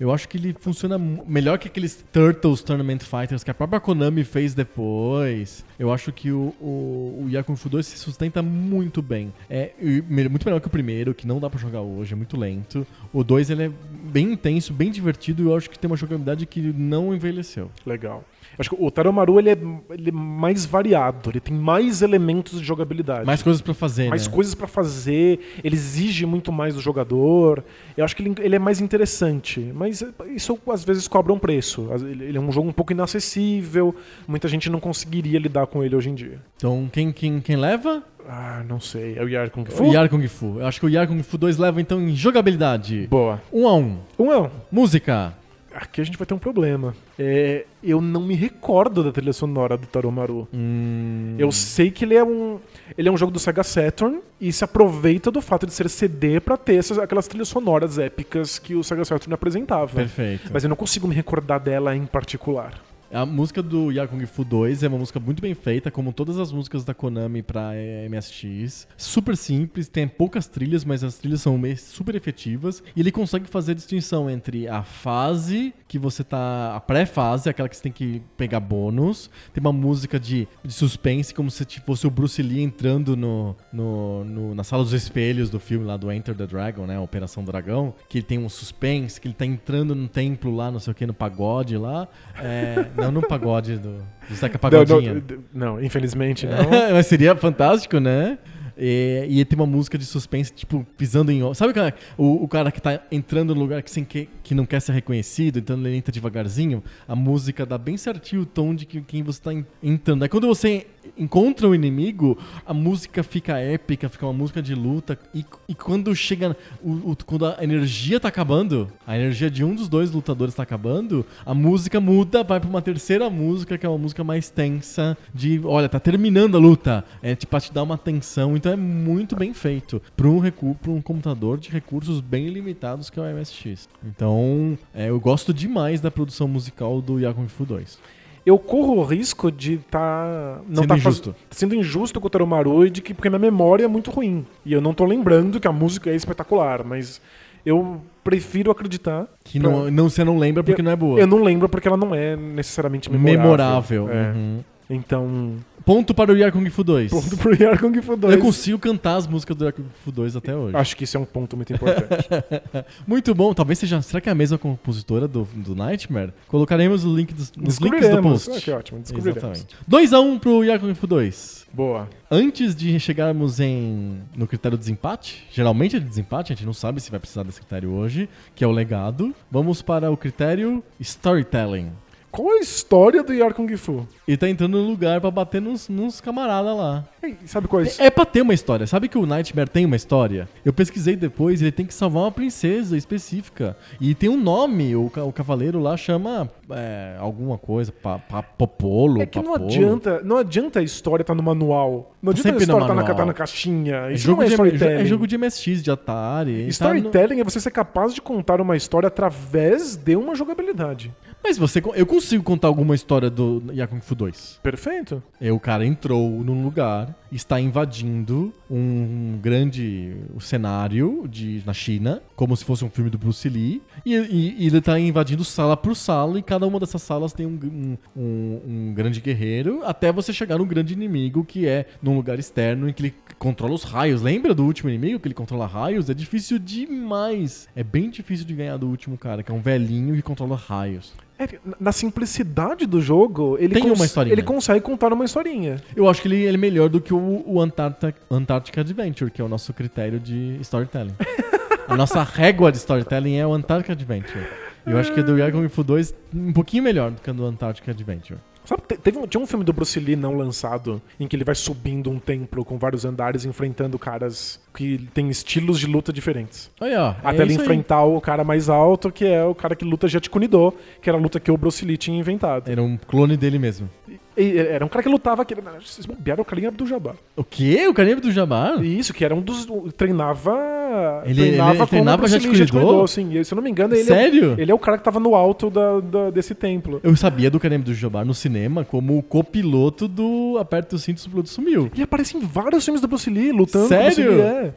[SPEAKER 1] Eu acho que ele funciona melhor que aqueles Turtles Tournament Fighters que a própria Konami fez depois. Eu acho que o, o, o Yakuza Fu 2 se sustenta muito bem. É me- muito melhor que o primeiro, que não dá pra jogar hoje, é muito lento. O 2 ele é bem intenso, bem divertido e eu acho que tem uma jogabilidade que não envelheceu.
[SPEAKER 2] Legal. Acho que o Taromaru ele é, ele é mais variado, ele tem mais elementos de jogabilidade.
[SPEAKER 1] Mais coisas pra fazer,
[SPEAKER 2] mais
[SPEAKER 1] né?
[SPEAKER 2] coisas pra fazer, ele exige muito mais do jogador. Eu acho que ele, ele é mais interessante, mas isso às vezes cobra um preço. Ele é um jogo um pouco inacessível, muita gente não conseguiria lidar com ele hoje em dia.
[SPEAKER 1] Então, quem, quem, quem leva?
[SPEAKER 2] Ah, não sei. É o Yar Kung Fu?
[SPEAKER 1] O Yar Kung Fu. Eu acho que o Yar Kung Fu 2 leva então em jogabilidade.
[SPEAKER 2] Boa.
[SPEAKER 1] Um a um.
[SPEAKER 2] Um é um.
[SPEAKER 1] Música.
[SPEAKER 2] Aqui a gente vai ter um problema. É, eu não me recordo da trilha sonora do Taromaru.
[SPEAKER 1] Hum,
[SPEAKER 2] Eu sei que ele é um ele é um jogo do Sega Saturn e se aproveita do fato de ser CD pra ter essas, aquelas trilhas sonoras épicas que o Sega Saturn apresentava.
[SPEAKER 1] Perfeito.
[SPEAKER 2] Mas eu não consigo me recordar dela em particular.
[SPEAKER 1] A música do Yar Kung Fu 2 é uma música muito bem feita, como todas as músicas da Konami pra eh, MSX. Super simples, tem poucas trilhas, mas as trilhas são super efetivas. E ele consegue fazer a distinção entre a fase que você tá. a pré-fase, aquela que você tem que pegar bônus. Tem uma música de, de suspense, como se fosse o Bruce Lee entrando no, no, no- na sala dos espelhos do filme lá do Enter the Dragon, né? Operação Dragão. Que ele tem um suspense, que ele tá entrando no templo lá, não sei o que, no pagode lá. É, não no pagode do, do Zeca Pagodinha.
[SPEAKER 2] Não, não, não, infelizmente não.
[SPEAKER 1] Mas seria fantástico, né? E, e tem uma música de suspense, tipo, pisando em. Sabe o cara, o, o cara que tá entrando no lugar que, sem que, que não quer ser reconhecido, então ele entra devagarzinho? A música dá bem certinho o tom de que, quem você tá en- entrando. Aí quando você encontra o inimigo, a música fica épica, fica uma música de luta. E, e quando chega. o- o- quando a energia tá acabando, a energia de um dos dois lutadores tá acabando, a música muda, vai pra uma terceira música, que é uma música mais tensa, de olha, tá terminando a luta. É tipo, pra te dar uma tensão. Então é muito bem feito. Pra um, recu pra um computador de recursos bem limitados que é o MSX. Então, é, eu gosto demais da produção musical do Yakung Fu 2.
[SPEAKER 2] Eu corro o risco de estar não
[SPEAKER 1] Sendo
[SPEAKER 2] tá faz-
[SPEAKER 1] injusto.
[SPEAKER 2] sendo injusto com o Taromaru e de que porque minha memória é muito ruim. E eu não tô lembrando que a música é espetacular, mas eu prefiro acreditar
[SPEAKER 1] Que não, não, você não lembra porque não é boa.
[SPEAKER 2] Eu não lembro porque ela não é necessariamente memorável.
[SPEAKER 1] Memorável.
[SPEAKER 2] É.
[SPEAKER 1] Uhum.
[SPEAKER 2] Então,
[SPEAKER 1] Ponto para o Yar Kung Fu 2.
[SPEAKER 2] Ponto pro Yar Kung Fu 2.
[SPEAKER 1] Eu consigo cantar as músicas do Yar Kung Fu 2 até hoje.
[SPEAKER 2] Acho que isso é um ponto muito importante.
[SPEAKER 1] Muito bom. Talvez seja. Será que é a mesma compositora do, do Nightmare? Colocaremos o link dos, nos links do post.
[SPEAKER 2] Ah, que ótimo, descobriremos.
[SPEAKER 1] Exatamente. 2x1 pro Yar Kung Fu 2.
[SPEAKER 2] Boa.
[SPEAKER 1] Antes de chegarmos em no critério de desempate, geralmente é de desempate, a gente não sabe se vai precisar desse critério hoje, que é o legado. Vamos para o critério storytelling.
[SPEAKER 2] Qual a história do Yar Kung Fu?
[SPEAKER 1] Ele tá entrando no lugar pra bater nos, nos camaradas lá.
[SPEAKER 2] Ei, sabe qual é isso?
[SPEAKER 1] É pra ter uma história. Sabe que o Nightmare tem uma história? Eu pesquisei depois, ele tem que salvar uma princesa específica. E tem um nome, o, ca- o cavaleiro lá chama é, alguma coisa, pa, pa, Popolo,
[SPEAKER 2] É que não
[SPEAKER 1] Papolo.
[SPEAKER 2] adianta, não adianta a história estar no manual. Não
[SPEAKER 1] Tá
[SPEAKER 2] adianta a
[SPEAKER 1] no
[SPEAKER 2] história estar na, tá na caixinha.
[SPEAKER 1] É
[SPEAKER 2] Isso
[SPEAKER 1] jogo,
[SPEAKER 2] não é
[SPEAKER 1] de,
[SPEAKER 2] storytelling.
[SPEAKER 1] é jogo de MSX, de Atari. tá no-
[SPEAKER 2] Storytelling é você ser capaz de contar uma história através de uma jogabilidade.
[SPEAKER 1] Mas você, eu consigo contar alguma história do Yakung Fu 2.
[SPEAKER 2] Perfeito.
[SPEAKER 1] É, o cara entrou num lugar, está invadindo um grande cenário de, na China, como se fosse um filme do Bruce Lee, e, e- e ele está invadindo sala por sala, e cada uma dessas salas tem um, um- um- um grande guerreiro, até você chegar no grande inimigo, que é num lugar externo em que ele controla os raios. Lembra do último inimigo que ele controla raios? É difícil demais. É bem difícil de ganhar do último cara, que é um velhinho que controla raios.
[SPEAKER 2] É, na simplicidade do jogo, ele,
[SPEAKER 1] Tem uma historinha.
[SPEAKER 2] ele consegue contar uma historinha.
[SPEAKER 1] Eu acho que ele, ele é melhor do que o, o Antarctic, Antarctic Adventure, que é o nosso critério de storytelling. A nossa régua de storytelling é o Antarctic Adventure. Eu acho que o do Yagon Fu 2 um pouquinho melhor do que o do Antarctic Adventure.
[SPEAKER 2] Sabe, te- teve um- tinha um filme do Bruce Lee não lançado em que ele vai subindo um templo com vários andares enfrentando caras que têm estilos de luta diferentes.
[SPEAKER 1] Olha, ó,
[SPEAKER 2] Até
[SPEAKER 1] é
[SPEAKER 2] ele
[SPEAKER 1] isso aí.
[SPEAKER 2] enfrentar o cara mais alto, que é o cara que luta Jet Kunido, que era a luta que o Bruce Lee tinha inventado.
[SPEAKER 1] Era um clone dele mesmo.
[SPEAKER 2] E era um cara que lutava, que era, vocês bobearam, o do Jabá.
[SPEAKER 1] O quê? O Carimbo do Jabbar?
[SPEAKER 2] Isso, que era um dos. Treinava.
[SPEAKER 1] Ele-
[SPEAKER 2] treinava
[SPEAKER 1] ele
[SPEAKER 2] com
[SPEAKER 1] treinava
[SPEAKER 2] o
[SPEAKER 1] Kune-Do?
[SPEAKER 2] Kune-Do, sim. E, se eu não me engano, ele,
[SPEAKER 1] Sério?
[SPEAKER 2] É, ele é o cara que tava no alto da, da- desse templo.
[SPEAKER 1] Eu sabia do Carimbo do Jabbar no cinema como o copiloto do Aperta o Cinto e o Piloto Sumiu.
[SPEAKER 2] Ele aparece em vários filmes do Bruce Lee, lutando
[SPEAKER 1] Sério?
[SPEAKER 2] Bruce Lee, é.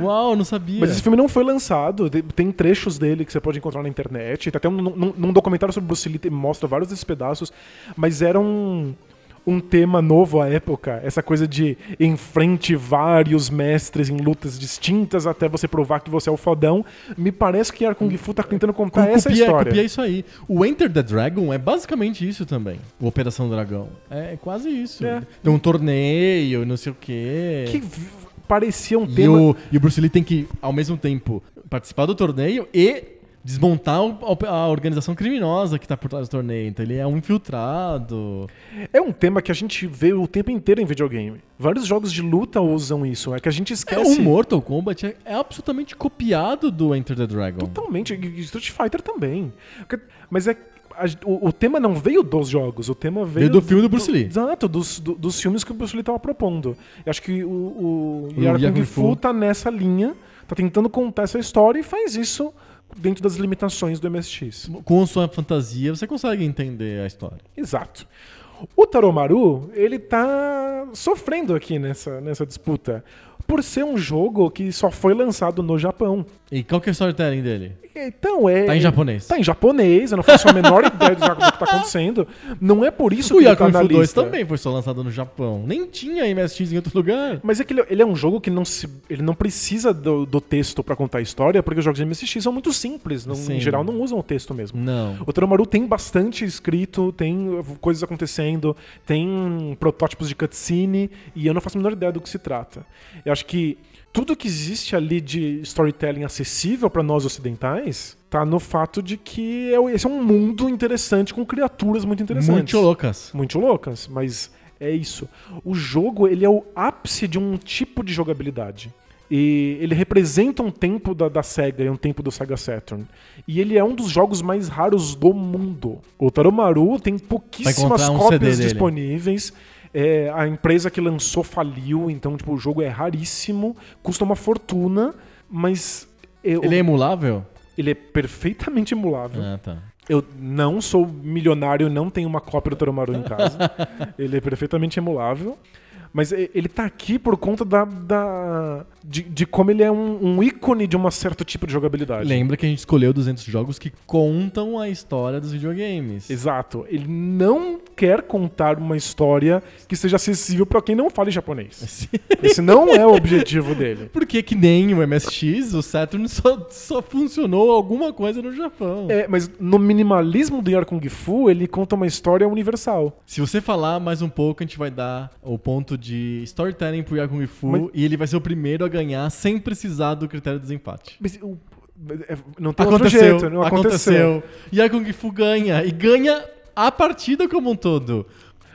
[SPEAKER 1] Uau, não sabia.
[SPEAKER 2] Mas esse filme não foi lançado. Tem trechos dele que você pode encontrar na internet. Tem até um, num, num documentário sobre Bruce Lee mostra vários desses pedaços. Mas era um, um tema novo à época. Essa coisa de enfrente vários mestres em lutas distintas até você provar que você é o fodão. Me parece que Ar Kung Fu tá tentando contar
[SPEAKER 1] Com-
[SPEAKER 2] essa história.
[SPEAKER 1] copia isso aí. O Enter the Dragon é basicamente isso também. O Operação Dragão. É quase isso.
[SPEAKER 2] É.
[SPEAKER 1] Tem um torneio, não sei o quê.
[SPEAKER 2] Que parecia um
[SPEAKER 1] E,
[SPEAKER 2] tema.
[SPEAKER 1] o, e o Bruce Lee tem que, ao mesmo tempo, participar do torneio e desmontar a organização criminosa que tá por trás do torneio. Então ele é um infiltrado.
[SPEAKER 2] É um tema que a gente vê o tempo inteiro em videogame. Vários jogos de luta usam isso. É que a gente
[SPEAKER 1] É,
[SPEAKER 2] esquece.
[SPEAKER 1] o Mortal Kombat é, é absolutamente copiado do Enter the Dragon.
[SPEAKER 2] Totalmente. E Street Fighter também. Mas é. A- o, o tema não veio dos jogos, o tema veio.
[SPEAKER 1] Veio do filme do Bruce Lee.
[SPEAKER 2] Exato, dos, do- dos filmes que o Bruce Lee estava propondo. Eu acho que o, o,
[SPEAKER 1] O
[SPEAKER 2] Yar
[SPEAKER 1] Yar
[SPEAKER 2] Kung Fu. tá nessa linha, tá tentando contar essa história e faz isso dentro das limitações do MSX.
[SPEAKER 1] Com sua fantasia, você consegue entender a história.
[SPEAKER 2] Exato. O Taromaru, ele tá sofrendo aqui nessa, nessa disputa. Por ser um jogo que só foi lançado no Japão.
[SPEAKER 1] E qual que é o storytelling dele?
[SPEAKER 2] Então é.
[SPEAKER 1] Tá em japonês.
[SPEAKER 2] Tá em japonês, eu não faço a menor ideia do que tá acontecendo. Não é por isso
[SPEAKER 1] O
[SPEAKER 2] que ele tá na
[SPEAKER 1] 2
[SPEAKER 2] lista.
[SPEAKER 1] também foi só lançado no Japão. Nem tinha MSX em outro lugar.
[SPEAKER 2] Mas é que ele, ele é um jogo que não se, ele não precisa do, do texto pra contar a história, porque os jogos de MSX são muito simples. não- em geral, não usam o texto mesmo.
[SPEAKER 1] Não.
[SPEAKER 2] O Taromaru tem bastante escrito, tem coisas acontecendo, tem protótipos de cutscene, e eu não faço a menor ideia do que se trata. Eu acho que tudo que existe ali de storytelling acessível pra nós ocidentais tá no fato de que é- esse é um mundo interessante com criaturas muito interessantes.
[SPEAKER 1] Muito loucas.
[SPEAKER 2] Muito loucas, mas é isso. O jogo, ele é o ápice de um tipo de jogabilidade. E ele representa um tempo da, da SEGA e um tempo do Sega Saturn. E ele é um dos jogos mais raros do mundo. O Taromaru tem pouquíssimas
[SPEAKER 1] um
[SPEAKER 2] cópias disponíveis. É, a empresa que lançou faliu, então tipo, o jogo é raríssimo, custa uma fortuna, mas eu-
[SPEAKER 1] Ele é emulável?
[SPEAKER 2] ele é perfeitamente emulável.
[SPEAKER 1] Ah, tá.
[SPEAKER 2] Eu não sou milionário, não tenho uma cópia do Taromaru em casa. Ele é perfeitamente emulável. Mas ele tá aqui por conta da. da de, de como ele é um, um ícone de um certo tipo de jogabilidade.
[SPEAKER 1] Lembra que a gente escolheu 200 jogos que contam a história dos videogames.
[SPEAKER 2] Exato. Ele não quer contar uma história que seja acessível pra quem não fale japonês. Esse não é o objetivo dele.
[SPEAKER 1] Porque que nem o MSX, o Saturn só, só funcionou alguma coisa no Japão.
[SPEAKER 2] É, mas no minimalismo do Yar Kung Fu, ele conta uma história universal.
[SPEAKER 1] Se você falar mais um pouco, a gente vai dar o ponto de storytelling pro Yakung Fu
[SPEAKER 2] Mas-
[SPEAKER 1] e ele vai ser o primeiro a ganhar sem precisar do critério de desempate.
[SPEAKER 2] Mas o- é, não tem
[SPEAKER 1] Aconteceu,
[SPEAKER 2] jeito, não aconteceu.
[SPEAKER 1] aconteceu. Yakung Fu ganha e ganha a partida como um todo.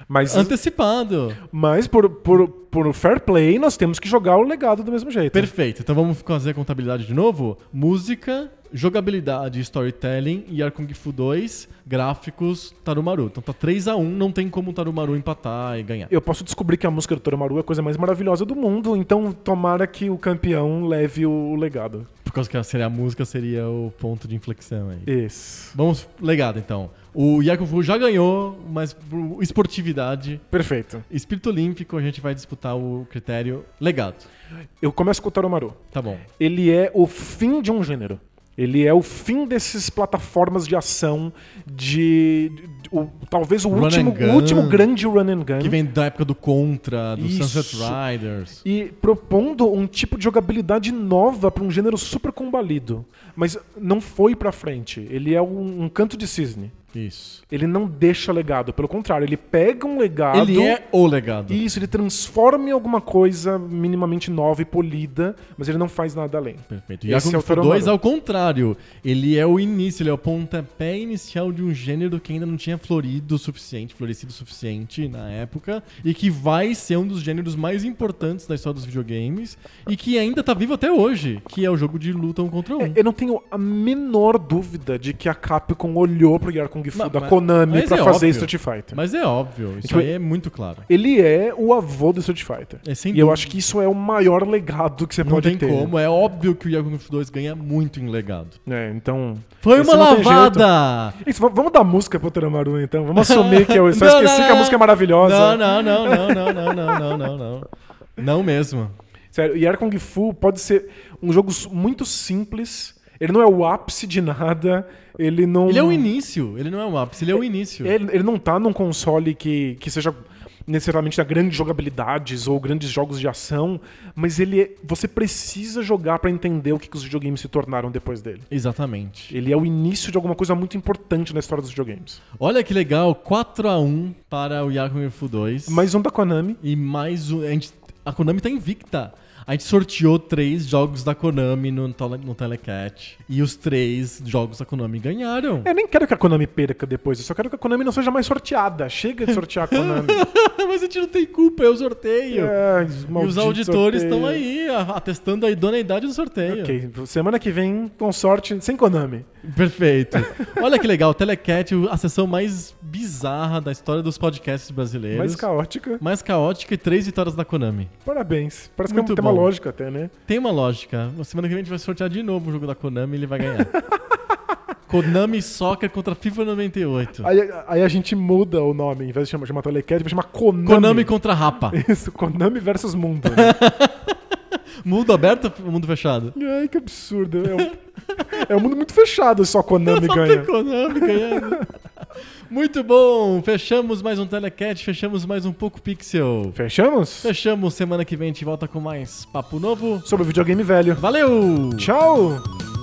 [SPEAKER 2] Mas,
[SPEAKER 1] Antecipado.
[SPEAKER 2] mas por, por, por fair play, nós temos que jogar o legado do mesmo jeito.
[SPEAKER 1] Perfeito. Então vamos fazer a contabilidade de novo? Música, jogabilidade, storytelling, Yar Kung Fu 2, gráficos, Tarumaru. Então tá 3x1, não tem como o Tarumaru empatar e ganhar.
[SPEAKER 2] Eu posso descobrir que a música do Toromaru é a coisa mais maravilhosa do mundo, então tomara que o campeão leve o legado.
[SPEAKER 1] Por causa que seria a música seria o ponto de inflexão aí.
[SPEAKER 2] Isso.
[SPEAKER 1] Vamos, legado então. O Yar Kung Fu já ganhou, mas por esportividade,
[SPEAKER 2] Perfeito.
[SPEAKER 1] espírito olímpico, a gente vai disputar o critério legado.
[SPEAKER 2] Eu começo com o Toromaru.
[SPEAKER 1] Tá bom.
[SPEAKER 2] Ele é o fim de um gênero. Ele é o fim desses plataformas de ação de. de- o- talvez o
[SPEAKER 1] Run
[SPEAKER 2] último,
[SPEAKER 1] gun.
[SPEAKER 2] o último grande run and gun.
[SPEAKER 1] Que vem da época do Contra, do
[SPEAKER 2] Isso.
[SPEAKER 1] Sunset Riders.
[SPEAKER 2] E propondo um tipo de jogabilidade nova para um gênero super combalido. Mas não foi pra frente. Ele é um, um canto de cisne.
[SPEAKER 1] Isso.
[SPEAKER 2] Ele não deixa legado. Pelo contrário, ele pega um legado.
[SPEAKER 1] Ele é o legado.
[SPEAKER 2] Isso, ele transforma em alguma coisa minimamente nova e polida, mas ele não faz nada além.
[SPEAKER 1] Perfeito.
[SPEAKER 2] Esse
[SPEAKER 1] E
[SPEAKER 2] é
[SPEAKER 1] Yakung
[SPEAKER 2] o
[SPEAKER 1] Fu
[SPEAKER 2] Toromaru.
[SPEAKER 1] 2, ao contrário, ele é o início, ele é o pontapé inicial de um gênero que ainda não tinha florido o suficiente, florescido o suficiente na época, e que vai ser um dos gêneros mais importantes da história dos videogames, e que ainda tá vivo até hoje, que é o jogo de luta um contra um.
[SPEAKER 2] É, eu não tenho a menor dúvida de que a Capcom olhou pro Yar Kung Fu da Konami
[SPEAKER 1] mas
[SPEAKER 2] pra
[SPEAKER 1] é
[SPEAKER 2] fazer
[SPEAKER 1] óbvio.
[SPEAKER 2] Street Fighter.
[SPEAKER 1] Mas é óbvio, isso
[SPEAKER 2] Tipo,
[SPEAKER 1] aí é muito claro.
[SPEAKER 2] Ele é o avô do Street Fighter.
[SPEAKER 1] É,
[SPEAKER 2] e eu acho que isso é o maior legado que você
[SPEAKER 1] Não
[SPEAKER 2] pode
[SPEAKER 1] tem
[SPEAKER 2] ter.
[SPEAKER 1] como, é óbvio que o Yakung Fu 2 ganha muito em legado.
[SPEAKER 2] É, então.
[SPEAKER 1] Foi uma
[SPEAKER 2] não tem
[SPEAKER 1] lavada!
[SPEAKER 2] Isso, v- vamos dar música pro Teramaru então. Vamos assumir que eu só
[SPEAKER 1] Não,
[SPEAKER 2] esqueci
[SPEAKER 1] não,
[SPEAKER 2] que a música é maravilhosa.
[SPEAKER 1] Não, não, não, não, não, não, não, não, não, não. Não mesmo.
[SPEAKER 2] Sério, Yar Kung Fu pode ser um jogo muito simples. Ele não é o ápice de nada. Ele não.
[SPEAKER 1] Ele é o início, ele não é o ápice, ele é o início.
[SPEAKER 2] Ele, ele não tá num console que, que seja necessariamente da grandes jogabilidades ou grandes jogos de ação, mas ele é, você precisa jogar pra entender o que, que os videogames se tornaram depois dele.
[SPEAKER 1] Exatamente.
[SPEAKER 2] Ele é o início de alguma coisa muito importante na história dos videogames.
[SPEAKER 1] Olha que legal, 4x1 para o Yakung Fu 2.
[SPEAKER 2] Mais um da Konami.
[SPEAKER 1] E mais um. A, gente, a Konami tá invicta. A gente sorteou três jogos da Konami no, no Telecat. E os três jogos da Konami ganharam.
[SPEAKER 2] Eu nem quero que a Konami perca depois, eu só quero que a Konami não seja mais sorteada. Chega de sortear a Konami.
[SPEAKER 1] Mas a gente não tem culpa, é o sorteio.
[SPEAKER 2] É,
[SPEAKER 1] e os auditores estão aí, atestando a idoneidade do sorteio.
[SPEAKER 2] Ok, semana que vem, com sorte, sem Konami.
[SPEAKER 1] Perfeito. Olha que legal, Telecat, a sessão mais bizarra da história dos podcasts brasileiros.
[SPEAKER 2] Mais caótica.
[SPEAKER 1] mais caótica e três vitórias da Konami.
[SPEAKER 2] Parabéns. Parece
[SPEAKER 1] Muito
[SPEAKER 2] que tem uma
[SPEAKER 1] bom.
[SPEAKER 2] Lógica até, né?
[SPEAKER 1] Tem uma lógica. Na semana que vem a gente vai sortear de novo o jogo da Konami e ele vai ganhar. Konami Soccer contra FIFA 98.
[SPEAKER 2] Aí, aí a gente muda o nome, em vez de chamar, chamar Telecat, vai chamar Konami.
[SPEAKER 1] Konami contra Rapa.
[SPEAKER 2] Isso, Konami versus Mundo. né?
[SPEAKER 1] Mundo aberto ou mundo fechado?
[SPEAKER 2] Ai, que absurdo. É um, é um mundo muito fechado, só Konami
[SPEAKER 1] Só
[SPEAKER 2] ganha.
[SPEAKER 1] tem Konami ganhando. Muito bom. Fechamos mais um Telecat, fechamos mais um Pouco Pixel.
[SPEAKER 2] Fechamos?
[SPEAKER 1] Fechamos. Semana que vem a gente volta com mais papo novo.
[SPEAKER 2] Sobre o videogame velho.
[SPEAKER 1] Valeu!
[SPEAKER 2] Tchau!